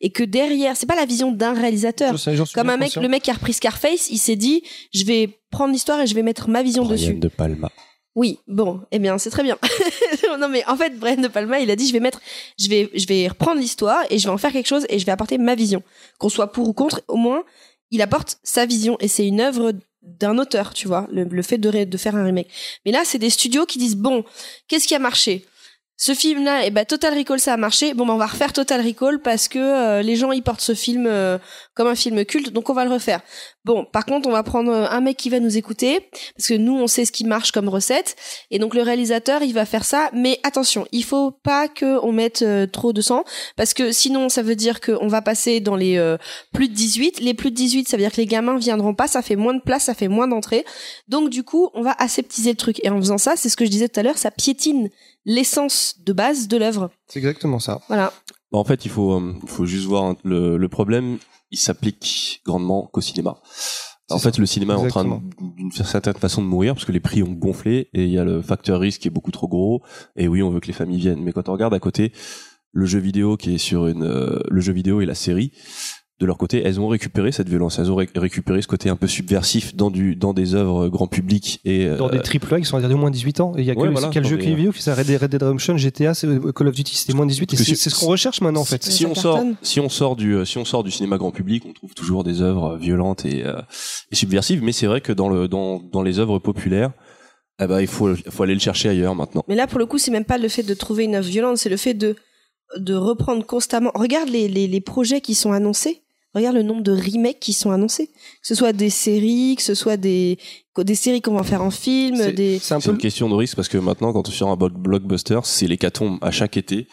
Et que derrière, c'est pas la vision d'un réalisateur. Sais, Comme bien un mec, conscient. le mec qui a repris Scarface, il s'est dit, je vais prendre l'histoire et je vais mettre ma vision dessus. Brian de Palma. Oui, bon, eh bien, c'est très bien. non, mais en fait, Brian De Palma, il a dit, je vais mettre, je vais, je vais reprendre l'histoire et je vais en faire quelque chose et je vais apporter ma vision. Qu'on soit pour ou contre, au moins, il apporte sa vision et c'est une œuvre d'un auteur, tu vois, le, fait de faire un remake. Mais là, c'est des studios qui disent, bon, qu'est-ce qui a marché? Ce film-là, eh ben, Total Recall, ça a marché. Bon, ben, on va refaire Total Recall parce que euh, les gens, ils portent ce film euh, comme un film culte, donc on va le refaire. Bon, par contre, on va prendre euh, un mec qui va nous écouter, parce que nous, on sait ce qui marche comme recette, et donc le réalisateur, il va faire ça. Mais attention, il faut pas que on mette euh, trop de sang, parce que sinon, ça veut dire qu'on va passer dans les euh, plus de 18. Les plus de 18, ça veut dire que les gamins viendront pas, ça fait moins de place, ça fait moins d'entrée. Donc du coup, on va aseptiser le truc. Et en faisant ça, c'est ce que je disais tout à l'heure, ça piétine l'essence de base de l'œuvre. C'est exactement ça. Voilà. Bah, en fait, il faut, euh, il faut juste voir hein, le, le problème. Il s'applique grandement qu'au cinéma. En fait, le cinéma est en train d'une certaine façon de mourir parce que les prix ont gonflé et il y a le facteur risque qui est beaucoup trop gros. Et oui, on veut que les familles viennent. Mais quand on regarde à côté le jeu vidéo qui est sur une, euh, le jeu vidéo et la série, de leur côté, elles ont récupéré cette violence. Elles ont ré- récupéré ce côté un peu subversif dans du, dans des œuvres grand public et Dans euh, des triple A qui sont interdits au moins 18 ans. Et il y a que, Ouais, voilà, quel dans jeu des- vidéo qui ça Red Dead Red Dead Redemption, GTA, euh, Call of Duty, c'était moins 18. Et que c'est ce qu'on recherche maintenant, en fait. si on sort, cartonne. si on sort du, si on sort du cinéma grand public, on trouve toujours des œuvres violentes et, euh, et subversives. Mais c'est vrai que dans le, dans, dans les œuvres populaires, eh ben, il faut, aller le chercher ailleurs maintenant. Mais là, pour le coup, c'est même pas le fait de trouver une œuvre violente, c'est le fait de, de reprendre constamment. Regarde les, les, les projets qui sont annoncés. Regarde le nombre de remakes qui sont annoncés. Que ce soit des séries, que ce soit des, des séries qu'on va faire en film, C'est des. c'est un peu une question de risque parce que maintenant, quand on fait un blo- blockbuster, c'est l'hécatombe à chaque été.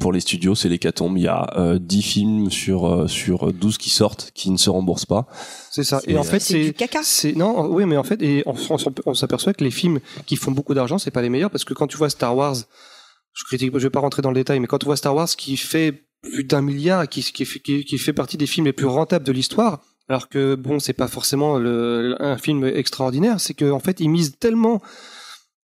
Pour les studios, c'est l'hécatombe. Il y a euh, 10 films sur, euh, sur 12 qui sortent qui ne se remboursent pas. C'est ça. C'est- Et en fait, C'est du c'est caca. c'est non, oui, mais en fait, et on, on s'aperçoit que les films qui font beaucoup d'argent, c'est pas les meilleurs parce que quand tu vois Star Wars, je critique, je vais pas rentrer dans le détail, mais quand tu vois Star Wars qui fait plus d'un milliard, qui, qui, qui, fait partie des films les plus rentables de l'histoire, alors que bon, c'est pas forcément un film extraordinaire, c'est qu'en fait, ils misent tellement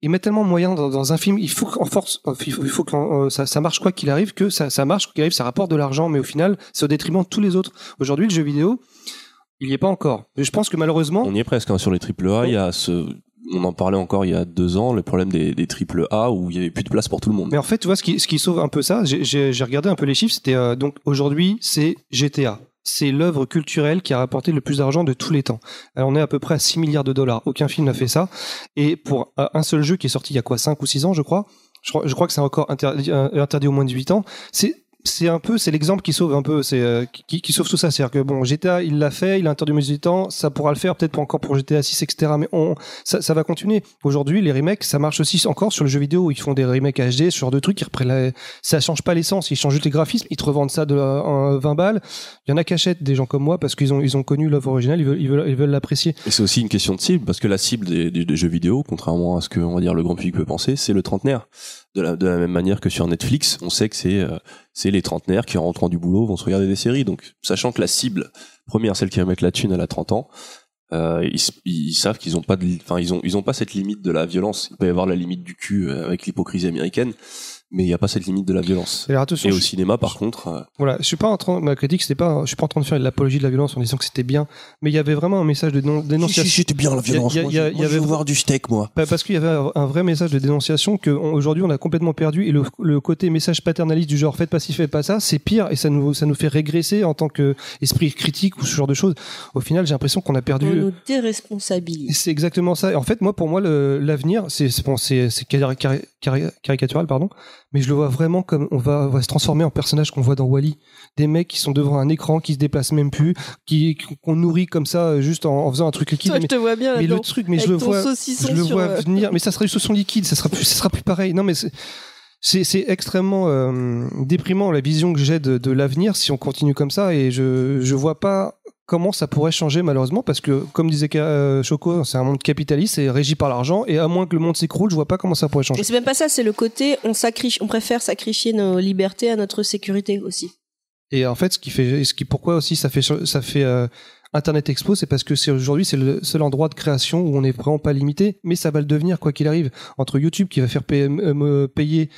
ils mettent tellement de moyens dans, dans un film, il faut qu'en force, il faut, il que euh, ça, marche quoi qu'il arrive, que ça, marche qu'il arrive, ça rapporte de l'argent, mais au final, c'est au détriment de tous les autres. Aujourd'hui, le jeu vidéo, il y est pas encore. Je pense que malheureusement, On y est presque hein, sur les triple A. Il y a ce, on en parlait encore il y a deux ans, le problème des, des triple A où il y avait plus de place pour tout le monde. Mais en fait, tu vois, ce qui, ce qui sauve un peu ça, j'ai- regardé un peu les chiffres, c'était euh, donc aujourd'hui, c'est GTA. C'est l'œuvre culturelle qui a rapporté le plus d'argent de tous les temps. Alors, on est à peu près à 6 milliards de dollars. Aucun film n'a fait ça. Et pour euh, un seul jeu qui est sorti il y a quoi 5 ou 6 ans, je crois, je crois, je crois que c'est encore interdit, euh, interdit au moins de 8 ans, c'est c'est un peu c'est l'exemple qui sauve un peu c'est euh, qui, qui sauve tout ça. C'est à dire que bon GTA il l'a fait il a interdit 18 ans ça pourra le faire peut-être pas encore pour GTA 6 etc mais on ça, ça va continuer. Aujourd'hui les remakes ça marche aussi encore sur le jeu vidéo. Ils font des remakes HD ce genre de trucs ils reprennent la- ça change pas l'essence ils changent juste les graphismes ils te revendent ça de la- en 20 balles. Il y en a qui achètent des gens comme moi parce qu'ils ont ils ont connu l'œuvre originale ils veulent ils veulent ils veulent l'apprécier. Et c'est aussi une question de cible, parce que la cible des, des- des jeux vidéo, contrairement à ce que on va dire le grand public peut penser, c'est le trentenaire. De la, même manière que sur Netflix, on sait que c'est euh, c'est les trentenaires qui en rentrant du boulot vont se regarder des séries. Donc, sachant que la cible première, celle qui va mettre la thune, elle a 30 ans, euh, ils, savent qu'ils ont pas de, enfin ils ont ils ont pas cette limite de la violence. Il peut y avoir la limite du cul euh, avec l'hypocrisie américaine, mais il n'y a pas cette limite de la violence. Alors, attention, Et au je- cinéma, par contre, euh, Voilà, je suis pas en train, ma critique, c'était pas, je suis pas en train de faire de l'apologie de la violence en disant que c'était bien, mais il y avait vraiment un message de non- dénonciation. c'était bien la violence. Il y a- y a- Moi, y je avait- voir du steak, moi. Pas- Parce qu'il y avait un- vrai message de dénonciation que on- aujourd'hui on a complètement perdu et le, le côté message paternaliste du genre faites pas ci, faites pas ça, c'est pire et ça nous, ça nous fait régresser en tant que esprit critique ou ce genre de choses. Au final, j'ai l'impression qu'on a perdu. On le- nous déresponsabilise. C'est exactement ça. Et en fait, moi, pour moi, le- l'avenir, c'est c'est bon, caricatural, pardon, mais je le vois vraiment comme on va, on va se transformer en personnage qu'on voit dans Wally, des mecs qui sont devant un écran, qui se déplacent même plus, qui qu'on nourrit comme ça euh, juste en, en faisant un truc liquide. Toi, Mais, je te vois bien mais le truc, mais je le vois, je le vois euh, venir. Mais ça sera du saucisson liquide, ça sera plus, ça sera plus pareil. Non, mais c'est c'est c'est extrêmement euh, déprimant la vision que j'ai de, de l'avenir si on continue comme ça et je je vois pas comment ça pourrait changer malheureusement parce que comme disait euh, Choco c'est un monde capitaliste et régi par l'argent et à moins que le monde s'écroule je vois pas comment ça pourrait changer c'est même pas ça, c'est le côté on sacrifie, on préfère sacrifier nos libertés à notre sécurité aussi. et en fait ce qui fait ce qui pourquoi aussi ça fait ça fait euh, Internet Expo, c'est parce que c'est aujourd'hui c'est le seul endroit de création où on n'est vraiment pas limité, mais ça va le devenir quoi qu'il arrive. Entre YouTube qui va faire euh, payer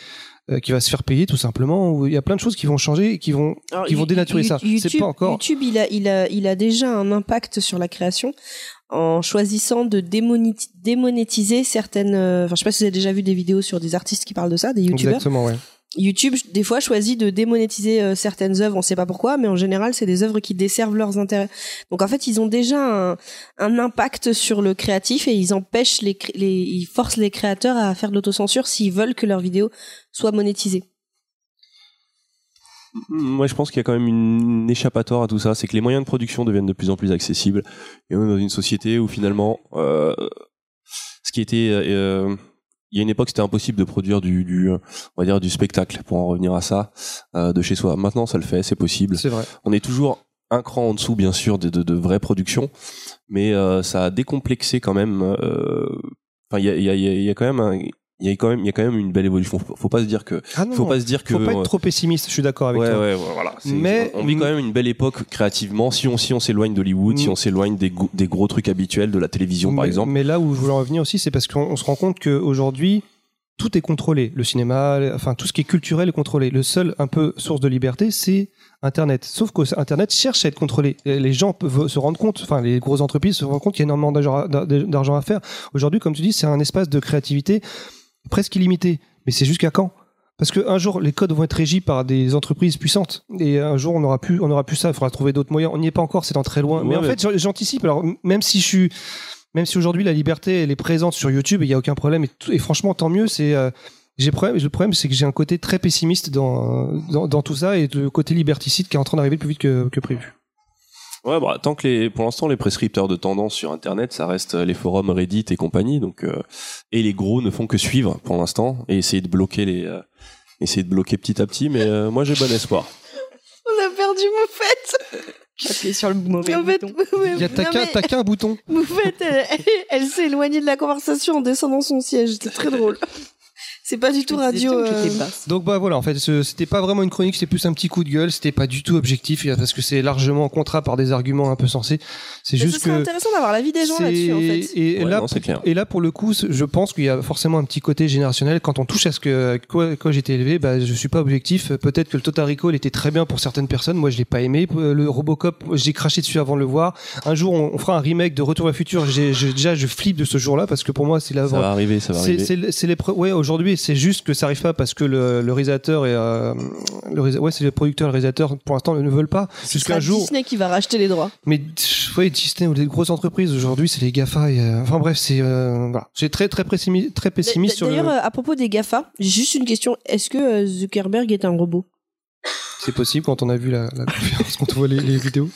euh, qui va se faire payer tout simplement, où il y a plein de choses qui vont changer et qui vont Alors, qui vont dénaturer ça. YouTube, C'est pas encore. YouTube, il a, il a, il a déjà un impact sur la création en choisissant de démonétiser certaines. euh, Enfin, je sais pas si vous avez déjà vu des vidéos sur des artistes qui parlent de ça, des YouTubeurs. Exactement, ouais. YouTube, des fois, choisit de démonétiser euh, certaines œuvres, on sait pas pourquoi, mais en général, c'est des œuvres qui desservent leurs intérêts. Donc, en fait, ils ont déjà un, impact sur le créatif et ils empêchent ils forcent les créateurs à faire de l'autocensure s'ils veulent que leurs vidéos soient monétisées. Moi, je pense qu'il y a quand même une échappatoire à tout ça. C'est que les moyens de production deviennent de plus en plus accessibles. Et on est dans une société où finalement, euh, ce qui était, euh, il y a une époque, c'était impossible de produire du, du, on va dire, du spectacle, pour en revenir à ça, euh, de chez soi. Maintenant, ça le fait, c'est possible. C'est vrai. On est toujours un cran en dessous, bien sûr, de, de, de vraies productions, mais euh, ça a décomplexé quand même. euh, Enfin, il y a, il y, a, y a quand même un, il y a quand même, il y a quand même une belle évolution. Faut, faut pas se dire que, Ah non, faut pas se dire que. Faut pas être trop pessimiste, je suis d'accord avec ouais, toi. ouais, voilà. Mais- on vit quand même une belle époque créativement. Si on, si on s'éloigne d'Hollywood, si Mm. on s'éloigne des, des gros trucs habituels de la télévision, par exemple. Mais là où je voulais en revenir aussi, c'est parce qu'on on se rend compte qu'aujourd'hui, tout est contrôlé. Le cinéma, enfin tout ce qui est culturel est contrôlé. Le seul un peu source de liberté, c'est Internet. Sauf que Internet cherche à être contrôlé. Les gens peuvent se rendre compte, enfin les grosses entreprises se rendent compte qu'il y a énormément d'argent à faire. Aujourd'hui, comme tu dis, c'est un espace de créativité presque illimité. Mais c'est jusqu'à quand? Parce qu'un jour, les codes vont être régis par des entreprises puissantes. Et un jour, on n'aura plus, on aura plus ça. Il faudra trouver d'autres moyens. On n'y est pas encore, c'est dans très loin. mais en fait, j'an- j'anticipe. Alors, même si je suis, même si aujourd'hui la liberté elle est présente sur YouTube, il n'y a aucun problème. Et, tout- et franchement, tant mieux. C'est, euh, j'ai problème. Le problème, c'est que j'ai un côté très pessimiste dans, dans, dans tout ça et le côté liberticide qui est en train d'arriver plus vite que, que prévu. Ouais, bah, tant que les, pour l'instant, les prescripteurs de tendance sur Internet, ça reste les forums Reddit et compagnie, donc, euh, et les gros ne font que suivre pour l'instant et essayer de bloquer les, euh, essayer de bloquer petit à petit, mais euh, moi j'ai bon espoir. On a perdu Moufette. J'ai appuyé sur le mauvais Mais en fait, bouton. Il y a t'as non, qu'un bouton. Moufette, elle, elle- elle s'est éloignée de la conversation en descendant son siège. C'était très drôle. C'est pas du tout radio. euh. Donc bah voilà, en fait, ce- c'était pas vraiment une chronique, c'était plus un petit coup de gueule, c'était pas du tout objectif parce que c'est largement en contrat par des arguments un peu sensés. C'est ce juste serait que intéressant d'avoir l'avis des gens là-dessus en fait. Et, Ouais, là, non, c'est clair. et là, pour le coup, je pense qu'il y a forcément un petit côté générationnel. Quand on touche à ce que quoi, quoi j'étais élevé, bah, je suis pas objectif. Peut-être que le Total Recall était très bien pour certaines personnes. Moi, je l'ai pas aimé. Le Robocop, j'ai craché dessus avant de le voir. Un jour, on, on fera un remake de Retour le futur. J'ai, déjà, je flippe de ce jour-là parce que pour moi, c'est la Ça va arriver, ça va arriver. c'est, les ouais aujourd'hui c'est juste que ça arrive pas parce que le, le réalisateur et euh, le ouais c'est le producteur et le réalisateur pour l'instant ne veulent pas jusqu'à jour Disney qui va racheter les droits. mais ouais, Disney ou les grosses entreprises aujourd'hui, c'est les Gafa. Et, euh, enfin bref, c'est euh, voilà. J'ai très très pessimiste, très pessimiste sur le. D'ailleurs, euh, à propos des GAFA, j'ai juste une question. Est-ce que Zuckerberg est un robot? C'est possible quand on a vu la, la conférence, quand on voit les, les vidéos.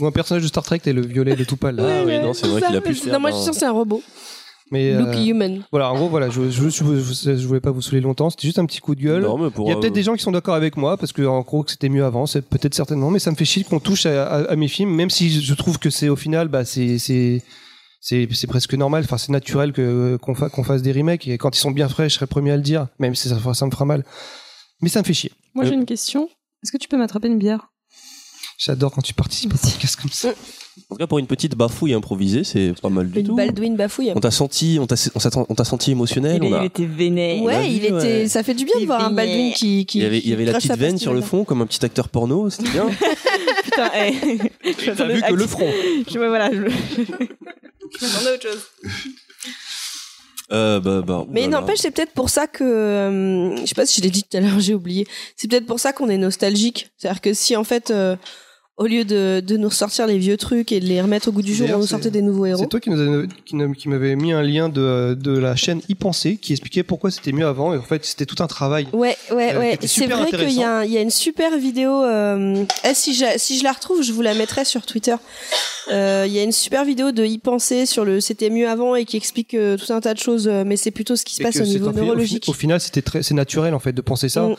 Ou un personnage de Star Trek, t'es le violet, le tout pâle. là. Ah oui, non, c'est vrai qu'il a pu faire Non, moi je suis sûr que c'est un robot. Mais Look euh, human. voilà, en gros, voilà, je, je, je, je voulais pas vous saouler longtemps. C'était juste un petit coup de gueule. Non, mais pour, Il y a euh, peut-être des gens qui sont d'accord avec moi parce que en gros que c'était mieux avant, c'est peut-être certainement, mais ça me fait chier qu'on touche à, à- à mes films, même si je trouve que c'est au final, bah c'est c'est c'est c'est presque normal. Enfin, c'est naturel que qu'on fa- qu'on fasse des remakes et quand ils sont bien frais, je serais premier à le dire, même si ça, ça me fera mal. Mais ça me fait chier. Moi, j'ai Euh. une question. Est-ce que tu peux m'attraper une bière? J'adore quand tu participes podcast comme ça. En tout cas, pour une petite bafouille improvisée, c'est pas mal du Une tout. Baldwin bafouille. On t'a senti, on t'a, on t'a senti émotionnel. il, on a- il était vénère. Ouais, il vu, était. ouais. Ça fait du bien de voir un. Baldwin qui. qui il y avait, il y avait qui la petite veine sur le fond, comme un petit acteur porno, c'était bien. Putain, hey. je T'as m'attendais vu que le front. Je, voilà, je... je m'attendais à autre chose. Euh, bah, bah, Mais voilà. n'empêche, c'est peut-être pour ça que. euh, je sais pas si je l'ai dit tout à l'heure, j'ai oublié. C'est peut-être pour ça qu'on est nostalgique. C'est-à-dire que si en fait. euh, au lieu de, de nous ressortir les vieux trucs et de les remettre au goût du jour, on nous sortait des nouveaux héros. C'est toi qui nous a- qui m'avait mis un lien de, de la chaîne y penser qui expliquait pourquoi c'était mieux avant et en fait c'était tout un travail. Ouais, ouais, Euh, ouais. C'est vrai qu'il y, y a une super vidéo. Euh... eh, si, je, si je la retrouve, je vous la mettrai sur Twitter. Euh, Il y a une super vidéo de y penser sur le c'était mieux avant et qui explique tout un tas de choses, mais c'est plutôt ce qui se Et passe au niveau au neurologique. Au, final, c'était très, c'est naturel en fait de penser ça Mm.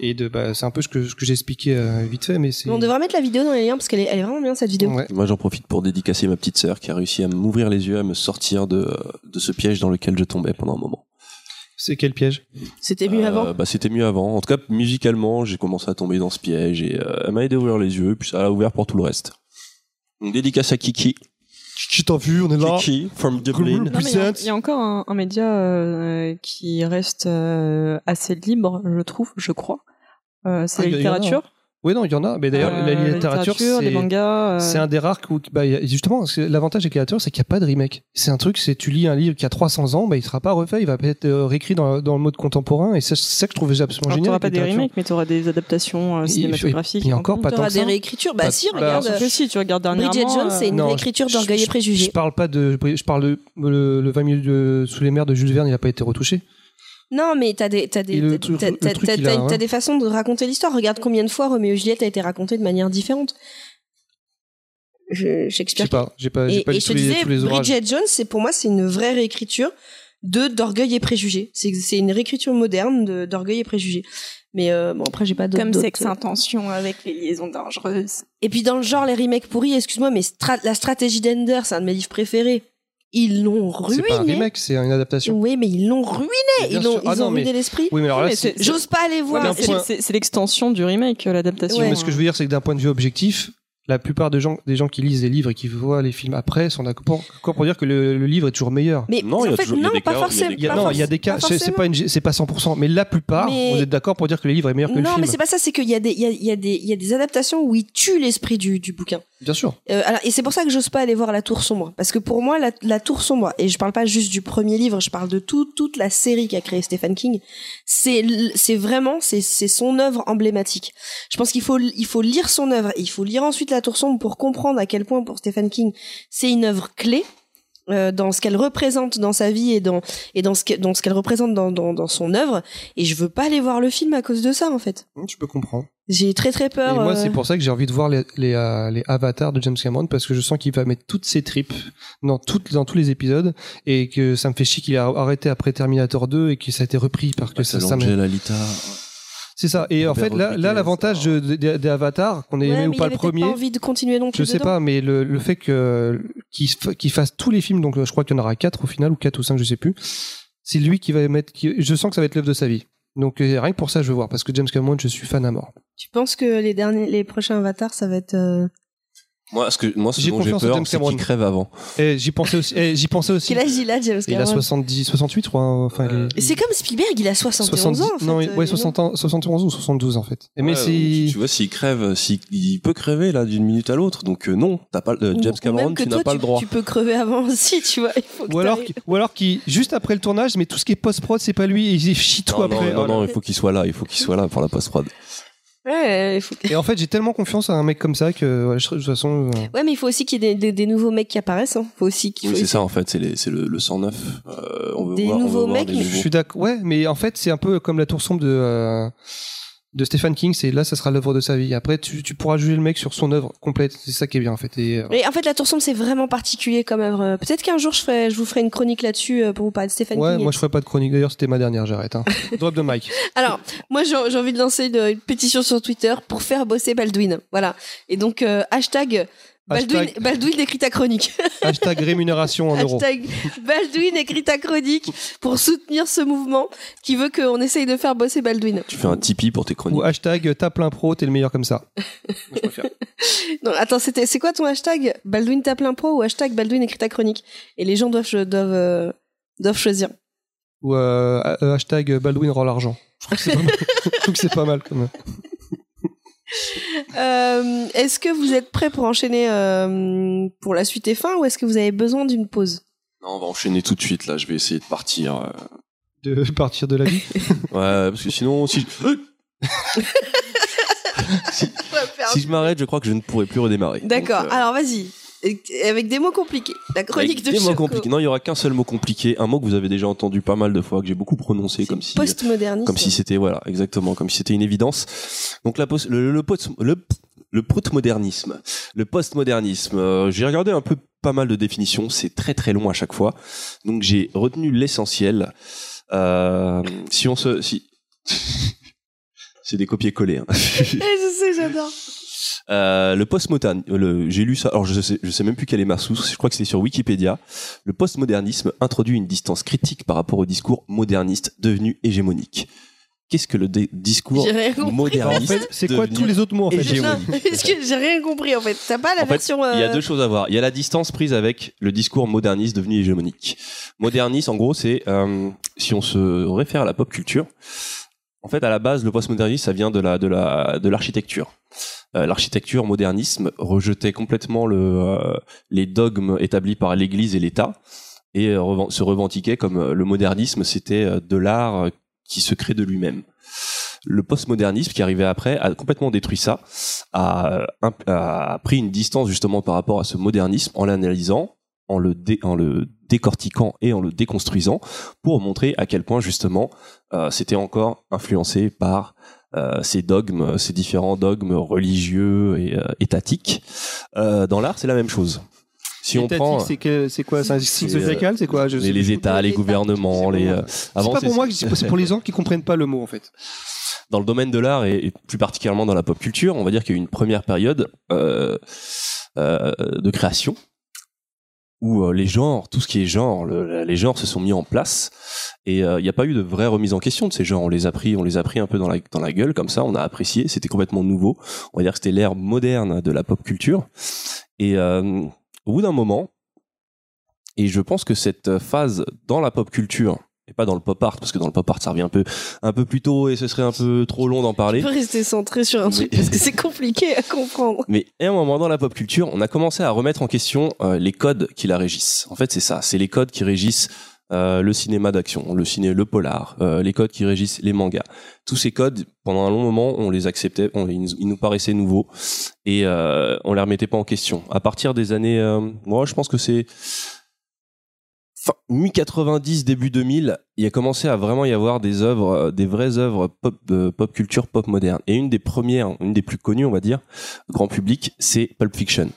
et de, bah, c'est un peu ce que, ce que j'ai expliqué euh, vite fait, mais c'est. On devrait mettre la vidéo dans les liens parce qu'elle est, elle est vraiment bien cette vidéo. Ouais. Moi, j'en profite pour dédicacer ma petite sœur qui a réussi à m'ouvrir les yeux, à me sortir de, de ce piège dans lequel je tombais pendant un moment. C'est quel piège? C'était mieux Euh, avant. bah, c'était mieux avant. En tout cas, musicalement, j'ai commencé à tomber dans ce piège et euh, elle m'a aidé à ouvrir les yeux, puis ça a ouvert pour tout le reste. Donc, dédicace à Kiki. Qui t'a vu? On est Kiki, from Dublin. Il y a- y, encore un, un média euh, qui reste euh, assez libre, je trouve, je crois. Euh, c'est Ah, la littérature. Oui, non, il y en a. Mais d'ailleurs, Euh, la littérature, les c'est. mangas. euh, C'est un des rares où, bah, il y a- justement, l'avantage des littératures, c'est qu'il n'y a pas de remake. C'est un truc, c'est tu lis un livre qui a 300 ans, bah, il sera pas refait, il va être euh, réécrit dans, dans le mode contemporain, et c'est c'est ça que je trouvais absolument alors, génial. avec pas des littérature. remakes, mais t'auras des adaptations euh, cinématographiques. et- et encore pas tant des réécritures. Bah Pas- si, bah, regarde. Que si, tu regardes. Bridget Jones, c'est une Non, réécriture d'Orgueil et Préjugés. Je parle pas de, je parle de le, le 20 minutes de sous les mers de Jules Verne, il a pas été retouché. Non, mais t'as des, t'as des, t'as- hein. des façons de raconter l'histoire. Regarde combien de fois Roméo et Juliette a été raconté de manière différente. Je, Je Shakespeare. sais pas, j'ai pas, j'ai Et, pas et lu je tous te les, disais, tous les ouvrages. Bridget Jones, c'est pour moi, c'est une vraie réécriture de d'Orgueil et Préjugés. C'est, c'est une réécriture moderne de, d'Orgueil et Préjugés. Mais euh, bon, après, j'ai pas d'autres. Comme d'autres- sexe intention avec les liaisons dangereuses. Et puis dans le genre les remakes pourris, excuse-moi, mais Stra- la stratégie d'Ender, c'est un de mes livres préférés. Ils l'ont C'est pas un ruiné. remake, c'est une adaptation. Oui, mais ils l'ont ruiné. Ils ont. Ah ils non, ont mais- ruiné l'esprit. Oui, mais alors là, J'ose pas aller voir. point- c'est l'extension du remake, euh, l'adaptation. Ouais. Mais ce que je veux dire, c'est que d'un point de vue objectif, la plupart des gens, des gens qui lisent les livres et qui voient les films après sont d'accord d'accord pour dire que le, le livre est toujours meilleur. Mais Non, il y en a fait, toujours- il y a non, des pas cas il forcément. Il y a, non, il y a des cas, c'est pas, pas 100%, mais la plupart, Mais- vous êtes d'accord pour dire que le livre est meilleur que le Non, film. mais c'est pas ça. C'est qu'il y a des, il y a, il y a des, il y a des adaptations où ils tuent l'esprit du, du bouquin. Bien sûr. Euh, alors, et c'est pour ça que j'ose pas aller voir La Tour Sombre. Parce que pour moi, La, la Tour Sombre, et je parle pas juste du premier livre, je parle de tout, toute la série qu'a créé Stephen King, c'est, vraiment, c'est, c'est son œuvre emblématique. Je pense qu'il faut, il faut lire son œuvre, et il faut lire ensuite La Tour Sombre pour comprendre à quel point pour Stephen King, c'est une œuvre clé. euh, dans ce qu'elle représente dans sa vie et dans et dans ce que- dans ce qu'elle représente dans, dans dans son œuvre et je veux pas aller voir le film à cause de ça en fait Tu peux comprendre. j'ai très très peur Et moi, euh, c'est pour ça que j'ai envie de voir les, les, euh, les avatars de James Cameron parce que je sens qu'il va mettre toutes ses tripes dans, toutes, dans tous les épisodes et que ça me fait chier qu'il a arrêté après Terminator 2 et que ça a été repris parce que ça, ça Angela Lita. C'est ça. Et en fait, là, l'avantage des des avatars, qu'on ait ouais, aimé ou pas il le premier, pas envie de continuer non plus je sais dedans. pas, mais le, le fait que qu'il f- qu'il fasse tous les films, donc je crois qu'il y en aura quatre au final ou quatre ou cinq, je sais plus. C'est lui qui va mettre. qui- je sens que ça va être l'œuvre de sa vie. Donc euh, rien que pour ça, je veux voir parce que James Cameron, je suis fan à mort. Tu penses que les derniers, les prochains avatars, ça va être. euh, Moi, ce, que, moi, ce J'ai dont j'ai confiance en peur, c'est Cameron. qu'il crève avant. Et j'y pensais aussi. et j'y pensais aussi. Quel âge il a, James Il a Cameron 70, 68, je crois. hein, Enfin, il est- Et C'est comme Spielberg, il a 71 ans. En fait, non, euh, ouais, il est 60 ans, 71 ou 72 en fait. Et mais. Tu vois, s'il crève, s'il il peut crever là d'une minute à l'autre. Donc euh, non, t'as pas euh, James ou Cameron, même que tu n'as toi, pas le droit. Tu peux crever avant aussi, tu vois. Il faut que Ou alors, ou alors qui, juste après le tournage, mais tout ce qui est post-prod, c'est pas lui, et il chie tout non, après. non, non, Voilà. non, il faut qu'il soit là, il faut qu'il soit là pour la post prod. Ouais, il faut que- Et en fait, j'ai tellement confiance à un mec comme ça que, ouais, je, de toute façon, euh, ouais, mais il faut aussi qu'il y ait des, des- des nouveaux mecs qui apparaissent. Hein. Faut aussi qu'il Oui, c'est ça en fait, c'est les- c'est le, le 109. Euh, on veut Des voir, on veut nouveaux voir mecs, des mais- je suis d'accord. Ouais, mais en fait, c'est un peu comme la tour sombre de, euh, de Stephen King, c'est là, ça sera l'œuvre de sa vie. Après, tu, tu pourras juger le mec sur son œuvre complète. C'est ça qui est bien, en fait. Et, euh, Et en fait, la tour sombre, c'est vraiment particulier comme œuvre. Peut-être qu'un jour, je, ferai, je vous ferai une chronique là-dessus euh, pour vous parler de Stephen ouais, King. moi, je ferai pas de chronique. D'ailleurs, c'était ma dernière, j'arrête. Hein. Drop de mic. Alors, moi, j'ai j'ai envie de lancer une, une pétition sur Twitter pour faire bosser Baldwin. Voilà. Et donc, euh, hashtag, Baldwin, Hashtag- Baldwin écrit ta chronique. Hashtag rémunération en euros. hashtag Baldwin écrit ta chronique pour soutenir ce mouvement qui veut qu'on essaye de faire bosser Baldwin. Tu fais un Tipeee pour tes chroniques. Ou hashtag tape l'impro, t'es le meilleur comme ça. Non, attends, c'était, c'est quoi ton hashtag? Baldwin tape l'impro ou hashtag Baldwin écrit ta chronique? Et les gens doivent, doivent, euh, doivent choisir. Ou euh, euh, hashtag Baldwin rend l'argent. Je trouve que c'est pas mal. Je trouve que c'est pas mal, quand même. Euh, est-ce que vous êtes prêts pour enchaîner euh, pour la suite et fin ou est-ce que vous avez besoin d'une pause? Non, on va enchaîner tout de suite là. Je vais essayer de partir. euh. De partir de la vie? Ouais, parce que sinon, si je, si, si je m'arrête, je crois que je ne pourrai plus redémarrer. D'accord, Donc, euh, alors vas-y. Avec des mots compliqués. La chronique avec de des mots Choco. compliqués. Non, il y aura qu'un seul mot compliqué, un mot que vous avez déjà entendu pas mal de fois, que j'ai beaucoup prononcé, comme si, comme si c'était voilà, exactement, comme si c'était une évidence. Donc la post- le, le, post- le, le postmodernisme, le postmodernisme. euh, j'ai regardé un peu pas mal de définitions, c'est très très long à chaque fois. Donc j'ai retenu l'essentiel. Euh, si on se, si c'est des copier-coller. Hein. Eh, je sais, j'adore. Euh, le postmodern, le, j'ai lu ça. Alors je sais, je sais même plus quelle est ma source. Je crois que c'est sur Wikipédia. Le postmodernisme introduit une distance critique par rapport au discours moderniste devenu hégémonique. Qu'est-ce que le discours compris. En moderniste fait, c'est quoi tous les autres mots, en fait j'ai- Non, Est-ce que j'ai rien compris en fait T'as pas la En version. Il y a euh, deux choses à voir. Il y a la distance prise avec le discours moderniste devenu hégémonique. Moderniste, en gros, c'est euh, si on se réfère à la pop culture. En fait, à la base, le postmodernisme, ça vient de la de la de l'architecture. Euh, l'architecture modernisme rejetait complètement le euh, les dogmes établis par l'Église et l'État et euh, se revendiquait comme le modernisme, c'était de l'art qui se crée de lui-même. Le postmodernisme qui arrivait après a complètement détruit ça, a, a pris une distance justement par rapport à ce modernisme en l'analysant, en le, en le décortiquant et en le déconstruisant pour montrer à quel point justement euh, c'était encore influencé par ces dogmes, ces différents dogmes religieux et euh, étatiques. Euh, dans l'art, c'est la même chose. Si on prend c'est que- c'est quoi C'est un signe C'est, euh, quoi? Je les, les. États, les gouvernements, les euh, C'est pas pour moi, c'est pour les gens qui comprennent pas le mot, en fait. dans le domaine de l'art et, et plus particulièrement dans la pop culture, on va dire qu'il y a eu une première période euh, euh, de création où euh, les genres, tout ce qui est genre, le- les genres se sont mis en place et euh, il n'y a pas eu de vraie remise en question de ces genres. On les a pris, on les a pris un peu dans la dans la gueule comme ça. On a apprécié. C'était complètement nouveau. On va dire que c'était l'ère moderne de la pop culture. Et euh, au bout d'un moment, et je pense que cette phase dans la pop culture et pas dans le pop art parce que dans le pop art ça revient un peu un peu plus tôt et ce serait un peu trop long d'en parler. peux rester centré sur un truc parce que c'est compliqué à comprendre. Mais à un moment dans la pop culture, on a commencé à remettre en question euh, les codes qui la régissent. En fait, c'est ça, c'est les codes qui régissent euh, le cinéma d'action, le ciné, le polar, euh, les codes qui régissent les mangas. Tous ces codes, pendant un long moment, on les acceptait, on, ils, nous- ils nous paraissaient nouveaux et on les remettait pas en question. À partir des années, moi, je pense que c'est fin mi-90, début 2000, il a commencé à vraiment y avoir des œuvres, euh, des vraies œuvres pop, de pop culture, pop moderne. Et une des premières, une des plus connues, on va dire, grand public, c'est Pulp Fiction.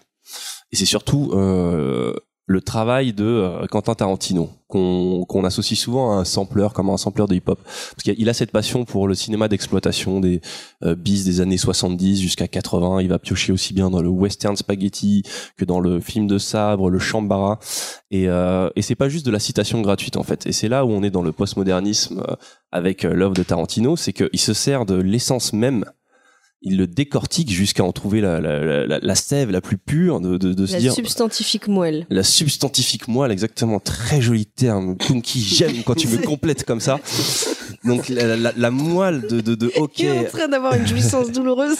Et c'est surtout euh, le travail de euh, Quentin Tarantino qu'on associe souvent à un sampler comme un sampler de hip-hop. Parce qu'il a cette passion pour le cinéma d'exploitation des euh, bis des années 70 jusqu'à 80 il va piocher aussi bien dans le western spaghetti que dans le film de sabre le chambara et, euh, et c'est pas juste de la citation gratuite en fait. Et c'est là où on est dans le postmodernisme euh, avec euh, l'œuvre de Tarantino. C'est qu'il se sert de l'essence même il le décortique jusqu'à en trouver la, la, la, la sève la plus pure de, de, de se La dire substantifique moelle. la substantifique moelle, exactement, très joli terme. Punky, j'aime quand tu me complètes comme ça. Donc la, la, la moelle de, de, de est en train d'avoir une jouissance douloureuse.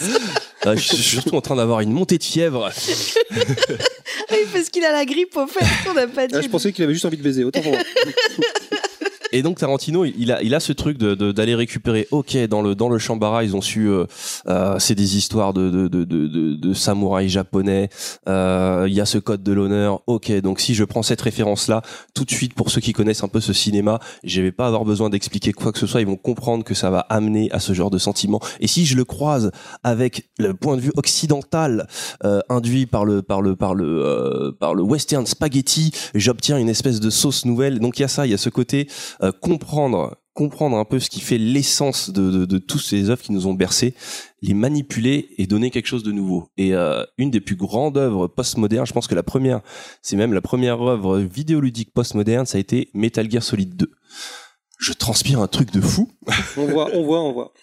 Euh, je suis surtout en train d'avoir une montée de fièvre. oui, parce qu'il a la grippe au fait, on n'a pas dit. Ah, je pensais qu'il avait juste envie de baiser. Autant pour moi. Et donc Tarantino, il a, il a ce truc de de- d'aller récupérer. Ok, dans le dans le Shambara, ils ont su. euh, euh, c'est des histoires de de de de, de, de samouraïs japonais. Euh, Il y a ce code de l'honneur. Ok, donc si je prends cette référence là, tout de suite pour ceux qui connaissent un peu ce cinéma, je vais pas avoir besoin d'expliquer quoi que ce soit. Ils vont comprendre que ça va amener à ce genre de sentiment. Et si je le croise avec le point de vue occidental euh, induit par le par le par le euh, par le western spaghetti, j'obtiens une espèce de sauce nouvelle. Donc il y a ça, il y a ce côté euh, comprendre comprendre un peu ce qui fait l'essence de, de, tous ces œuvres qui nous ont bercés, les manipuler et donner quelque chose de nouveau. Et euh, une des plus grandes œuvres postmodernes, je pense que la première, c'est même la première œuvre vidéoludique postmoderne, ça a été Metal Gear Solid 2. Je transpire un truc de fou. On voit, on voit, on voit.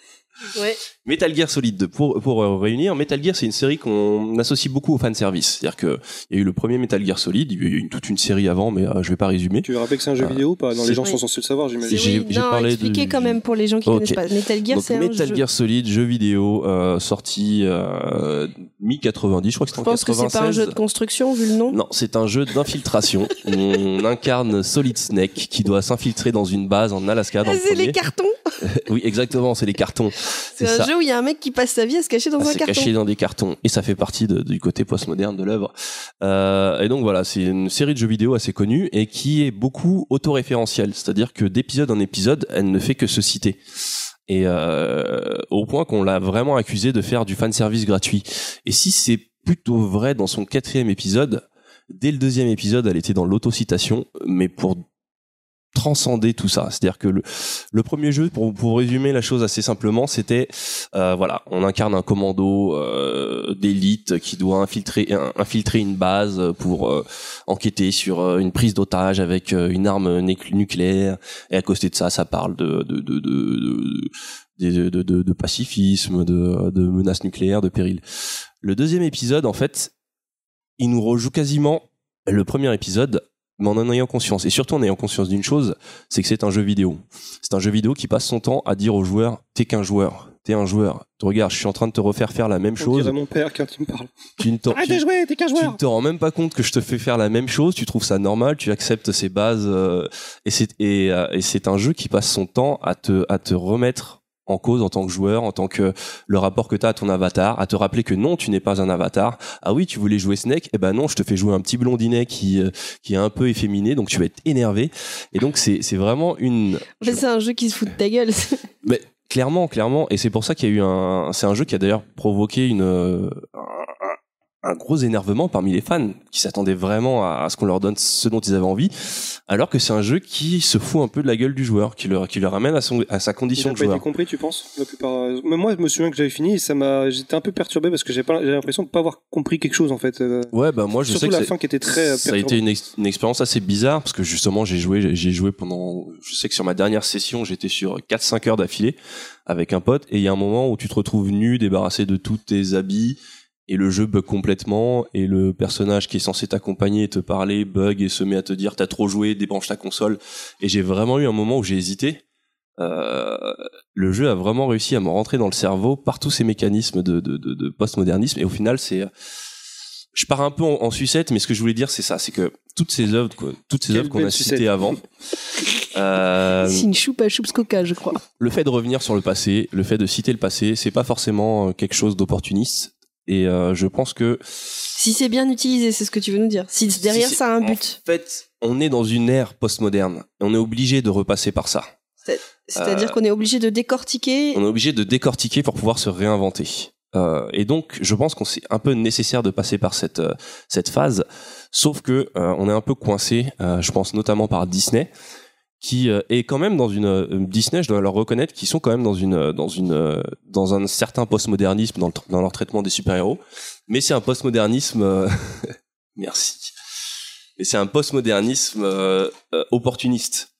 Ouais. Metal Gear Solid 2, pour, pour euh, réunir, Metal Gear c'est une série qu'on associe beaucoup au fanservice. C'est-à-dire que il y a eu le premier Metal Gear Solid, il y a eu une- toute une série avant, mais euh, je vais pas résumer. Tu veux rappeler que c'est un jeu Ah. vidéo ou pas? Non, les gens sont censés le savoir, j'imagine. J'ai- Oui, j'ai non, parlé expliquez de- quand même pour les gens qui Ok. connaissent pas. Metal Gear, c'est un Metal jeu. Gear Solid, jeu vidéo, euh, sorti euh, mi-90, je crois que c'était Je en pense que c'est 96. pas un jeu de construction vu le nom. Non, c'est un jeu d'infiltration. On incarne Solid Snake qui doit s'infiltrer dans une base en Alaska dans Ah, le c'est premier. les cartons. Oui, exactement, c'est les cartons. C'est un ça. jeu où il y a un mec qui passe sa vie à se cacher dans à un se carton. cacher dans des cartons. Et ça fait partie de- du côté postmoderne de l'œuvre. Euh, et donc voilà c'est une série de jeux vidéo assez connue et qui est beaucoup autoréférentielle. C'est-à-dire que d'épisode en épisode elle ne fait que se citer. Et euh, au point qu'on l'a vraiment accusé de faire du fanservice gratuit. Et si c'est plutôt vrai dans son quatrième épisode dès le deuxième épisode elle était dans l'autocitation mais pour transcender tout ça. C'est-à-dire que le, premier jeu, pour, résumer la chose assez simplement, c'était euh, voilà, on incarne un commando euh, d'élite qui doit infiltrer infiltrer une base pour euh, enquêter sur une prise d'otage avec une arme nuc- nucléaire. Et à côté de ça, ça parle de de, de, de, de- de pacifisme, de, de menaces nucléaires, de péril. Le deuxième épisode, en fait, il nous rejoue quasiment le premier épisode mais en en ayant conscience. Et surtout en ayant conscience d'une chose, c'est que c'est un jeu vidéo. C'est un jeu vidéo qui passe son temps à dire aux joueurs, t'es qu'un joueur, t'es un joueur. Regarde, je suis en train de te refaire faire la même On chose. mon père quand il me parle. Tu ne t'en- tu- jouer, t'es qu'un tu ne rends même pas compte que je te fais faire la même chose, tu trouves ça normal, tu acceptes ces bases, euh, et c'est et, euh, et c'est un jeu qui passe son temps à te à te remettre en cause en tant que joueur, en tant que le rapport que tu as à ton avatar, à te rappeler que non, tu n'es pas un avatar. Ah oui, tu voulais jouer Snake, eh ben non, je te fais jouer un petit blondinet qui euh, qui est un peu efféminé, donc tu vas être énervé. Et donc c'est c'est vraiment une Mais c'est un jeu qui se fout de ta gueule. mais clairement, clairement, et c'est pour ça qu'il y a eu un. C'est un jeu qui a d'ailleurs provoqué une euh, un, gros énervement parmi les fans qui s'attendaient vraiment à, à ce qu'on leur donne ce dont ils avaient envie, alors que c'est un jeu qui se fout un peu de la gueule du joueur, qui le, qui le ramène à, son, à sa condition de pas été joueur. compris, tu penses la plupart... Même moi, je me souviens que j'avais fini et ça m'a... j'étais un peu perturbé parce que j'avais pas... j'avais l'impression de pas avoir compris quelque chose en fait. Euh, Ouais, bah moi je Surtout sais que la fin qui était très euh, ça a été une, ex- une expérience assez bizarre parce que justement j'ai joué j'ai joué pendant je sais que sur ma dernière session j'étais sur 4 5 heures d'affilée avec un pote et il y a un moment où tu te retrouves nu débarrassé de tous tes habits et le jeu bug complètement et le personnage qui est censé t'accompagner et te parler bug et se met à te dire t'as trop joué débranche ta console et j'ai vraiment eu un moment où j'ai hésité euh, le jeu a vraiment réussi à me rentrer dans le cerveau par tous ces mécanismes de, de, de, de postmodernisme et au final c'est je pars un peu en, en sucette, mais ce que je voulais dire, c'est ça, c'est que toutes ces œuvres, quoi, toutes ces œuvres qu'on a citées sucette. avant, euh, C'est une choupe à choups coca, je crois. le fait de revenir sur le passé, le fait de citer le passé, c'est pas forcément euh, quelque chose d'opportuniste. Et euh, je pense que Si c'est bien utilisé, c'est ce que tu veux nous dire. Si derrière si ça a un but. En fait, on est dans une ère postmoderne. On est obligé de repasser par ça. C'est-à-dire qu'on est obligé de décortiquer. On est obligé de décortiquer pour pouvoir se réinventer. Euh, et donc, je pense qu'on c'est un peu nécessaire de passer par cette euh, cette phase. Sauf que euh, on est un peu coincé. euh, je pense notamment par Disney, qui euh, est quand même dans une euh, Disney. Je dois leur reconnaître qu'ils sont quand même dans une euh, dans une dans un certain postmodernisme dans, leur traitement des super héros. Mais c'est un postmodernisme. Merci. Mais c'est un postmodernisme opportuniste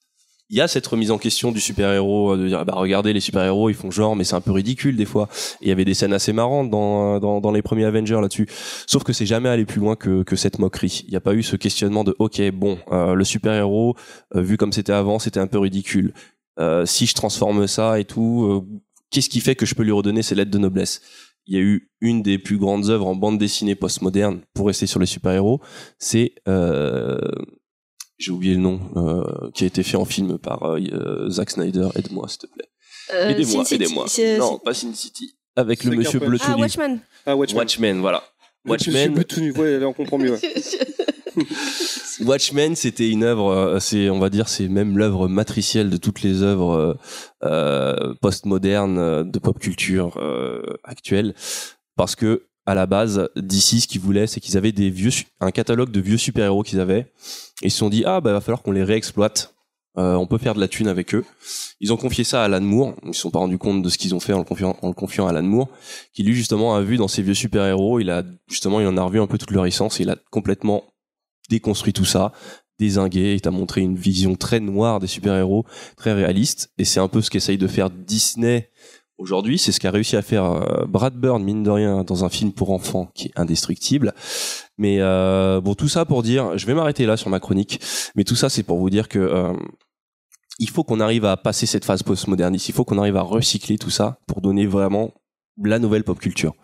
il y a cette remise en question du super-héros, euh, de dire, bah, regardez, les super-héros, ils font genre, mais c'est un peu ridicule des fois. Il y avait des scènes assez marrantes dans, euh, dans, dans les premiers Avengers là-dessus. Sauf que c'est jamais allé plus loin que, que cette moquerie. Il n'y a pas eu ce questionnement de, ok, bon, euh, le super-héros, euh, vu comme c'était avant, c'était un peu ridicule. Euh, si je transforme ça et tout, qu'est-ce qui fait que je peux lui redonner ses lettres de noblesse? Il y a eu une des plus grandes œuvres en bande dessinée postmoderne pour rester sur les super-héros, c'est j'ai oublié le nom, euh, qui a été fait en film par euh, euh, Zack Snyder. Aide-moi, s'il te plaît. Euh, Aidez-moi, Sin City, aidez-moi. Non, pas Sin City. Avec le monsieur bleu tout Ah, nu. Watchmen. Ah, Watchmen. Watchmen, voilà. Watchmen. Watchmen, tout nu. Ouais, là, on comprend mieux. ouais. Watchmen, c'était une œuvre, euh, c'est, on va dire, c'est même l'œuvre matricielle de toutes les œuvres euh, postmodernes de pop culture euh, actuelle, parce que à la base, d'ici, ce qu'ils voulaient, c'est qu'ils avaient des vieux, un catalogue de vieux super héros qu'ils avaient, et ils se sont dit ah bah va falloir qu'on les réexploite. Euh, on peut faire de la thune avec eux. Ils ont confié ça à Alan Moore. Ils se sont pas rendus compte de ce qu'ils ont fait en le confiant, en le confiant à Alan Moore, qui lui justement a vu dans ces vieux super héros, il a justement il en a revu un peu toute leur essence et il a complètement déconstruit tout ça, désingué, il t'a montré une vision très noire des super-héros, très réaliste, et c'est un peu ce qu'essaye de faire Disney aujourd'hui, c'est ce qu'a réussi à faire euh, Brad Bird, mine de rien, dans un film pour enfants qui est indestructible. Mais euh, bon, tout ça pour dire, je vais m'arrêter là sur ma chronique, mais tout ça c'est pour vous dire que euh, il faut qu'on arrive à passer cette phase postmoderniste, il faut qu'on arrive à recycler tout ça pour donner vraiment la nouvelle pop culture.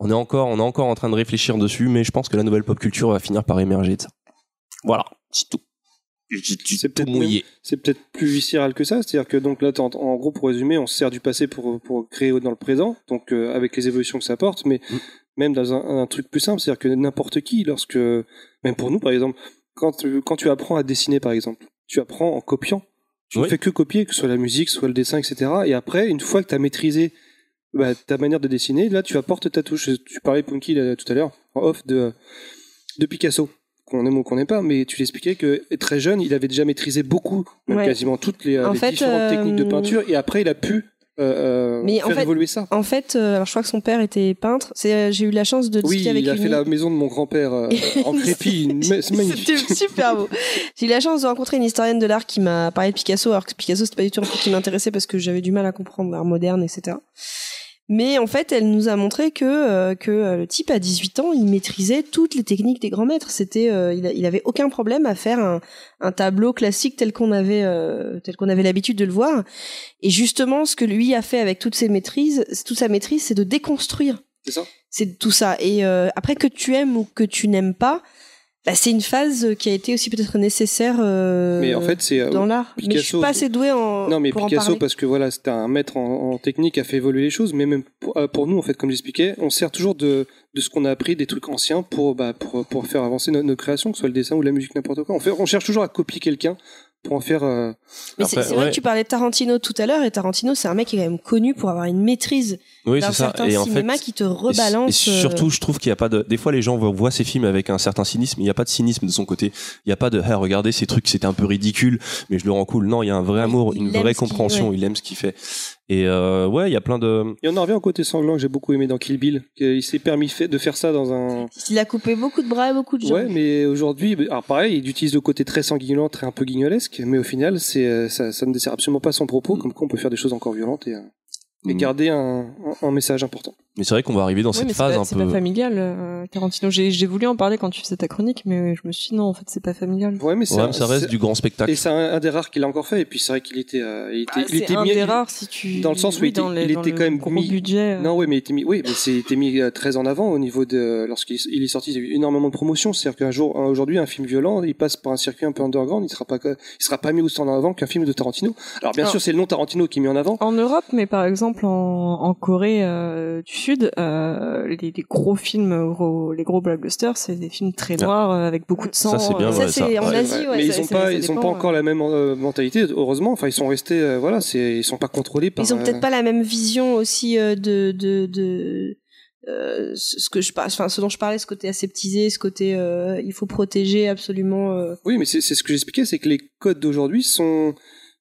On est encore, on est encore en train de réfléchir dessus, mais je pense que la nouvelle pop culture va finir par émerger de ça. Voilà, c'est tout. C'est peut-être mouillé. C'est peut-être plus viscéral que ça, c'est-à-dire que donc là, en gros, pour résumer, on se sert du passé pour, pour créer dans le présent, donc euh, avec les évolutions que ça apporte, mais Mm. même dans un, un truc plus simple, c'est-à-dire que n'importe qui, lorsque, même pour nous par exemple, quand tu, quand tu apprends à dessiner par exemple, tu apprends en copiant. Tu ne fais que copier, que ce soit la musique, soit le dessin, etc. Et après, une fois que tu as maîtrisé bah, ta manière de dessiner, là, tu apportes ta touche. Tu parlais, Punky, là, tout à l'heure, en off, de, de Picasso, qu'on aime ou qu'on n'aime pas, mais tu l'expliquais que très jeune, il avait déjà maîtrisé beaucoup, même Ouais. quasiment toutes les, euh, En les fait, différentes techniques de euh, peinture, et après, il a pu euh, euh, Mais en faire fait, évoluer ça. En fait, euh, alors je crois que son père était peintre. C'est, euh, j'ai eu la chance de Oui, discuter avec il a une fait la maison de mon grand-père euh, en crépi. C'était super beau. J'ai eu la chance de rencontrer une historienne de l'art qui m'a parlé de Picasso, alors que Picasso c'était pas du tout un truc qui m'intéressait parce que j'avais du mal à comprendre l'art moderne, etc. Mais en fait, elle nous a montré que euh, que euh, le type à 18 ans, il maîtrisait toutes les techniques des grands maîtres. C'était, euh, il, il avait aucun problème à faire un, un tableau classique tel qu'on avait euh, tel qu'on avait l'habitude de le voir. Et justement, ce que lui a fait avec toutes ses maîtrises, toute sa maîtrise, c'est de déconstruire C'est ça? C'est tout ça. Et euh, après que tu aimes ou que tu n'aimes pas, bah, c'est une phase qui a été aussi peut-être nécessaire euh, Mais en fait, c'est euh, dans l'art. Mais je suis Picasso- pas assez douée en Non, mais pour Picasso, parce que voilà, c'était un maître en, en technique, a fait évoluer les choses, mais même pour, euh, pour nous, en fait, comme j'expliquais, on sert toujours de, de ce qu'on a appris, des trucs anciens, pour, bah, pour, pour faire avancer nos, nos créations, que ce soit le dessin ou la musique, n'importe quoi. On, fait, on cherche toujours à copier quelqu'un pour en faire. euh, Mais c'est vrai que tu parlais de Tarantino tout à l'heure, et Tarantino, c'est un mec qui est quand même connu pour avoir une maîtrise Oui, d'un c'est ça. certain Et en cinéma fait, qui te Et rebalance. euh, surtout, je trouve qu'il n'y a pas de. Des fois, les gens voient- voient ces films avec un certain cynisme. Il n'y a pas de cynisme de son côté. Il n'y a pas de. Hey, regardez ces trucs, c'était un peu ridicule, mais je le rends cool. Non, il y a un vrai amour, il une vraie compréhension. ouais. Il aime ce qu'il fait. Et euh, ouais, il y a plein de. Et on en revient au côté sanglant que j'ai beaucoup aimé dans Kill Bill. Il s'est permis fait de faire ça dans un. Il a coupé beaucoup de bras et beaucoup de jambes. Ouais, mais aujourd'hui, alors pareil, il utilise le côté très sanguinolent, très un peu guignolesque, mais au final, c'est euh, ça, ça ne dessert absolument pas son propos, comme quoi on peut faire des choses encore violentes et, euh, et Mm. garder un, un, un message important. Mais c'est vrai qu'on va arriver dans cette mais c'est phase pas, un c'est peu. pas familial, euh, Tarantino. J'ai voulu en parler quand tu faisais ta chronique, mais je me suis dit non, en fait, c'est pas familial. Ouais, mais c'est Ouais, un- mais ça reste c'est- du grand spectacle. Et c'est un, un des rares qu'il a encore fait. Et puis c'est vrai qu'il était, euh, il était, Ah, il c'est était un mis- des rares si tu. dans le sens où oui, il était- dans les- il dans était le quand même gros mis- budget. euh. Non, oui, mais il était mis, oui, mais c'est il était mis très en avant au niveau de lorsqu'il il est sorti. Il y a eu énormément de promotions. C'est-à-dire qu'un jour, un- aujourd'hui, un film violent, il passe par un circuit un peu underground. Il sera pas, il sera pas mis aussi en avant qu'un film de Tarantino. Alors bien Alors- sûr, c'est le nom Tarantino qui est mis en avant. En Europe, mais par exemple en, en Corée euh, les, les gros films, gros- les gros blockbusters, c'est des films très Ah. noirs euh, avec beaucoup de sang. Ça, c'est bien euh, ça, vrai, c'est ça. en Ouais. Asie, ouais. mais ça- ils ont ça- pas, ça ils ont dépend, pas ouais. encore la même euh, mentalité. Heureusement, enfin, ils sont restés, euh, voilà, c'est, ils sont pas contrôlés par. Ils ont euh, peut-être pas la même vision aussi euh, de de de euh, ce que je parle, enfin ce dont je parlais, ce côté aseptisé, ce côté euh, il faut protéger absolument. euh, Oui, mais c'est ce que j'expliquais, c'est que les codes d'aujourd'hui sont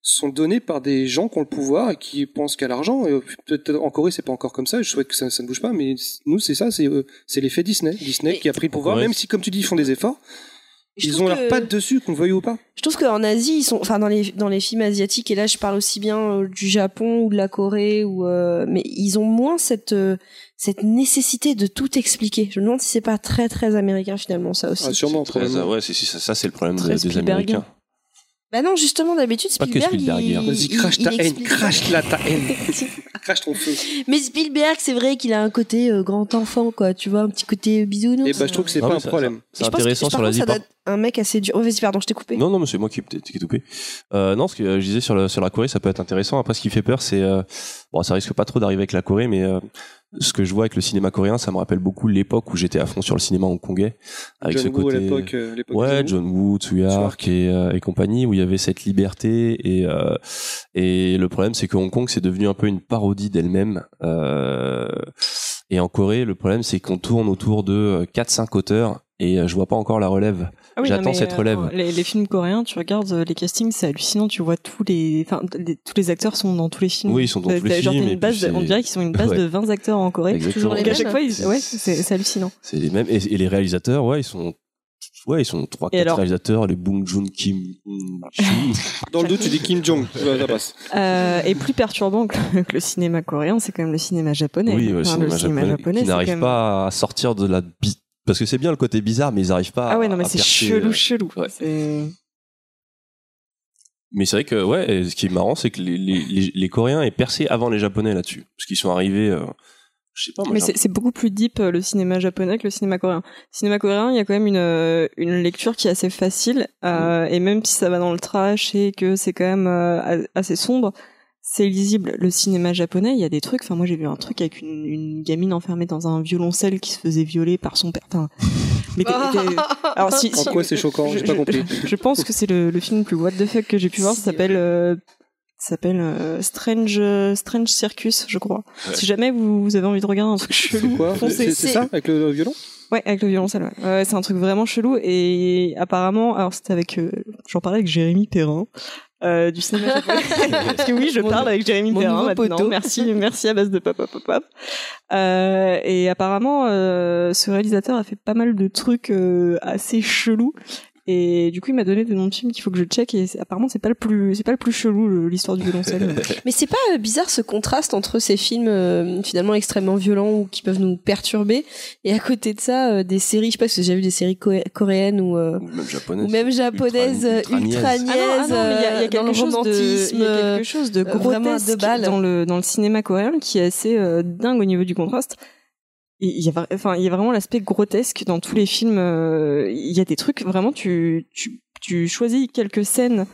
sont donnés par des gens qui ont le pouvoir et qui pensent qu'à l'argent. Et peut-être en Corée, c'est pas encore comme ça. Je souhaite que ça, ça ne bouge pas, mais nous, c'est ça, c'est euh, c'est l'effet Disney. Disney Et- qui a pris le pouvoir, même si, comme tu dis, ils font des efforts. je ils ont leur que- patte dessus, qu'on le veuille ou pas. Je trouve qu'en Asie, ils sont, enfin dans les dans les films asiatiques, et là je parle aussi bien euh, du Japon ou de la Corée, ou euh, mais ils ont moins cette euh, cette nécessité de tout expliquer. Je me demande si c'est pas très très américain finalement ça aussi. Ah, sûrement, Très- ouais, c'est, c'est- ça, ça, c'est le problème des. Américains. Bah non, justement d'habitude Pas que Spielberg, Spielberg, il, hein. Vas-y, crache ta haine, crache là ta haine. crache ton feu. Mais Spielberg, c'est vrai qu'il a un côté euh, grand enfant, quoi. Tu vois, un petit côté bisounours. Et bah, je trouve que c'est pas un problème. C'est intéressant sur par- doit être un mec assez dur. Oh, vas-y, pardon, je t'ai coupé. Non, non, mais c'est moi qui qui ai coupé. Euh, non, ce que euh, je disais sur, le, sur la Corée, ça peut être intéressant. Après, ce qui fait peur, c'est euh, bon, ça risque pas trop d'arriver avec la Corée, mais euh, ce que je vois avec le cinéma coréen, ça me rappelle beaucoup l'époque où j'étais à fond sur le cinéma hongkongais, avec John ce Woo côté. à l'époque, euh, l'époque Ouais, John Woo, Tsuyark et, euh, et compagnie, où il y avait cette liberté et euh, et le problème c'est que Hong Kong c'est devenu un peu une parodie d'elle-même. Euh, et en Corée, le problème c'est qu'on tourne autour de 4-5 auteurs et euh, je vois pas encore la relève. Ah oui, J'attends cette euh, relève. les, les films coréens, tu regardes euh, les castings, c'est hallucinant. Tu vois tous les, enfin, les- tous les acteurs sont dans tous les films. Oui, ils sont dans tous les genre films, une base on dirait qu'ils sont une base Ouais. de 20 acteurs en Corée. Exactement. les Et à chaque mêmes. fois, ils- ouais, c'est hallucinant. C'est les mêmes et, et les réalisateurs, ouais, ils sont ouais, ils sont trois Et quatre alors réalisateurs, les Bong Joon Kim. Dans le doute, tu dis Kim Jong. Ça passe. Euh, et plus perturbant que le, que le cinéma coréen, c'est quand même le cinéma japonais. oui, ouais, le Enfin, cinéma japonais, qui c'est n'arrive même- pas à sortir de la bi- parce que c'est bien le côté bizarre mais ils n'arrivent pas Ah ouais, non, mais à c'est percer, chelou, euh, chelou. ouais. C'est- Mais c'est vrai que ouais, et ce qui est marrant, c'est que les, les, les, les Coréens est percé avant les Japonais là-dessus, parce qu'ils sont arrivés. euh, je sais pas. Moi, Mais c'est c'est beaucoup plus deep euh, le cinéma japonais que le cinéma coréen. Le cinéma coréen, il y a quand même une, euh, une lecture qui est assez facile, euh, et même si ça va dans le trash et que c'est quand même euh, a- assez sombre, c'est lisible. Le cinéma japonais, il y a des trucs. Enfin, moi, j'ai vu un truc avec une, une gamine enfermée dans un violoncelle qui se faisait violer par son père. Enfin, mais t'es- t'es- alors si, En si- quoi c'est choquant je, J'ai pas je- compris. je pense que c'est le, le film le plus what the fuck que j'ai pu voir. Ça s'appelle euh, s'appelle euh, Strange euh, Strange Circus, je crois. Ouais. Si jamais vous, vous avez envie de regarder un truc chelou. C'est ça avec le violon Ouais, avec le violoncelle. Ouais, Ouais, c'est un truc vraiment chelou et apparemment, alors c'était avec, euh, j'en parlais avec Jérémy Perrin. Euh, du cinéma. Parce que oui, je Mon- parle avec Jérémy mon Perrin maintenant. poteau. Merci, merci à base de pop, pop, pop, pop. Euh, et apparemment, euh, ce réalisateur a fait pas mal de trucs euh, assez chelous. Et du coup, il m'a donné des noms de films qu'il faut que je check. Et apparemment, c'est pas le plus, c'est pas le plus chelou l'histoire du violoncelle. Mais c'est pas euh, bizarre ce contraste entre ces films euh, finalement extrêmement violents ou qui peuvent nous perturber et à côté de ça euh, des séries, je sais pas si j'ai déjà vu des séries co- coréennes ou, euh, ou même japonais. ou même japonaises ultra- niaises. Ah non, ah non, il y a, y quelque chose de, romantisme. il y a quelque chose de grotesque deux balles. dans le dans le cinéma coréen qui est assez euh, dingue au niveau du contraste. Il y a, vra- enfin, il y a vraiment l'aspect grotesque dans tous les films. euh, Il y a des trucs vraiment. Tu tu tu choisis quelques scènes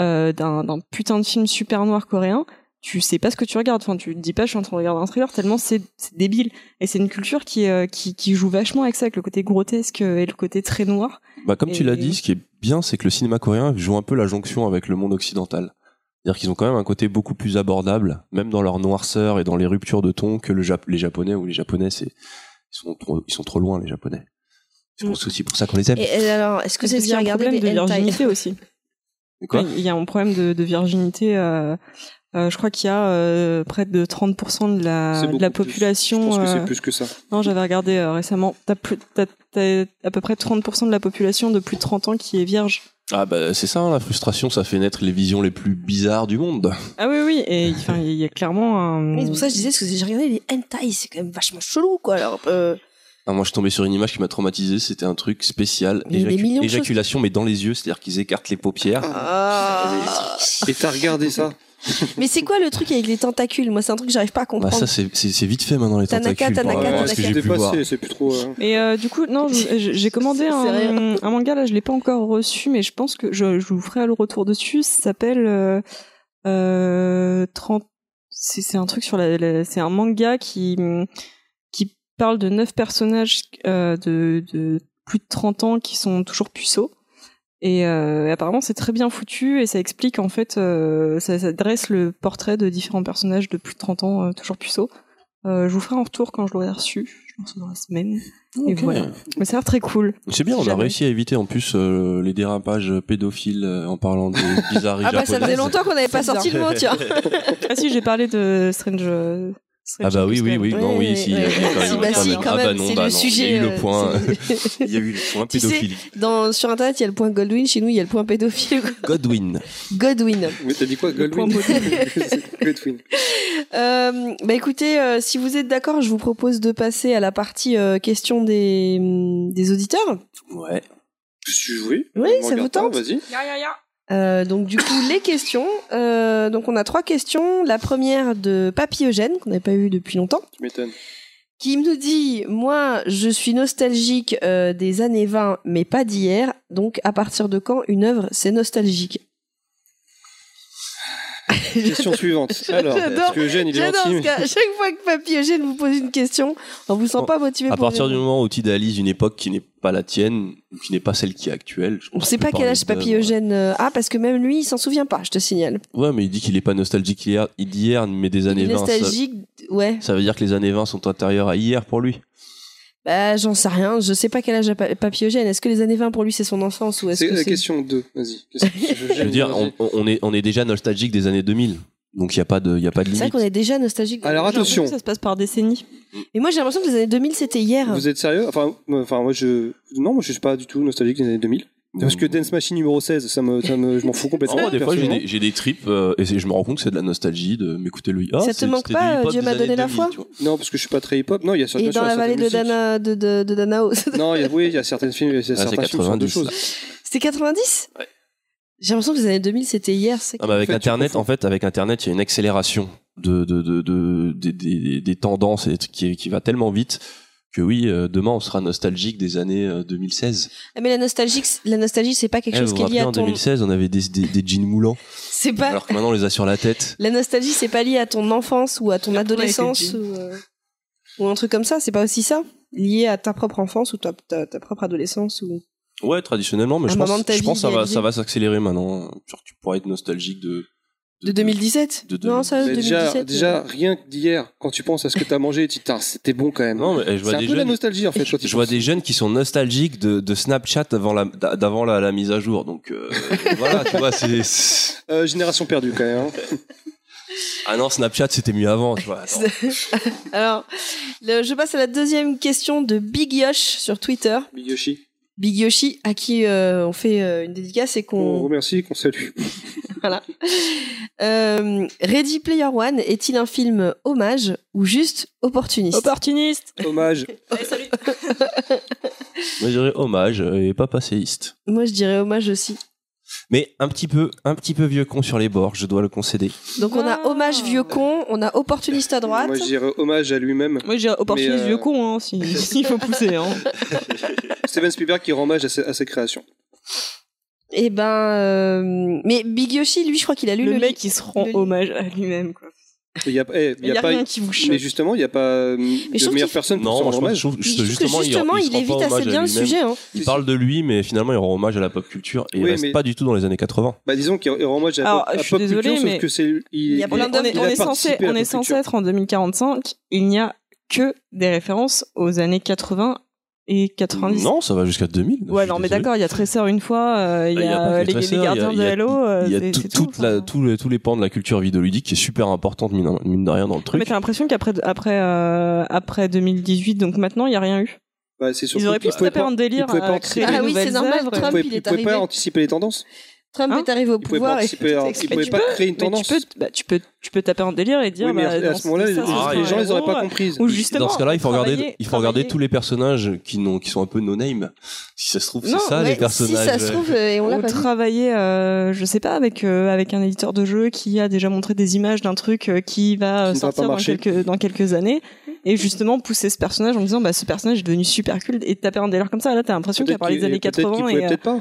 euh, d'un putain de film super noir coréen. Tu sais pas ce que tu regardes. Enfin, tu te dis pas, je suis en train de regarder un thriller tellement c'est débile. Et c'est une culture qui euh, qui qui joue vachement avec ça, avec le côté grotesque et le côté très noir. Bah, comme tu l'as dit, ce qui est bien, c'est que le cinéma coréen joue un peu la jonction avec le monde occidental. C'est-à-dire qu'ils ont quand même un côté beaucoup plus abordable, même dans leur noirceur et dans les ruptures de ton que le Jap- les Japonais ou les Japonais, c'est ils sont trop, ils sont trop loin les Japonais. Je pense aussi pour ça qu'on les aime. Et, et alors, est-ce que vous avez qu'il y a déjà un regardé problème des de virginité aussi. Quoi? Il y a un problème de, de virginité. euh, euh, je crois qu'il y a euh, près de 30% de la, de la plus. population. Je pense que euh, c'est plus que ça. Non, j'avais regardé euh, récemment. T'as plus- t'as- t'as à peu près 30% de la population de plus de 30 ans qui est vierge. Ah bah c'est ça, hein, la frustration, ça fait naître les visions les plus bizarres du monde. Ah oui, oui. Et enfin, il y a clairement un. C'est pour ça que je disais, parce que j'ai regardé les hentai, c'est quand même vachement chelou, quoi. Alors, euh, Ah, moi je suis tombé sur une image qui m'a traumatisé, c'était un truc spécial, Éjacu- éjaculation mais dans les yeux, c'est-à-dire qu'ils écartent les paupières. ah. Et t'as regardé ça? Mais c'est quoi le truc avec les tentacules? Moi, c'est un truc que j'arrive pas à Bah comprendre. ça c'est vite fait maintenant les Tanaka, tentacules. Tanaka, que Tanaka. j'ai pu voir. dépassé, c'est plus trop. euh, Et euh, du coup, non, j'ai commandé un, manga là, je l'ai pas encore reçu, mais je pense que je, je vous ferai le retour dessus. Ça s'appelle euh, euh, 30. C'est c'est un truc sur la, la- c'est un manga qui qui parle de neuf personnages euh, de, de plus de 30 ans qui sont toujours puceaux. Et euh, apparemment c'est très bien foutu et ça explique en fait, euh, ça, ça dresse le portrait de différents personnages de plus de 30 ans euh, toujours puceaux. Euh, je vous ferai un retour quand je l'aurai reçu, je pense dans la semaine. Et Ok. voilà. Mais ça a l'air très cool. C'est bien, on a réussi à éviter en plus euh, les dérapages pédophiles euh, en parlant des bizarreries Ah bah ça faisait longtemps qu'on n'avait pas sorti le mot, tiens. Ah si, j'ai parlé de Strange. Ah bah oui, oui, oui, non, oui, si, il y a quand même. Ah bah non, c'est bah le non, sujet, Il y a eu le point, il y a eu le point Tu sais, pédophile. Dans, sur internet, il y a le point Goldwyn, chez nous, il y a le point pédophile. Godwin. Godwin. Mais t'as dit quoi, Goldwyn Goldwyn. Euh, bah écoutez, euh, si vous êtes d'accord, je vous propose de passer à la partie euh, question des, des auditeurs. Ouais. Oui, Oui, ça vous tente Vas-y. Euh, donc du coup, les questions. Euh, donc on a trois questions. La première de Papy Eugène, qu'on n'avait pas eu depuis longtemps, Tu m'étonnes. qui nous dit, moi, je suis nostalgique euh, des années 20, mais pas d'hier. Donc à partir de quand une œuvre, c'est nostalgique? Question suivante. Alors, J'adore. parce que Eugène, il est gentil. parce qu'à chaque fois que Papy Eugène vous pose une question, on vous sent Bon, pas motivé À pour partir du moment où tu idéalises une époque qui n'est pas la tienne, ou qui n'est pas celle qui est actuelle. je On pense sait pas quel âge Papy. Eugène euh, a, parce que même lui, il s'en souvient pas, je te signale. Ouais, mais il dit qu'il est pas nostalgique d'hier- mais des années Il est 20. Ça, nostalgique, ouais. ça veut dire que les années 20 sont antérieures à hier pour lui. Bah, j'en sais rien. Je sais pas quel âge a Pa- Papy Eugène. Est-ce que les années 20 pour lui c'est son enfance ou est-ce C'est que la c'est... question 2. Vas-y. Que- Je veux dire, on, on est, on est déjà nostalgique des années 2000. Donc il n'y a pas de, il y a pas de C'est vrai limite. qu'on est déjà nostalgique. Alors, attention. Ça se passe par décennies. Et moi j'ai l'impression que les années 2000 c'était hier. Vous êtes sérieux? Enfin, moi- enfin, moi, je. Non, moi, je suis pas du tout nostalgique des années 2000. Parce que Dance Machine numéro 16, ça me, ça me, je m'en fous complètement. Oh, des fois, j'ai des, j'ai des trips euh, et je me rends compte que c'est de la nostalgie de m'écouter lui. Ah, Ça te manque pas, Dieu m'a donné la 2000, foi. Non, parce que je suis pas très hip-hop. Non, il y a Et certaines dans la vallée de, Dana. De, de, de Danao. Non, il y a, oui, il y a certaines films, il y a Ah, c'est certains films sur deux 90. choses. c'était 90 Ouais. J'ai l'impression que les années 2000 c'était hier. Ah, avec fait, Internet, en fait, avec Internet, il y a une accélération de, de, de, de- des- des, des tendances et qui, qui va tellement vite que oui, euh, demain, on sera nostalgique des années euh, 2016. Ah, mais la nostalgie, la nostalgie c'est pas quelque Eh, chose vous qui est lié à en ton. 2016, on avait des, des, des jeans moulants, C'est pas. alors que maintenant, on les a sur la tête. La nostalgie c'est pas lié à ton enfance ou à ton adolescence ou, euh, ou un truc comme ça. C'est pas aussi ça? Lié à ta propre enfance ou ta, ta, ta propre adolescence ou. Ouais, traditionnellement, mais je pense, je pense que ça va, ça va s'accélérer maintenant. Genre, tu pourras être nostalgique de. De 2017 de Non, ça, Mais déjà, 2017. déjà, rien que d'hier, quand tu penses à ce que t'as mangé, tu te dis, c'était bon quand même. Non, mais eh, je c'est vois un des peu la jeunes. nostalgie en fait. quand Je vois penses. des jeunes qui sont nostalgiques de, de Snapchat avant la, d'avant la, la mise à jour. Donc euh, voilà, tu vois, c'est. c'est- Euh, génération perdue quand même. hein. Ah non, Snapchat c'était mieux avant, tu vois. Alors, le- je passe à la deuxième question de Big Yosh sur Twitter. Big Yoshi. Big Yoshi, à qui euh, on fait euh, une dédicace et On qu'on. remercie, qu'on salue. voilà. Euh, Ready Player One est-il un film hommage ou juste opportuniste? Opportuniste. Hommage. Allez, salut. Moi je dirais hommage et pas passéiste. Moi, je dirais hommage aussi. Mais un petit peu, un petit peu vieux con sur les bords, je dois le concéder. Donc, on a Ah. hommage vieux con, on a opportuniste à droite. Moi, je dirais hommage à lui-même. Moi, j'ai opportuniste Mais, euh, vieux con, hein, si- s'il faut pousser. Hein. Steven Spielberg qui rend hommage à ses, à ses créations. Et ben, euh, mais Big Yoshi, lui, je crois qu'il a lu le, Le mec, il se rend le- hommage à lui-même, quoi. Il y a, eh, il Il y a, pas. rien qui vous choque. Mais justement, il n'y a pas euh, je de trouve meilleure personne pour Non, se moi, rendre je, hommage. je justement, justement, il, il, évite assez bien le sujet. Hein. Il parle de lui, mais finalement, il rend hommage à la pop culture et il Oui, reste mais- pas du tout dans les années 80. Bah, disons qu'il rend hommage à, Alors, pop- à je suis pop désolée, culture, mais sauf que c'est. Il, il y a il- plein on est, il on a est censé, la on est censé être en 2045. Il n'y a que des références aux années 80 et 90. Non, ça va jusqu'à 2000. Ouais, non, mais d'accord, il y a Tracer une fois, euh, il Bah, y a, les, Tracer, les il y a- gardiens il y a de Halo. euh, Il y a c'est- tout- c'est tout, toute la- enfin. tous, les, tous les pans de la culture vidéoludique qui est super importante, mine, mine de rien, dans le truc. Mais t'as l'impression qu'après après, euh, après 2018, donc maintenant, il n'y a rien eu. Bah, c'est surtout Ils auraient pu se taper un délire ils pouvaient pas à créer anticiper- Ah oui, c'est normal, Trump, il est ils pouvaient pas arrivé. anticiper les tendances. Trump Hein est arrivé au pouvoir et tout pouvaient tu pas peux- créer une tendance. Tu peux, bah, tu peux, tu peux taper un délire et dire. Oui, mais bah, à à ce moment-là, les, Ah, les gens, ils auraient pas compris. Ou justement. Dans ce cas-là, il faut regarder, travailler- il faut regarder travailler- tous les personnages qui, n'ont, qui sont un peu no-name. Si ça se trouve, c'est ça les personnages. Si ça se trouve, euh, et on l'a pas travailler, euh, je sais pas, avec euh, avec un éditeur de jeu qui a déjà montré des images d'un truc euh, qui va Qui sortir dans quelques dans quelques années et justement pousser ce personnage en disant bah ce personnage est devenu super culte et taper un délire comme ça là t'as l'impression qu'à Peut-être part les qu'il- années peut-être qu'il 80 pouvait et euh, peut-être pas.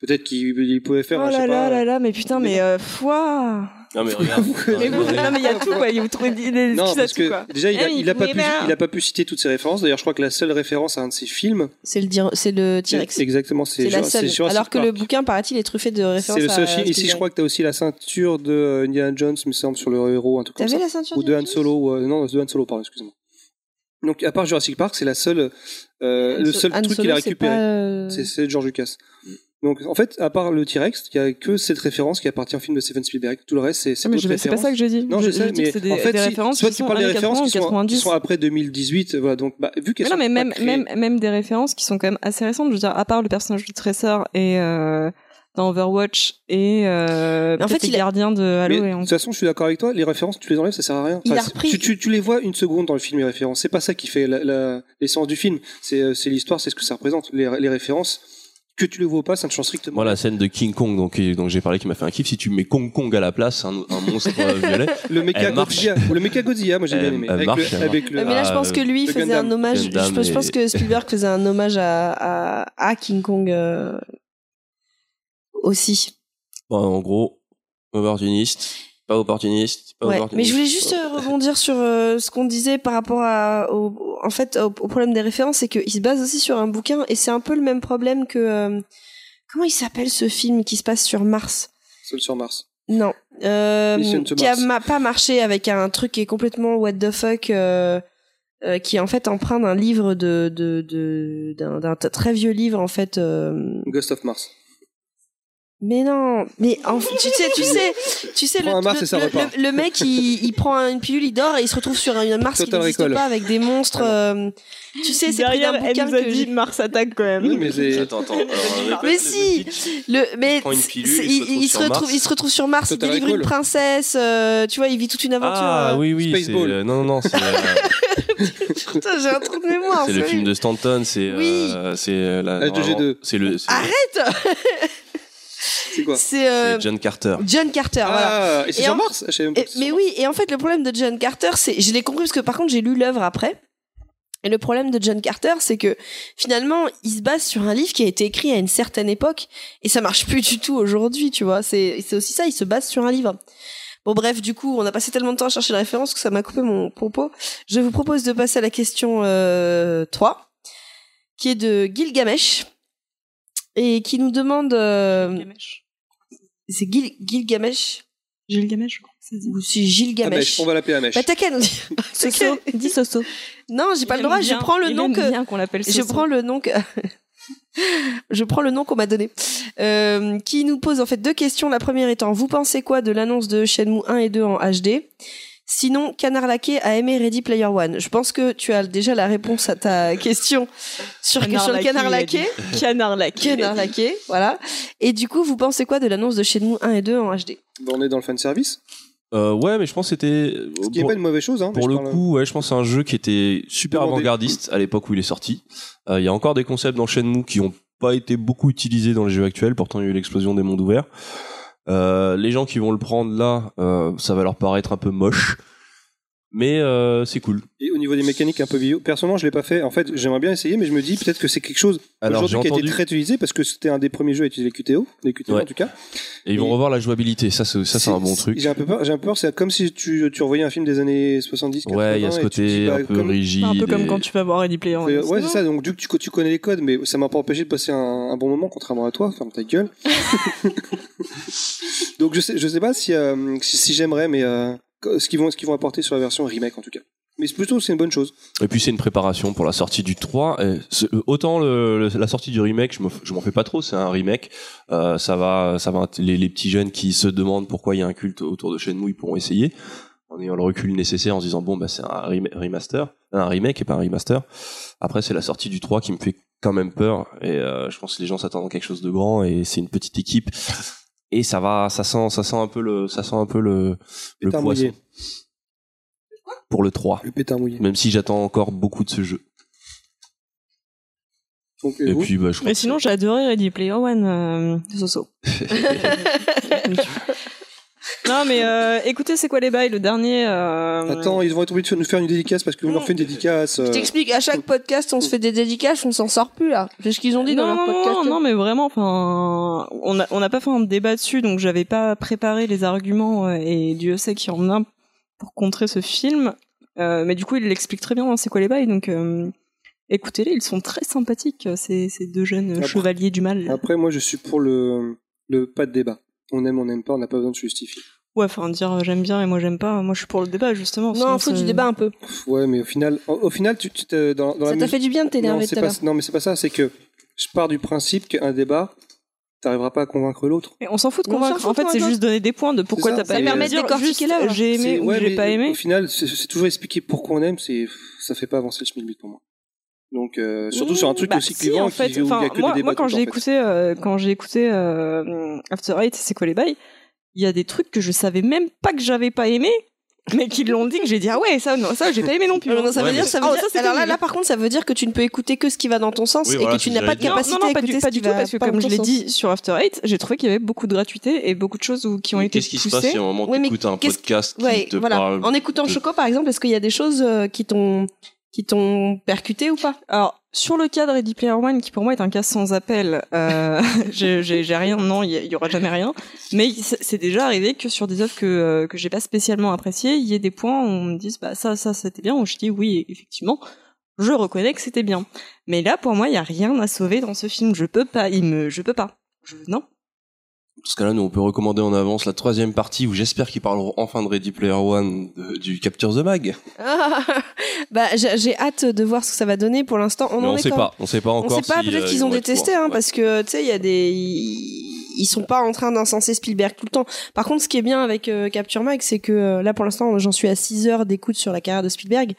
Peut-être qu'il il pouvait faire. oh je sais là là pas, là là mais putain mais Mais euh, foi Non, mais regarde. mais vous- non mais il y a tout quoi il vous trouvez des Non, excuses à parce tout que quoi déjà, il a, Eh, il a pas pu, il a pas pu citer toutes ses références. D'ailleurs, je crois que la seule référence à un de ses films, C'est le, c'est le T-Rex. exactement, c'est la seule. Alors que le Park. bouquin, paraît-il, est truffé de références C'est le seul à film. Ici, je crois que t'as aussi la ceinture de euh, Indiana Jones, me semble, sur le héros, un truc comme T'avais ça. la ceinture Ou de Han Solo, ou, non, de Han Solo, pardon, excuse-moi. Donc, à part Jurassic Park, c'est la seule, euh, le seul truc qu'il a récupéré. euh, C'est c'est George Lucas. Donc, en fait, à part le T-Rex, il y a que cette référence qui appartient au film de Steven Spielberg. Tout le reste, c'est c'est Ah, je- c'est pas ça que j'ai dit Non, je, sais, dis mais que c'est des, en fait, des si, références soit qui tu sont parles des références 80 qui sont, qui 90 sont après 2018, voilà, donc, bah, vu qu'elles sont non, mais même, créées- même, même des références qui sont quand même assez récentes. Je veux dire, à part le personnage de Tracer et euh, dans Overwatch et euh, en fait, les il a- gardiens de Halo Mais et de on... toute façon, je suis d'accord avec toi. Les références, tu les enlèves, ça sert à rien. Il a c'est- repris- tu, tu, tu les vois une seconde dans le film, les références. C'est pas ça qui fait l'essence du film. C'est euh, c'est l'histoire, c'est ce que ça représente. Les, les références, que tu les vois ou pas, ça ne change strictement. Moi, la scène de King Kong, donc, donc j'ai parlé, qui m'a fait un kiff. Si tu mets Kong Kong à la place, un, un monstre euh, violet, Le Mecha. Godzilla, ou le Mecha Godzilla, moi j'ai bien aimé. elle avec marche, le, elle avec le- Ouais, mais là, je Ah, pense que lui le faisait Gundam. un hommage. Je, Gundam pense- je pense et- que Spielberg faisait un hommage à, à, à King Kong euh, aussi. bon, en gros, opportuniste, pas opportuniste, pas Ouais. opportuniste. Mais je voulais juste euh, rebondir sur euh, ce qu'on disait par rapport à, au, en fait, au, au problème des références, c'est qu'il se base aussi sur un bouquin et c'est un peu le même problème que euh, comment il s'appelle ce film qui se passe sur Mars? Seul sur Mars. Non, euh, Mission to qui a Mars. ma- pas marché avec un truc qui est complètement what the fuck. euh, euh, qui est en fait empreint d'un livre de de de d'un d'un t- très vieux livre en fait euh, Ghost of Mars. Mais non, mais en fait, tu sais, tu sais, tu sais, le, le- le- le- le mec, il, il prend une pilule, il dort et il se retrouve sur un Mars qui Total n'existe Recall. pas avec des monstres. euh, tu sais, c'est pris d'un bouquin nous a que dit. Mars attaque quand même. Oui, mais c'est Attends, attends. alors, répète Mais si, le, mais une pilule, il se retrouve il se sur retrouve, Mars. il se retrouve sur Mars, il Total délivre une princesse, euh, tu vois, il vit toute une aventure. Ah euh. oui, oui, c'est. Spaceball. euh, Non, non, non, c'est. euh, Putain, j'ai un trou de mémoire. C'est le film de Stanton, c'est Oui. euh, c'est la H2G2. normalement, c'est le c'est Arrête c'est quoi C'est euh, c'est John Carter. John Carter, voilà. Ah, et c'est sur en- Mars Je même pas Et- mais oui, et en fait, le problème de John Carter, c'est, je l'ai compris parce que par contre, j'ai lu l'œuvre après. Et le problème de John Carter, c'est que finalement, il se base sur un livre qui a été écrit à une certaine époque et ça marche plus du tout aujourd'hui, tu vois. C'est, c'est aussi ça, il se base sur un livre. Bon, bref, du coup, on a passé tellement de temps à chercher la référence que ça m'a coupé mon propos. Je vous propose de passer à la question euh, 3, qui est de Gilgamesh et qui nous demande. euh, Gilgamesh. C'est Gil, Gilgamesh? Gilgamesh, je crois que ça se dit. ou c'est Amèche. Gilgamesh On va l'appeler Amèche. Bah t'as qu'à nous dire. Soso. Dis Soso. Non, j'ai pas le droit. Je prends le nom que qu'on l'appelle je prends le nom que je prends le nom qu'on m'a donné. Euh, qui nous pose en fait deux questions. La première étant vous pensez quoi de l'annonce de Shenmue 1 et 2 en HD Sinon, Canard Laqué a aimé Ready Player One. Je pense que tu as déjà la réponse à ta question sur, sur le Canard Laqué. Canard laqué. Canard Laqué, voilà. Et du coup, vous pensez quoi de l'annonce de Shenmue 1 et 2 en HD On est dans le fan service. Euh, ouais, mais je pense que c'était Ce qui n'est pour, pas une mauvaise chose. Hein, pour le parle- coup, ouais, je pense que c'est un jeu qui était super avant-gardiste à l'époque où il est sorti. Euh, Il y a encore des concepts dans Shenmue qui ont pas été beaucoup utilisés dans les jeux actuels. Pourtant, il y a eu l'explosion des mondes ouverts. Euh, les gens qui vont le prendre là, euh, ça va leur paraître un peu moche. Mais euh, c'est cool. Et au niveau des mécaniques un peu vieillots, personnellement, je l'ai pas fait. En fait, j'aimerais bien essayer, mais je me dis peut-être que c'est quelque chose aujourd'hui qui a été très utilisé parce que c'était un des premiers jeux à utiliser les QTO, les QTO Ouais. en tout cas. Et ils vont Et- revoir la jouabilité. Ça, c'est ça, c'est un bon truc. J'ai un peu peur. J'ai un peu peur. C'est comme si tu, tu revoyais un film des années 70. 80, Ouais, il y a ce côté bah, un peu comme- rigide. un peu comme et- quand tu vas voir Ready Player One. Ouais, ouais, c'est ça. Donc, du coup, tu, tu connais les codes, mais ça m'a pas empêché de passer un, un bon moment, contrairement à toi. Ferme ta gueule. Donc, je sais, je sais pas si, euh, si, si j'aimerais, mais euh, ce qu'ils vont, ce vont apporter sur la version remake, en tout cas. Mais plutôt, c'est une bonne chose. Et puis c'est une préparation pour la sortie du 3. Et c'est- autant la sortie du remake, je me- je m'en fais pas trop, c'est un remake. Euh, ça va, ça va. Les, petits jeunes qui se demandent pourquoi il y a un culte autour de Shenmue, ils pourront essayer en ayant le recul nécessaire, en se disant bon bah c'est un rem- remaster, un remake et pas un remaster. Après c'est la sortie du 3 qui me fait quand même peur et euh, je pense que les gens s'attendent à quelque chose de grand et c'est une petite équipe et ça va, ça sent, ça sent un peu le, ça sent un peu le, le poisson mouillé. pour le 3. Le pétard mouillé. Même si j'attends encore beaucoup de ce jeu. Donc, Et vous puis bah je crois Mais sinon, j'ai adoré Ready Player One, euh, Soso. non, mais euh, écoutez, c'est quoi les bails Le dernier. Euh... Attends, ils vont être obligés de nous faire une dédicace parce qu'on leur fait une dédicace. euh, Je t'explique, à chaque podcast, on se fait des dédicaces, on s'en sort plus là. C'est ce qu'ils ont dit dans non, leur non, podcast. non, non, mais vraiment, enfin, on n'a on n'a pas fait un débat dessus, donc j'avais pas préparé les arguments euh, et Dieu sait qu'il y en a pour contrer ce film. Euh, mais du coup, il l'explique très bien dans C'est quoi les bails, donc euh, écoutez-les, ils sont très sympathiques, ces, ces deux jeunes Après- chevaliers du mal. Après, moi, je suis pour le, le pas de débat. On aime, on n'aime pas, on n'a pas besoin de se justifier. Ouais, enfin, dire euh, j'aime bien et moi j'aime pas, moi je suis pour le débat justement. Non, sinon faut du débat un peu. Ouais, mais au final, au, au final, tu, tu dans, dans Ça t'a fait du bien de t'énerver c'est tout à pas, l'heure. non, mais c'est pas ça. C'est que je pars du principe qu'un débat, t'arriveras pas à convaincre l'autre. Mais on s'en fout de convaincre. En fait, c'est juste donner des points de pourquoi ça, t'as pas ça aimé. permet de décortiquer l'œuvre. J'ai aimé ou j'ai pas aimé. Au final, c'est c'est toujours expliquer pourquoi on aime, c'est ça fait pas avancer le schmilblick pour moi. Donc euh, surtout sur un truc Bah, aussi si, clivant en fait. qui, où il y a que moi, des moi, quand j'ai écouté, euh, quand j'ai écouté euh, After Eight, c'est quoi les bails? Il y a des trucs que je savais même pas que j'avais pas aimé, mais qui l'ont dit que j'ai dit ah ouais ça non ça j'ai pas aimé non plus. Euh, non, ça veut Ouais, dire, mais- ça veut Ah, dire- ça, alors là, là, par contre, ça veut dire que tu ne peux écouter que ce qui va dans ton sens Oui, et voilà, que tu n'as ce pas de dire. capacité non, non, à pas écouter du, ce pas qui du tout, va parce que comme je l'ai dit sur After Eight, j'ai trouvé qu'il y avait beaucoup de gratuité et beaucoup de choses où- qui ont été Qu'est-ce qui se passe poussées. si à un moment Oui, mais t'écoutes un podcast qui Ouais, te voilà. parle En écoutant de- Choco, par exemple, est-ce qu'il y a des choses euh, qui t'ont qui t'ont percuté ou pas? Alors, sur le cas de Ready Player One, qui pour moi est un cas sans appel, euh, j'ai rien, non, il y, y aura jamais rien. Mais c'est c'est déjà arrivé que sur des œuvres que, euh, que j'ai pas spécialement appréciées, il y ait des points où on me dise, bah ça, ça, c'était bien, où je dis oui, effectivement, je reconnais que c'était bien. Mais là, pour moi, il y a rien à sauver dans ce film. Je peux pas, il me, je peux pas. Je, non. Dans ce cas-là, nous, on peut recommander en avance la troisième partie où j'espère qu'ils parleront enfin de Ready Player One, de- du Capture the Mag. Bah, j'ai hâte de voir ce que ça va donner. Pour l'instant, on Mais en on est sait quand- pas. On sait pas On encore. sait pas, si, peut-être euh, qu'ils ils ont détesté, hein, Ouais. parce que tu sais, il y a des, ils ils sont pas en train d'incenser Spielberg tout le temps. Par contre, ce qui est bien avec euh, Capture Mag, c'est que euh, là, pour l'instant, j'en suis à 6 heures d'écoute sur la carrière de Spielberg,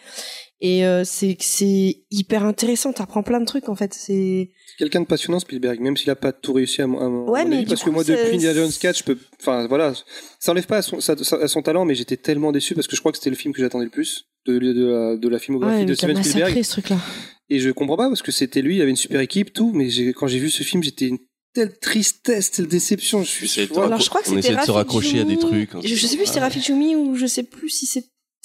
et euh, c'est c'est hyper intéressant. T'apprends plein de trucs en fait. C'est C'est quelqu'un de passionnant Spielberg, même s'il a pas tout réussi à à Ouais, mon mais avis, parce coup, que moi c'est- depuis Indiana Jones 4, je peux, enfin voilà, ça enlève pas à son, à talent, mais j'étais tellement déçu parce que je crois que c'était le film que j'attendais le plus de, de, la, de la filmographie ouais, de Steven Spielberg. ce truc-là. Et je comprends pas parce que c'était lui, il avait une super équipe, tout, mais quand j'ai vu ce film, j'étais une telle tristesse, telle déception. Je suis, C'est. Alors, je crois que On c'était essaie de se raccrocher à des trucs. Je, je sais plus si c'était Ah. Rafi Djoumi ou je sais plus si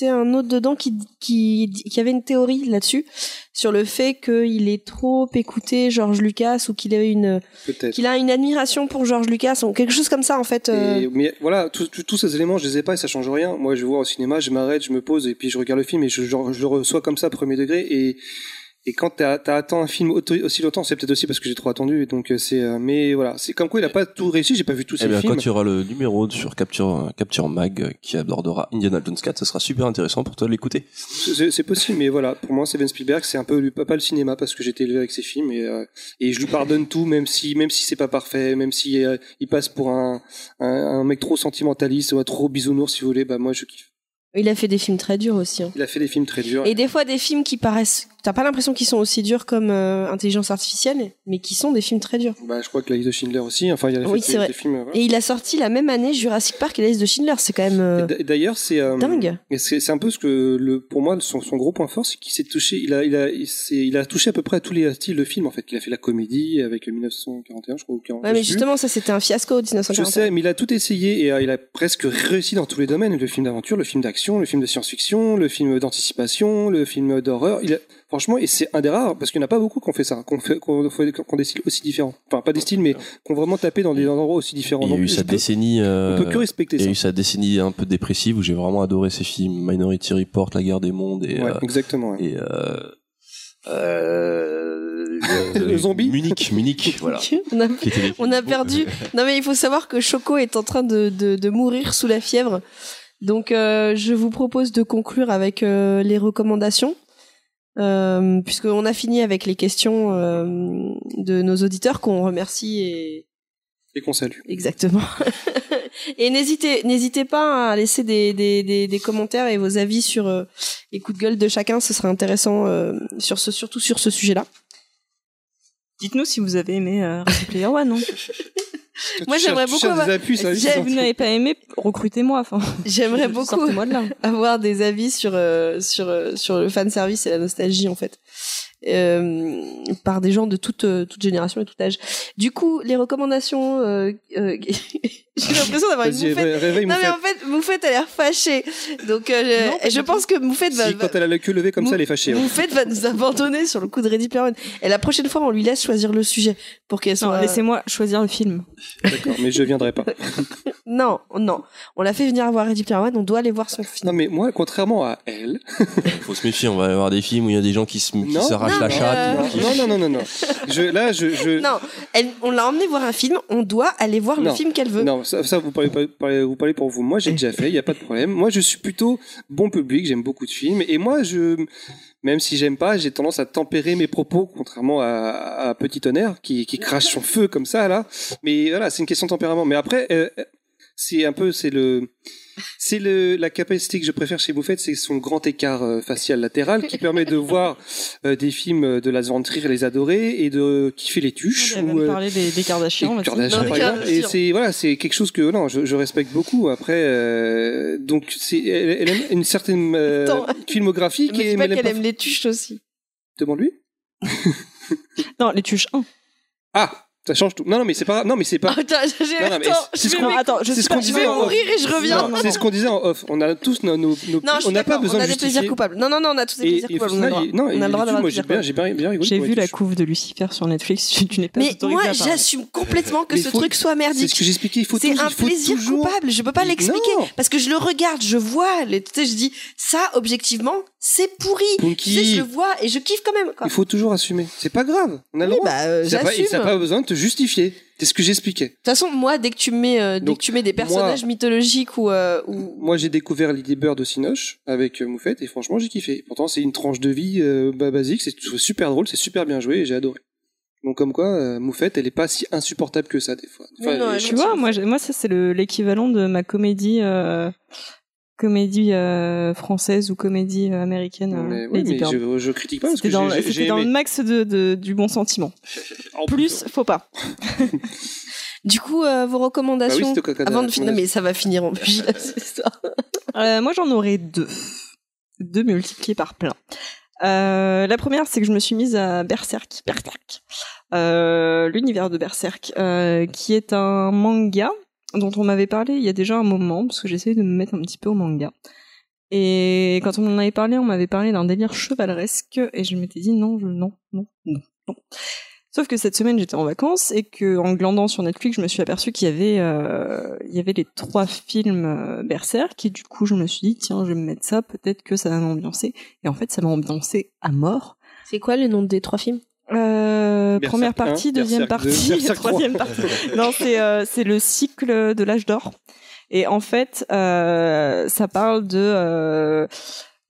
c'était un autre dedans qui, qui, qui avait une théorie là-dessus sur le fait qu'il est trop écouté George Lucas ou qu'il a une peut-être. qu'il a une admiration pour George Lucas ou quelque chose comme ça en fait. euh. Et- mais voilà, tous- ces éléments, je les ai pas et ça change rien. Moi, je vois au cinéma, je m'arrête, je me pose et puis je regarde le film et je, je, je le reçois comme ça, premier degré. Et, et quand t'as as attendu un film aussi longtemps, c'est peut-être aussi parce que j'ai trop attendu. Et donc euh, c'est, euh, mais voilà, c'est comme quoi il a pas tout réussi. J'ai pas vu tous Eh ses bien, films. quand tu auras le numéro sur Capture, Capture Mag euh, qui abordera Indiana Jones 4, ça sera super intéressant pour toi de l'écouter. C'est possible, mais voilà, pour moi, Steven Spielberg, c'est un peu lui- pas le cinéma parce que j'étais élevé avec ses films et, euh, et je lui pardonne tout, même si même si c'est pas parfait, même si euh, il passe pour un, un un mec trop sentimentaliste ou un trop bisounours si vous voulez, bah moi je kiffe. Il a fait des films très durs aussi. hein. Il a fait des films très durs. Et des fois des films qui paraissent t'as pas l'impression qu'ils sont aussi durs comme euh, Intelligence Artificielle, mais qui sont des films très durs. Bah, je crois que la liste de Schindler aussi. Enfin, il y a Oui, fait vrai. des films. voilà. Et il a sorti la même année Jurassic Park et la liste de Schindler. C'est quand même euh, D'ailleurs, c'est euh, dingue. c'est un peu ce que le pour moi son, son gros point fort, c'est qu'il s'est touché. Il a il a il, il a touché à peu près à tous les styles de films en fait. Il a fait la comédie avec 1941, je crois. Ou 40, Ouais, mais je justement, ça c'était un fiasco Je 1940. sais, mais il a tout essayé et il a presque réussi dans tous les domaines. Le film d'aventure, le film d'action, le film de science-fiction, le film d'anticipation, le film d'horreur. Il a, franchement, et c'est un des rares parce qu'il n'y en a pas beaucoup qu'on fait ça, qu'on fait, qu'on fait, qu'on des styles aussi différents. Enfin, pas des styles, mais qu'on vraiment tapé dans des endroits aussi différents. Il y a eu sa décennie. euh, on peut que respecter Il y a eu sa décennie un peu dépressive où j'ai vraiment adoré ces films Minority Report, La Guerre des Mondes et Ouais, euh, exactement. ouais. et euh, euh, Le zombie Munich, Munich, voilà. on, a, on perdu. Non, mais il faut savoir que Choco est en train de, de, de mourir sous la fièvre. Donc, euh, je vous propose de conclure avec euh, les recommandations. Euh, puisqu'on a fini avec les questions euh, de nos auditeurs qu'on remercie et Et qu'on salue. Exactement. et n'hésitez, n'hésitez pas à laisser des, des, des, des commentaires et vos avis sur euh, les coups de gueule de chacun. Ce serait intéressant euh, sur ce, surtout sur ce sujet-là. Dites-nous si vous avez aimé euh, Ready Player One. hein. Moi, j'aimerais beaucoup cherches avoir- des appuis, ça, J'ai- Si vous n'avez pas aimé, recrutez-moi. Enfin, J'aimerais beaucoup Sortez-moi de là. avoir des avis sur euh, sur euh, sur le fan service et la nostalgie en fait. Euh, par des gens de toute euh, toute génération et tout âge. Du coup, les recommandations euh, euh, j'ai l'impression d'avoir une moufette. ré- réveille Non mais en fait, Moufette a l'air fâchée. Donc euh, Non, je, pense que Moufette va, Si, quand elle a le cul levé comme Mou- ça, elle est fâchée. ouais. Moufette va nous abandonner sur le coup de Ready Player One. Et la prochaine fois, on lui laisse choisir le sujet pour qu'elle soit. laissez-moi choisir le film. D'accord, mais je viendrai pas. Non, non. On l'a fait venir voir Ready Player One. On doit aller voir son film. Non, mais moi, contrairement à elle. Faut se méfier, on va avoir des films où il y a des gens qui se- qui Non, s'arrachent non, la mais, chatte. euh, Non, non, non, non, non. Je, là, je. je... Non, elle, on l'a emmené voir un film. On doit aller voir le film qu'elle veut. Non, ça, ça, vous, parlez, pas- parlez- vous parlez pour vous. Moi, j'ai déjà fait, il n'y a pas de problème. Moi, je suis plutôt bon public, j'aime beaucoup de films. Et moi, je, même si j'aime pas, j'ai tendance à tempérer mes propos, contrairement à, à Petit Tonnerre, qui, qui crache son feu comme ça, là. Mais voilà, c'est une question de tempérament. Mais après, euh, c'est un peu, c'est le, c'est le, la capacité que je préfère chez Moufette, c'est son grand écart euh, facial latéral qui permet de voir euh, des films de la Van Trier, les adorer et de kiffer les tuches. Elle va ou, euh, parler des, des Kardashians. et par exemple. C'est voilà, c'est quelque chose que non, je, je respecte beaucoup. Après, euh, donc c'est elle, elle aime une certaine euh, filmographie qui est. qu'elle aime aime les tuches aussi. pas- Demande-lui. Non, les tuches 1. Ah, ça change tout. Non, non, mais c'est pas. Non, mais c'est pas. Attends, Non, non, mais attends, c'est ce qu'on- attends, je ce qu'on je disait vais mourir et je reviens. C'est ce qu'on disait en off. On a tous nos, nos, nos- Non, on n'a pas besoin on a de des plaisirs coupables. Non, non, non, on a tous des plaisirs coupables. on a le droit. on a le d'avoir des plaisirs coupables. j'ai vu la couve de Lucifer sur Netflix. Tu, n'es pas Mais moi, j'assume complètement que ce truc soit C'est ce merdique. que j'expliquais. Il faut C'est un plaisir coupable. Je peux pas l'expliquer parce que je le regarde, je vois, tu sais, je dis ça objectivement, c'est pourri. Je le vois et je kiffe quand même. Il faut toujours assumer. C'est pas grave. On a le droit. bah, euh, pas- j'assume. Besoin de justifier. C'est ce que j'expliquais. De toute façon, moi, dès que tu mets, euh, dès Donc, que tu mets des personnages mythologiques ou, euh, ou Moi, j'ai découvert Lady Bird au Cinoche avec euh, Moufette et franchement, j'ai kiffé. Pourtant, c'est une tranche de vie euh, bah, basique, c'est super drôle, c'est super bien joué et j'ai adoré. Donc, comme quoi, euh, Moufette, elle est pas si insupportable que ça, des fois. Non, elle- Tu vois, moi, moi ça c'est le- l'équivalent de ma comédie, euh, comédie euh, française ou comédie euh, américaine. Euh, mais, oui, mais Bird. je, je critique pas parce C'était que dans, c'était dans le max de, de- du bon sentiment. En Plus, faut pas. du coup, euh, vos Bah oui, recommandations caca avant de finir. Mais ça va finir en plus cette histoire. Euh, moi, j'en aurais deux. Deux multipliés par plein. Euh, la première, c'est que je me suis mise à Berserk. Berserk. Euh, L'univers de Berserk, euh, qui est un manga dont on m'avait parlé il y a déjà un moment, parce que j'essayais de me mettre un petit peu au manga. Et quand on m'en avait parlé, on m'avait parlé d'un délire chevaleresque, et je m'étais dit non, non, non, non, non. Sauf que cette semaine j'étais en vacances et que en glandant sur Netflix, je me suis aperçu qu'il y avait euh, y avait les trois films euh, Berserk et du coup je me suis dit tiens je vais me mettre ça peut-être que ça va m'ambiancer et en fait ça m'a ambiancé à mort. C'est quoi le nom des trois films? Euh, première 1, partie, deuxième Berserk 2, partie, Berserk 3. troisième partie. non, c'est euh, c'est le cycle de l'âge d'or. Et en fait, euh, ça parle de euh,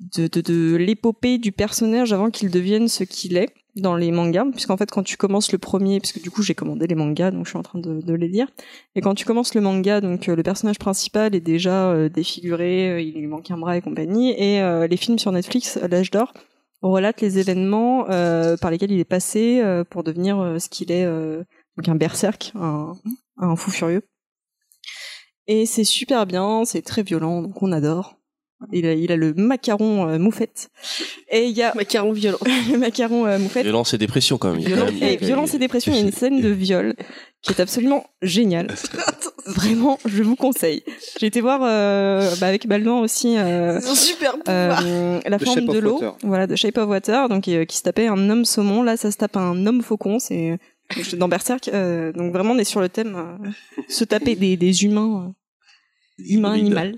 de, de, de l'épopée du personnage avant qu'il devienne ce qu'il est dans les mangas, puisqu'en fait quand tu commences le premier, puisque du coup j'ai commandé les mangas, donc je suis en train de, de les lire, et quand tu commences le manga, donc euh, le personnage principal est déjà euh, défiguré, euh, il lui manque un bras et compagnie, et euh, les films sur Netflix, l'âge d'or, relate les événements euh, par lesquels il est passé euh, pour devenir euh, ce qu'il est, euh, donc un berserk, un, un fou furieux. Et c'est super bien, c'est très violent, donc on adore. Il a, il a le macaron euh, moufette. Et il y a Macaron violent. le macaron euh, moufette. Violence et dépression quand même. Violence, et, quand même- violence et dépression, il y a une scène de viol qui est absolument géniale. Vraiment, je vous conseille. J'ai été voir euh, bah, avec Baldwin aussi euh, super euh, la The forme de l'eau, voilà, de Shape of Water, donc euh, qui se tapait un homme saumon. Là, ça se tape un homme faucon. C'est donc, dans Berserk. euh, donc vraiment, on est sur le thème euh, se taper des, des humains. Humain animal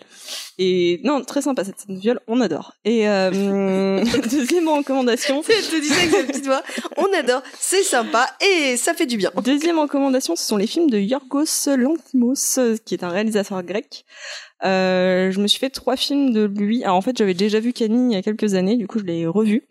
et non très sympa cette scène de viol on adore et euh, deuxième recommandation Elle te disait avec sa petite voix, on adore, c'est sympa et ça fait du bien. Deuxième recommandation, ce sont les films de Yorgos Lanthimos, qui est un réalisateur grec. Euh, je me suis fait trois films de lui. Alors en fait, j'avais déjà vu Cani il y a quelques années, du coup je l'ai revu.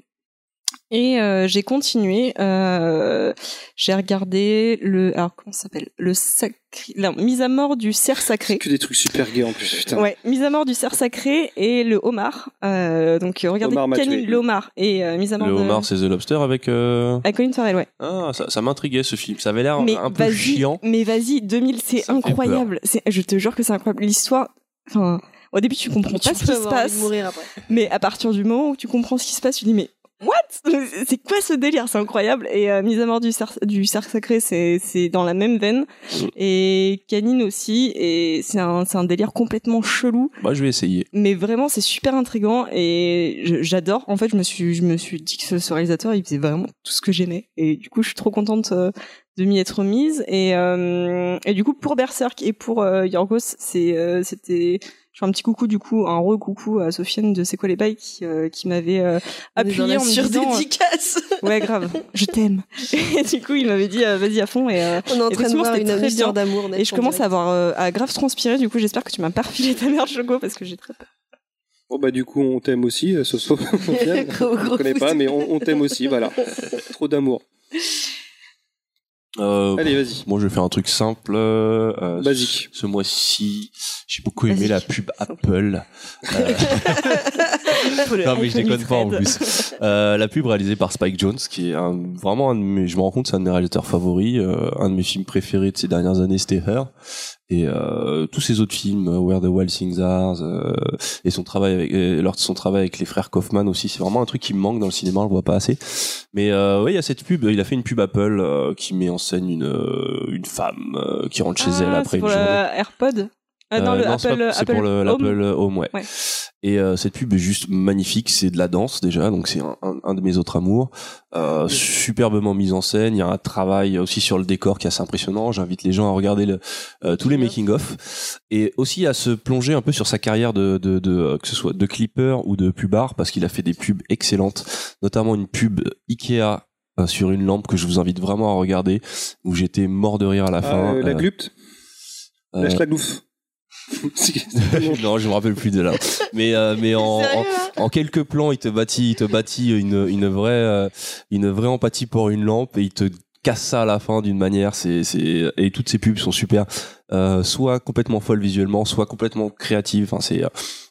Et euh, j'ai continué. Euh, j'ai regardé le, alors comment ça s'appelle, le sacré, la mise à mort du cerf sacré. Que des trucs super gays en plus, putain. Ouais, mise à mort du cerf sacré et le homard. Euh, donc regardez Homard le homard et euh, mise à mort Le de... homard, c'est The Lobster avec. euh, avec Colin Farrell, ouais. Ah, ça, ça m'intriguait ce film. Ça avait l'air mais un peu chiant. Mais vas-y, 2000, c'est incroyable. C'est, je te jure que c'est incroyable. L'histoire, enfin, au début tu comprends pas ce qui se passe, mourir après. mais à partir du moment où tu comprends ce qui se passe, tu dis mais what? C'est quoi ce délire? C'est incroyable. Et euh, mise à mort du cerf, du cerf sacré, c'est c'est dans la même veine. Mm. Et Canine aussi. Et c'est un c'est un délire complètement chelou Bah, je vais essayer. mais vraiment c'est super intrigant et j'adore en fait je me suis je me suis dit que ce, ce réalisateur il faisait vraiment tout ce que j'aimais et du coup je suis trop contente euh, de m'y être mise et euh, et du coup pour Berserk et pour euh, Yorgos c'est euh, c'était je fais un petit coucou du coup un re coucou à Sofiane de C'est quoi les bails qui euh, qui m'avait euh, appuyé en me disant surdédicace. ouais grave je t'aime et du coup il m'avait dit euh, vas-y à fond et euh, On est en train de voir une très histoire d'amour. et je commence à avoir euh, à grave transpirer du coup j'espère que tu m'as pas refilé ta merde Choco parce que j'ai très peur Bon bah du coup on t'aime aussi, euh, Soso. On gros connaît pas, mais on, on t'aime aussi, voilà. Trop d'amour. Euh, Allez, vas-y. Moi, je vais faire un truc simple. euh, Basique. Ce, ce mois-ci, j'ai beaucoup aimé Basique. la pub Apple. Euh, non, mais je déconne pas en plus. Euh, la pub réalisée par Spike Jones, qui est un, vraiment un de mes, je me rends compte, c'est un de mes réalisateurs favoris. Euh, un de mes films préférés de ces dernières années, c'était Her. Et euh, tous ses autres films, euh, Where the Wild Things Are, euh, et son travail avec, et leur, son travail avec les frères Kaufman aussi, c'est vraiment un truc qui me manque dans le cinéma, on le voit pas assez. Mais euh, oui, il y a cette pub, il a fait une pub Apple euh, qui met en scène une, euh, une femme euh, qui rentre chez elle après Ah, une le journée. AirPod? Ah, non, Euh, le c'est Apple, pas- c'est Apple pour le- Home. l'Apple Home, ouais. Ouais. Et euh, cette pub est juste magnifique, c'est de la danse déjà, donc c'est un, un- un de mes autres amours. Euh, superbement mise en scène, il y a un travail aussi sur le décor qui est assez impressionnant. J'invite les gens à regarder le, euh, tous les making of et aussi à se plonger un peu sur sa carrière de, de, de euh, que ce soit de clipper ou de pubard parce qu'il a fait des pubs excellentes, notamment une pub Ikea euh, sur une lampe que je vous invite vraiment à regarder où j'étais mort de rire à la Ah, fin. euh, la Euh, glupt euh, la non, je me rappelle plus de là. Mais euh, mais en, là en quelques plans, il te bâtit, il te bâtit une une vraie euh, une vraie empathie pour une lampe et il te casse ça à la fin d'une manière. C'est c'est et toutes ces pubs sont super. Euh, soit complètement folles visuellement, soit complètement créatives. Enfin, c'est euh,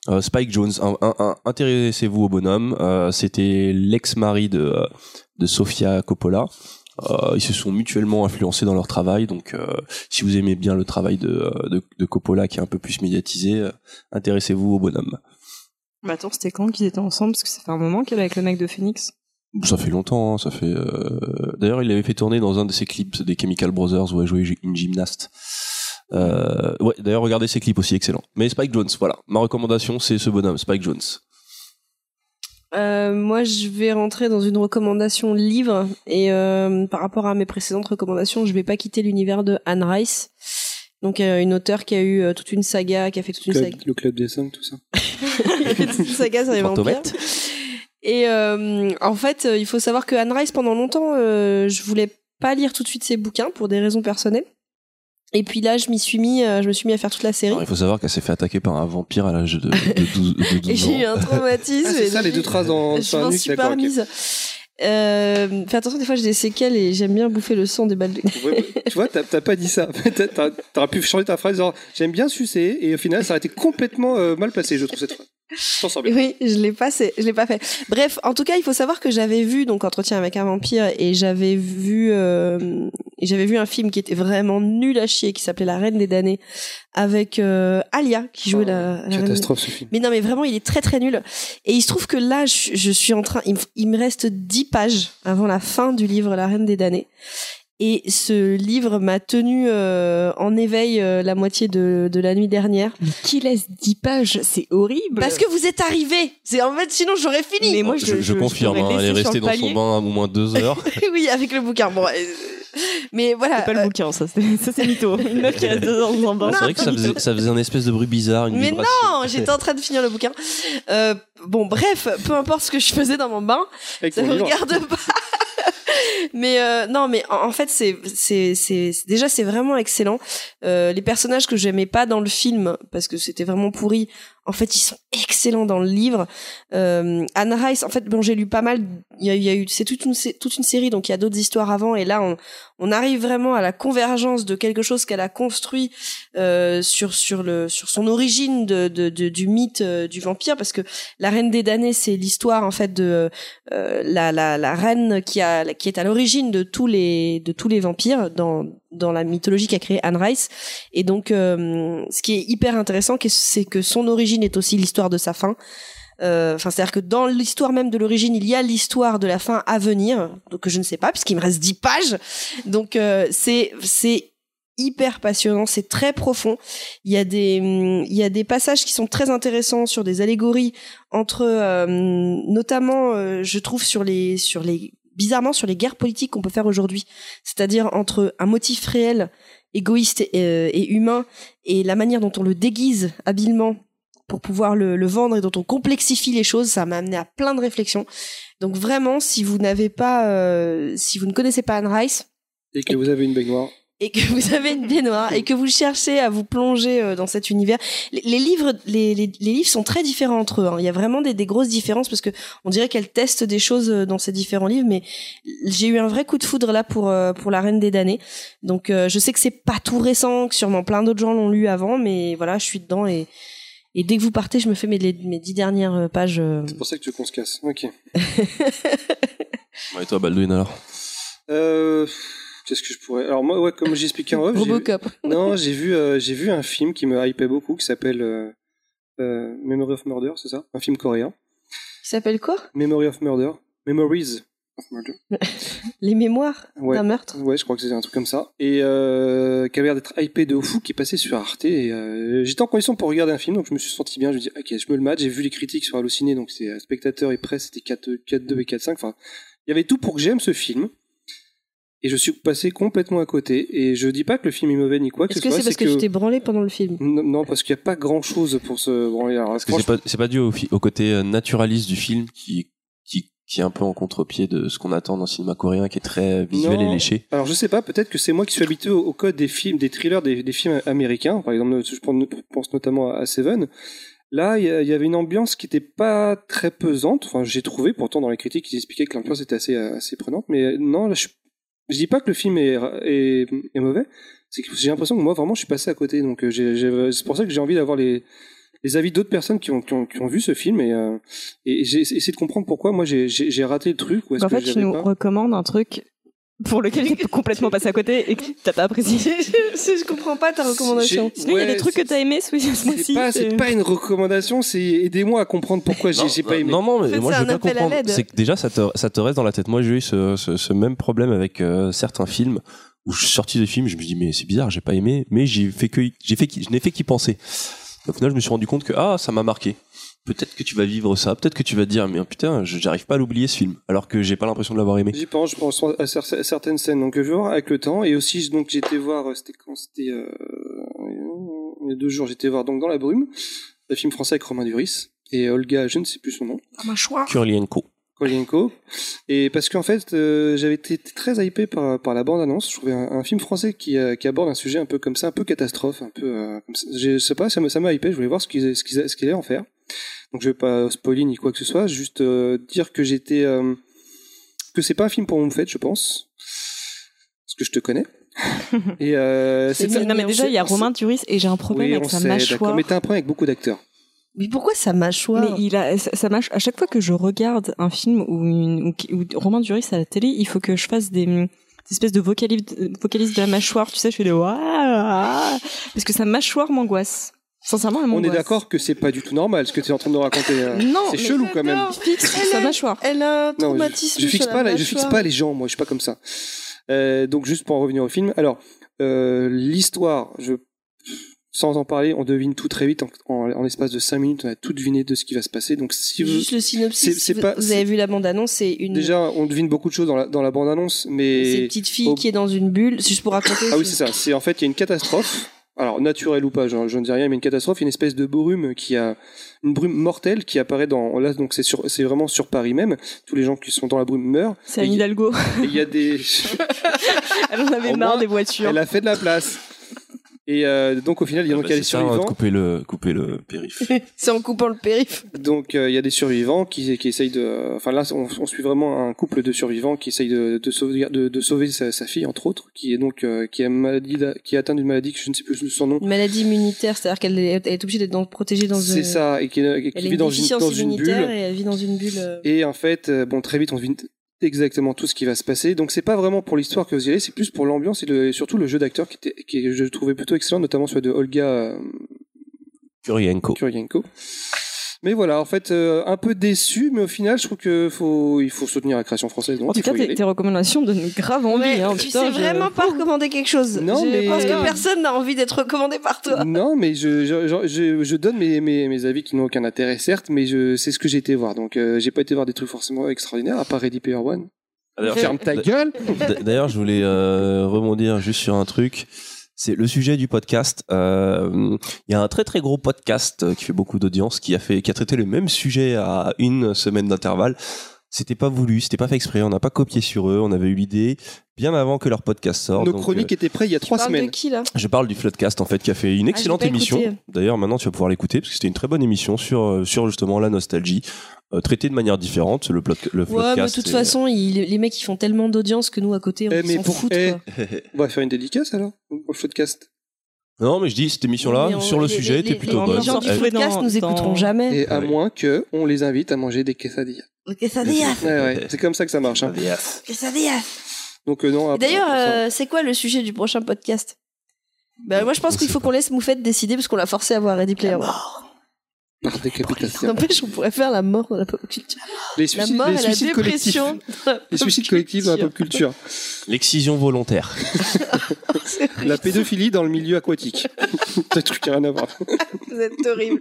euh, Spike Jones. Un- un- un- Intéressez-vous au bonhomme. Euh, C'était l'ex-mari de de Sofia Coppola. Euh, ils se sont mutuellement influencés dans leur travail, donc euh, si vous aimez bien le travail de, euh, de, de Coppola qui est un peu plus médiatisé, euh, intéressez-vous au bonhomme. Mais attends, c'était quand qu'ils étaient ensemble? Parce que ça fait un moment qu'elle est avec le mec de Phoenix. Ça fait longtemps, hein, ça fait. D'ailleurs, il avait fait tourner dans un de ses clips des Chemical Brothers où elle jouait une gymnaste. Ouais, d'ailleurs, regardez ses clips aussi, excellent. Mais Spike Jones, voilà. Ma recommandation, c'est ce bonhomme, Spike Jones. Euh, moi, je vais rentrer dans une recommandation livre et euh, par rapport à mes précédentes recommandations, je vais pas quitter l'univers de Anne Rice. Donc euh, une auteure qui a eu euh, toute une saga, qui a fait toute une Club- saga, le club des cinq, tout ça. qui a fait toute une saga sur les vampires. Et euh, en fait, il faut savoir que Anne Rice, pendant longtemps, euh, je voulais pas lire tout de suite ses bouquins pour des raisons personnelles. Et puis là, je m'y suis mis, euh, je me suis mis à faire toute la série. Alors, il faut savoir qu'elle s'est fait attaquer par un vampire à l'âge de, de 12, de 12 Et j'ai eu ans. un traumatisme. Ah, c'est ça, les deux traces dans- Je m'en suis pas remise. Euh, fais attention, des fois j'ai des séquelles et j'aime bien bouffer le sang des balles. de- Ouais, tu vois, t'as pas dit ça. T'aurais pu changer ta phrase genre j'aime bien sucer et au final ça aurait été complètement euh, mal placé, je trouve cette phrase. Oui, je l'ai pas, je l'ai pas fait. Bref, en tout cas, il faut savoir que j'avais vu donc Entretien avec un vampire et j'avais vu, euh, j'avais vu un film qui était vraiment nul à chier, qui s'appelait La Reine des damnés, avec euh, Alia qui jouait la, la reine des- Catastrophe ce film. Mais non, mais vraiment, il est très très nul. Et il se trouve que là, je, je suis en train, il, me- il me reste 10 pages avant la fin du livre La Reine des damnés. Et ce livre m'a tenu euh, en éveil euh, la moitié de, de la nuit dernière. Mais qui laisse 10 pages? C'est horrible. Parce que vous êtes arrivés. C'est en fait, sinon j'aurais fini. Mais moi, je, je, je confirme, hein, elle est restée dans son bain au moins deux heures. oui, avec le bouquin. Bon, euh, mais voilà. C'est pas le bouquin, ça, c'est mytho. Une meuf qui reste deux ans dans un bain. c'est vrai que ça faisait, ça faisait un espèce de bruit bizarre, une Mais vibration. non, j'étais en train de finir le bouquin. Euh, bon, bref, peu importe ce que je faisais dans mon bain, Avec ça ton me regarde pas. mais euh, non, mais en, fait, c'est c'est- déjà c'est vraiment excellent. Euh, les personnages que j'aimais pas dans le film parce que c'était vraiment pourri. En fait, ils sont excellents dans le livre. Euh, Anne Rice, en fait, bon, j'ai lu pas mal. Il y a, y a eu, c'est toute une sé- toute une série, donc il y a d'autres histoires avant. Et là, on on arrive vraiment à la convergence de quelque chose qu'elle a construit euh, sur sur le sur son origine de, de, de- du mythe euh, du vampire, parce que la Reine des damnés, c'est l'histoire en fait de euh, la, la la reine qui a qui est à l'origine de tous les de tous les vampires dans dans la mythologie qu'a créée Anne Rice. Et donc, euh, ce qui est hyper intéressant, c'est que son origine est aussi l'histoire de sa fin. Euh, Enfin, c'est-à-dire que dans l'histoire même de l'origine, il y a l'histoire de la fin à venir, que je ne sais pas, puisqu'il me reste 10 pages. Donc, euh, c'est c'est hyper passionnant, c'est très profond. Il y a des il y a des passages qui sont très intéressants sur des allégories entre euh, notamment euh, je trouve sur les sur les bizarrement sur les guerres politiques qu'on peut faire aujourd'hui, c'est-à-dire entre un motif réel égoïste et, euh, humain et la manière dont on le déguise habilement pour pouvoir le, le vendre et dont on complexifie les choses, ça m'a amené à plein de réflexions. Donc vraiment, si vous n'avez pas, euh, si vous ne connaissez pas Anne Rice, Et que vous avez une baignoire. Et que vous avez une baignoire et que vous cherchez à vous plonger euh, dans cet univers. Les, les livres, les, les, les livres sont très différents entre eux. hein. Il y a vraiment des, des grosses différences parce que on dirait qu'elle teste des choses euh, dans ces différents livres. Mais j'ai eu un vrai coup de foudre là pour euh, pour la Reine des damnés. Donc euh, je sais que c'est pas tout récent, que sûrement plein d'autres gens l'ont lu avant, mais voilà, je suis dedans et et dès que vous partez, je me fais mes, les- mes dix dernières pages. euh, C'est pour ça que tu veux qu'on se casse. Ok. Et toi, Baldwin, alors? Euh, Qu'est-ce que je pourrais. Alors, moi, ouais, comme j'expliquais en off, Robocop. non, j'ai vu, euh, j'ai vu un film qui me hypait beaucoup qui s'appelle euh, euh, Memory of Murder, c'est ça? Un film coréen. Il s'appelle quoi? Memory of Murder. Memories of Murder. Les mémoires Ouais. d'un meurtre. Ouais, je crois que c'est un truc comme ça. Et qui avait l'air d'être hypé de fou, qui est passé sur Arte. Et j'étais en condition pour regarder un film, donc je me suis senti bien. Je me dis, ok, je me le mate. J'ai vu les critiques sur Allociné, donc c'est euh, spectateur et presse, c'était 4, 4, 2 et 4, 5. Enfin, il y avait tout pour que j'aime ce film. Et je suis passé complètement à côté. Et je dis pas que le film est mauvais ni quoi que Est-ce ce que soit. c'est parce que, tu t'es branlé pendant le film Non, non, parce qu'il n'y a pas grand chose pour se branler. Alors, Parce que c'est pas, c'est pas dû au, fi- au côté euh, naturaliste du film qui, qui, qui est un peu en contre-pied de ce qu'on attend dans le cinéma coréen qui est très visuel Non. et léché. Alors je sais pas, peut-être que c'est moi qui suis habitué au, au code des films, des thrillers, des, des films américains. Par exemple, je pense notamment à Seven. Là, il y, avait une ambiance qui était pas très pesante. Enfin, j'ai trouvé. Pourtant, dans les critiques, ils expliquaient que l'ambiance était assez assez prenante. Mais non, là, je, je dis pas que le film est est, est mauvais. C'est que j'ai l'impression que moi, vraiment, je suis passé à côté. Donc, euh, c'est pour ça que j'ai envie d'avoir les les avis d'autres personnes qui ont, qui ont, qui ont vu ce film et, euh, et j'ai essayé de comprendre pourquoi moi j'ai raté le truc ou En que fait, tu nous pas. recommandes un truc pour lequel t'es complètement passé à côté et que t'as pas apprécié. je, je comprends pas ta recommandation. J'ai- Sinon, il y a des trucs que t'as aimé ce mois-ci. pas, c'est pas une recommandation, c'est aidez-moi à comprendre pourquoi j'ai j'ai pas aimé. Non, non, mais En fait, moi c'est je veux bien comprendre. C'est que déjà ça te, ça te reste dans la tête. Moi j'ai eu ce, ce, ce même problème avec euh, certains films où je suis sorti des films, je me dis mais c'est bizarre, j'ai pas aimé, mais j'ai fait que j'ai fait je n'ai fait qu'y penser. Au final, je me suis rendu compte que ah ça m'a marqué. Peut-être que tu vas vivre ça, peut-être que tu vas te dire mais oh, putain, je- j'arrive pas à l'oublier ce film, alors que j'ai pas l'impression de l'avoir aimé. J'y pense, je pense à cer- à certaines scènes, donc je vais voir avec le temps. Et aussi, donc j'ai été voir, euh, c'était quand? C'était euh, il y a deux jours, j'étais voir donc dans la brume, le film français avec Romain Duris et Olga, je ne sais plus son nom, un choix. Kurlienko. Kolienko. Et parce qu'en fait, euh, j'avais été très hypé par, par la bande-annonce. Je trouvais un, un film français qui, euh, qui aborde un sujet un peu comme ça, un peu catastrophe, un peu euh, comme ça. Je sais pas, ça m'a ça m'a hypé. Je voulais voir ce qu'ils qu'ils allaient en faire. Donc je vais pas spoiler ni quoi que ce soit, juste euh, dire que j'étais euh, que c'est pas un film pour mon fête, je pense, parce que je te connais. Et euh, C'est Non, mais déjà, il y a Romain Duris et j'ai un problème oui, avec on sa sait, mâchoire. Mais t'as un problème avec beaucoup d'acteurs. Mais pourquoi sa mâchoire? Mais il a, ça. À chaque fois que je regarde un film ou, Romain Duris à la télé, il faut que je fasse des, des espèces de vocalises de la mâchoire. Tu sais, je fais des waouh parce que sa mâchoire m'angoisse. Sincèrement, elle On est d'accord que c'est pas du tout normal ce que tu es en train de nous raconter. hein. Non, c'est mais chelou quand même. Fixe Elle sa a- mâchoire. Elle a un Non, traumatisme je, je fixe sur pas, la la- je fixe mâchoire. pas les gens, moi, je suis pas comme ça. Euh, donc juste pour en revenir au film, alors euh, l'histoire, je sans en parler, on devine tout très vite en, en, en l'espace de 5 minutes, on a tout deviné de ce qui va se passer. Donc si vous, Juste le synopsis. C'est- si c'est vous, pas- vous c'est- avez vu la bande-annonce, c'est une déjà on devine beaucoup de choses dans la, dans la bande-annonce, c'est une petite fille au- qui est dans une bulle. C'est juste pour raconter. ah oui c'est ça, c'est en fait il y a une catastrophe. Alors naturelle ou pas, je, je ne dis rien, mais une catastrophe, une espèce de brume qui a une brume mortelle qui apparaît dans là donc c'est sur c'est vraiment sur Paris même. Tous les gens qui sont dans la brume meurent. C'est Anne il- Hidalgo. Il y a des Elle en avait marre moins, des voitures. Elle a fait de la place. Et euh, donc au final, il y a, Ah donc, bah, il y a des survivants. couper le, couper le périph. C'est en coupant le périph. Donc euh, il y a des survivants qui, qui essayent de. Enfin là, on, on suit vraiment un couple de survivants qui essayent de, de, sauver, de, de sauver sa, sa fille entre autres, qui est donc euh, qui a une maladie, qui est atteinte d'une maladie que je ne sais plus son nom. Une maladie immunitaire, c'est-à-dire qu'elle est, obligée d'être dans- protégée dans C'est ça, et qui, vit une dans une, dans une bulle. et elle vit dans une bulle. euh, Et en fait, euh, bon, très vite, on devine exactement tout ce qui va se passer. Donc c'est pas vraiment pour l'histoire que vous y allez, c'est plus pour l'ambiance et, le- et surtout le jeu d'acteur qui, était, qui je trouvais plutôt excellent, notamment celui de Olga euh, Kurienko. Mais voilà, en fait, euh, un peu déçu, mais au final, je trouve que faut, il faut soutenir la création française. Donc En tout cas, tes, recommandations donnent grave envie. Ouais, hein, tu putain, sais je- vraiment pas recommander quelque chose. Non, je mais- pense que personne n'a envie d'être recommandé par toi. Non, mais je, je, je, donne mes, mes, mes avis qui n'ont aucun intérêt, certes, mais je, c'est ce que j'ai été voir. Donc, euh, j'ai pas été voir des trucs forcément extraordinaires, à part Ready Player One. Ferme ta gueule! D'ailleurs, je voulais euh, rebondir juste sur un truc. C'est le sujet du podcast. Euh, Il y a un très très gros podcast qui fait beaucoup d'audience, qui a fait, qui a traité le même sujet à une semaine d'intervalle. C'était pas voulu, c'était pas fait exprès. On n'a pas copié sur eux. On avait eu l'idée bien avant que leur podcast sorte. Nos Donc, chroniques étaient prêtes il y a Tu trois semaines. de qui là? Euh, je parle du Floodcast en fait, qui a fait une excellente Ah, pas émission. D'ailleurs, maintenant tu vas pouvoir l'écouter parce que c'était une très bonne émission sur euh, sur justement la nostalgie, euh, traitée de manière différente. Le, plot, le Ouais, mais de toute façon, ils- les mecs ils font tellement d'audience que nous à côté on Eh, mais s'en pour- fout. eh, quoi. On va faire une dédicace alors, le podcast. Non, mais je dis cette émission-là sur le les- sujet les- était les- plutôt les bonne. gens du podcast dans- nous écouteront dans- jamais. Et à Ouais. moins que on les invite à manger des quesadillas. Ouais, ouais, c'est comme ça que ça marche. Hein. que ça dit, ah. Donc euh, non. D'ailleurs, euh, c'est quoi le sujet du prochain podcast? Bah, Moi je pense qu'il faut qu'on laisse Moufette décider parce qu'on l'a forcé à voir Ready Player One. Par décapitation. N'empêche, on pourrait faire la mort dans la pop culture. Les La suicides, mort les et la dépression. la Les suicides collectifs dans la pop culture. L'excision volontaire. La pédophilie dans le milieu aquatique. Un truc qui a rien à voir. Vous êtes horrible.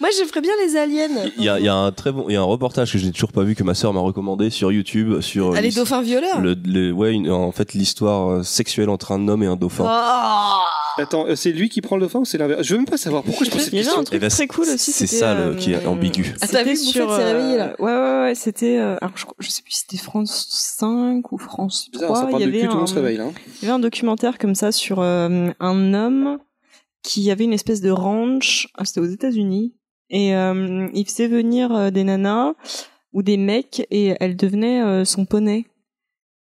Moi, je ferais bien les aliens. Il y a, il y a un très bon, il y a un reportage que je n'ai toujours pas vu que ma sœur m'a recommandé sur YouTube sur Ah, les dauphins violeurs. le, le- ouais, une- en fait l'histoire euh, sexuelle entre un homme et un dauphin. Oh Attends, euh, c'est lui qui prend le dauphin ou c'est l'inverse? Je veux même pas savoir pourquoi je pose cette Il y avait question? un truc Eh ben, très cool aussi. C'est ça, le- euh, qui est ambigu. Ah, t'as vu, s'est réveillée, là. Ouais, ouais, ouais. C'était. euh, alors, je, sais plus si c'était France 5 ou France 3. Bizarre, ça parle il y cul, avait tout le monde un- se réveille là. hein. Il y avait un documentaire comme ça sur euh, un homme qui avait une espèce de ranch. ah, C'était aux États-Unis. Et euh, il faisait venir euh, des nanas ou des mecs et elles devenaient euh, son poney.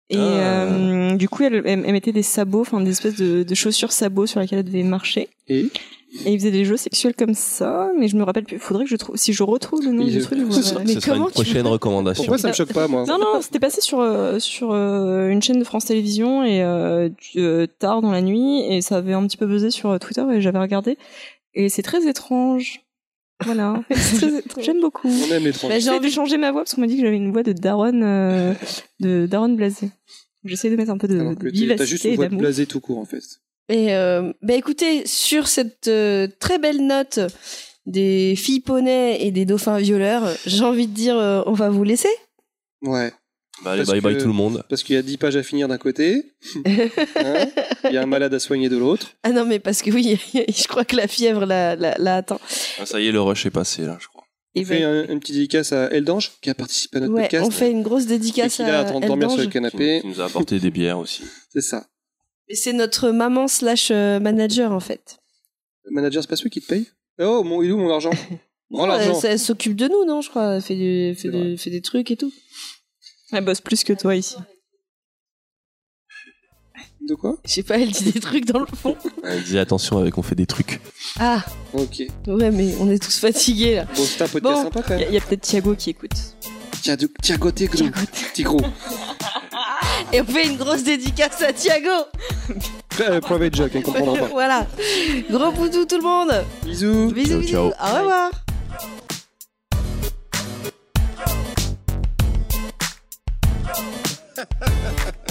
Et Ah. euh, du coup, elle, elle, elle mettait des sabots, enfin des espèces de, de chaussures sabots sur lesquelles elle devait marcher. Et? Et il faisait des jeux sexuels comme ça, mais je me rappelle plus. Faudrait que je trouve. Si je retrouve le nom Il- du truc, je sera- Mais Ce sera comment une tu prochaine recommandation. pourquoi ça me choque pas moi Non, non, c'était passé sur, euh, sur euh, une chaîne de France Télévisions et euh, tard dans la nuit et ça avait un petit peu buzzé sur Twitter et j'avais regardé et c'est très étrange. Voilà, j'aime beaucoup. On aime l'étrange. Bah, j'ai envie de changer ma voix parce qu'on m'a dit que j'avais une voix de Daron, euh, de Daron blasé. J'essaie de mettre un peu de, de t'es- T'as juste vivacité une voix de d'amour. blasé tout court en fait. Et euh, bah écoutez, sur cette euh, très belle note des filles poneys et des dauphins violeurs, j'ai envie de dire, euh, on va vous laisser. Ouais. Bah, allez, Parce bye bye que- tout le monde. Parce qu'il y a 10 pages à finir d'un côté. Hein Il y a un malade à soigner de l'autre. Ah non, mais parce que oui, je crois que la fièvre l'a, l'a, l'a atteint. Ah, ça y est, le rush est passé là, je crois. Et On fait ben, un- une petite dédicace à Eldange qui a participé à notre ouais, podcast. on fait une grosse et dédicace qui là à de dormir sur le Eldange. Qui, canapé. qui nous a apporté des bières aussi. C'est ça. Et c'est notre maman slash euh, manager en fait. Le manager, c'est pas celui qui te paye? Oh, mon, il est où mon argent? Non, elle, l'argent. elle s'occupe de nous, non, je crois. Elle fait, du- fait, C'est du- fait des trucs et tout. Elle bosse plus que toi ici. De quoi? Je sais pas, elle dit des trucs dans le fond. Elle disait attention avec on fait des trucs. Ah, Ok. ouais, mais on est tous fatigués là. Bon, c'était un podcast Bon. sympa quand même. il y a peut-être Thiago qui écoute. Tiago, Tiago Tigro. Tigro. Et on fait une grosse dédicace à Thiago. Euh, Private joke, il comprendra pas. voilà. Gros poutou tout le monde. Bisous. Bisous, Ciao, bisous. ciao. Au revoir.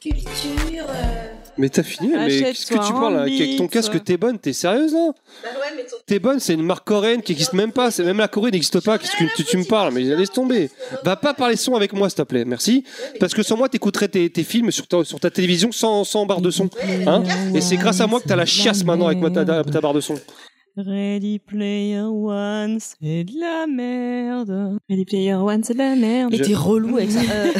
Culture. euh, Mais t'as fini, mais qu'est-ce que tu parles là Avec ton casque, t'es bonne, t'es sérieuse là Bah ouais, mais ton- T'es bonne, c'est une marque coréenne qui existe même pas. C'est même la Corée n'existe pas. Qu'est-ce que tu, tu me parles Mais laisse tomber. Va pas parler son avec moi, s'il te plaît. Merci. Parce que sans moi, t'écouterais tes, tes films sur ta, sur ta télévision sans, sans barre de son. Hein Et c'est grâce à moi que t'as la chiasse maintenant avec moi, ta, barre de son. Ready Player One, c'est de la merde. Ready Player One, c'est de la merde. Mais Je- t'es relou avec ça. Euh,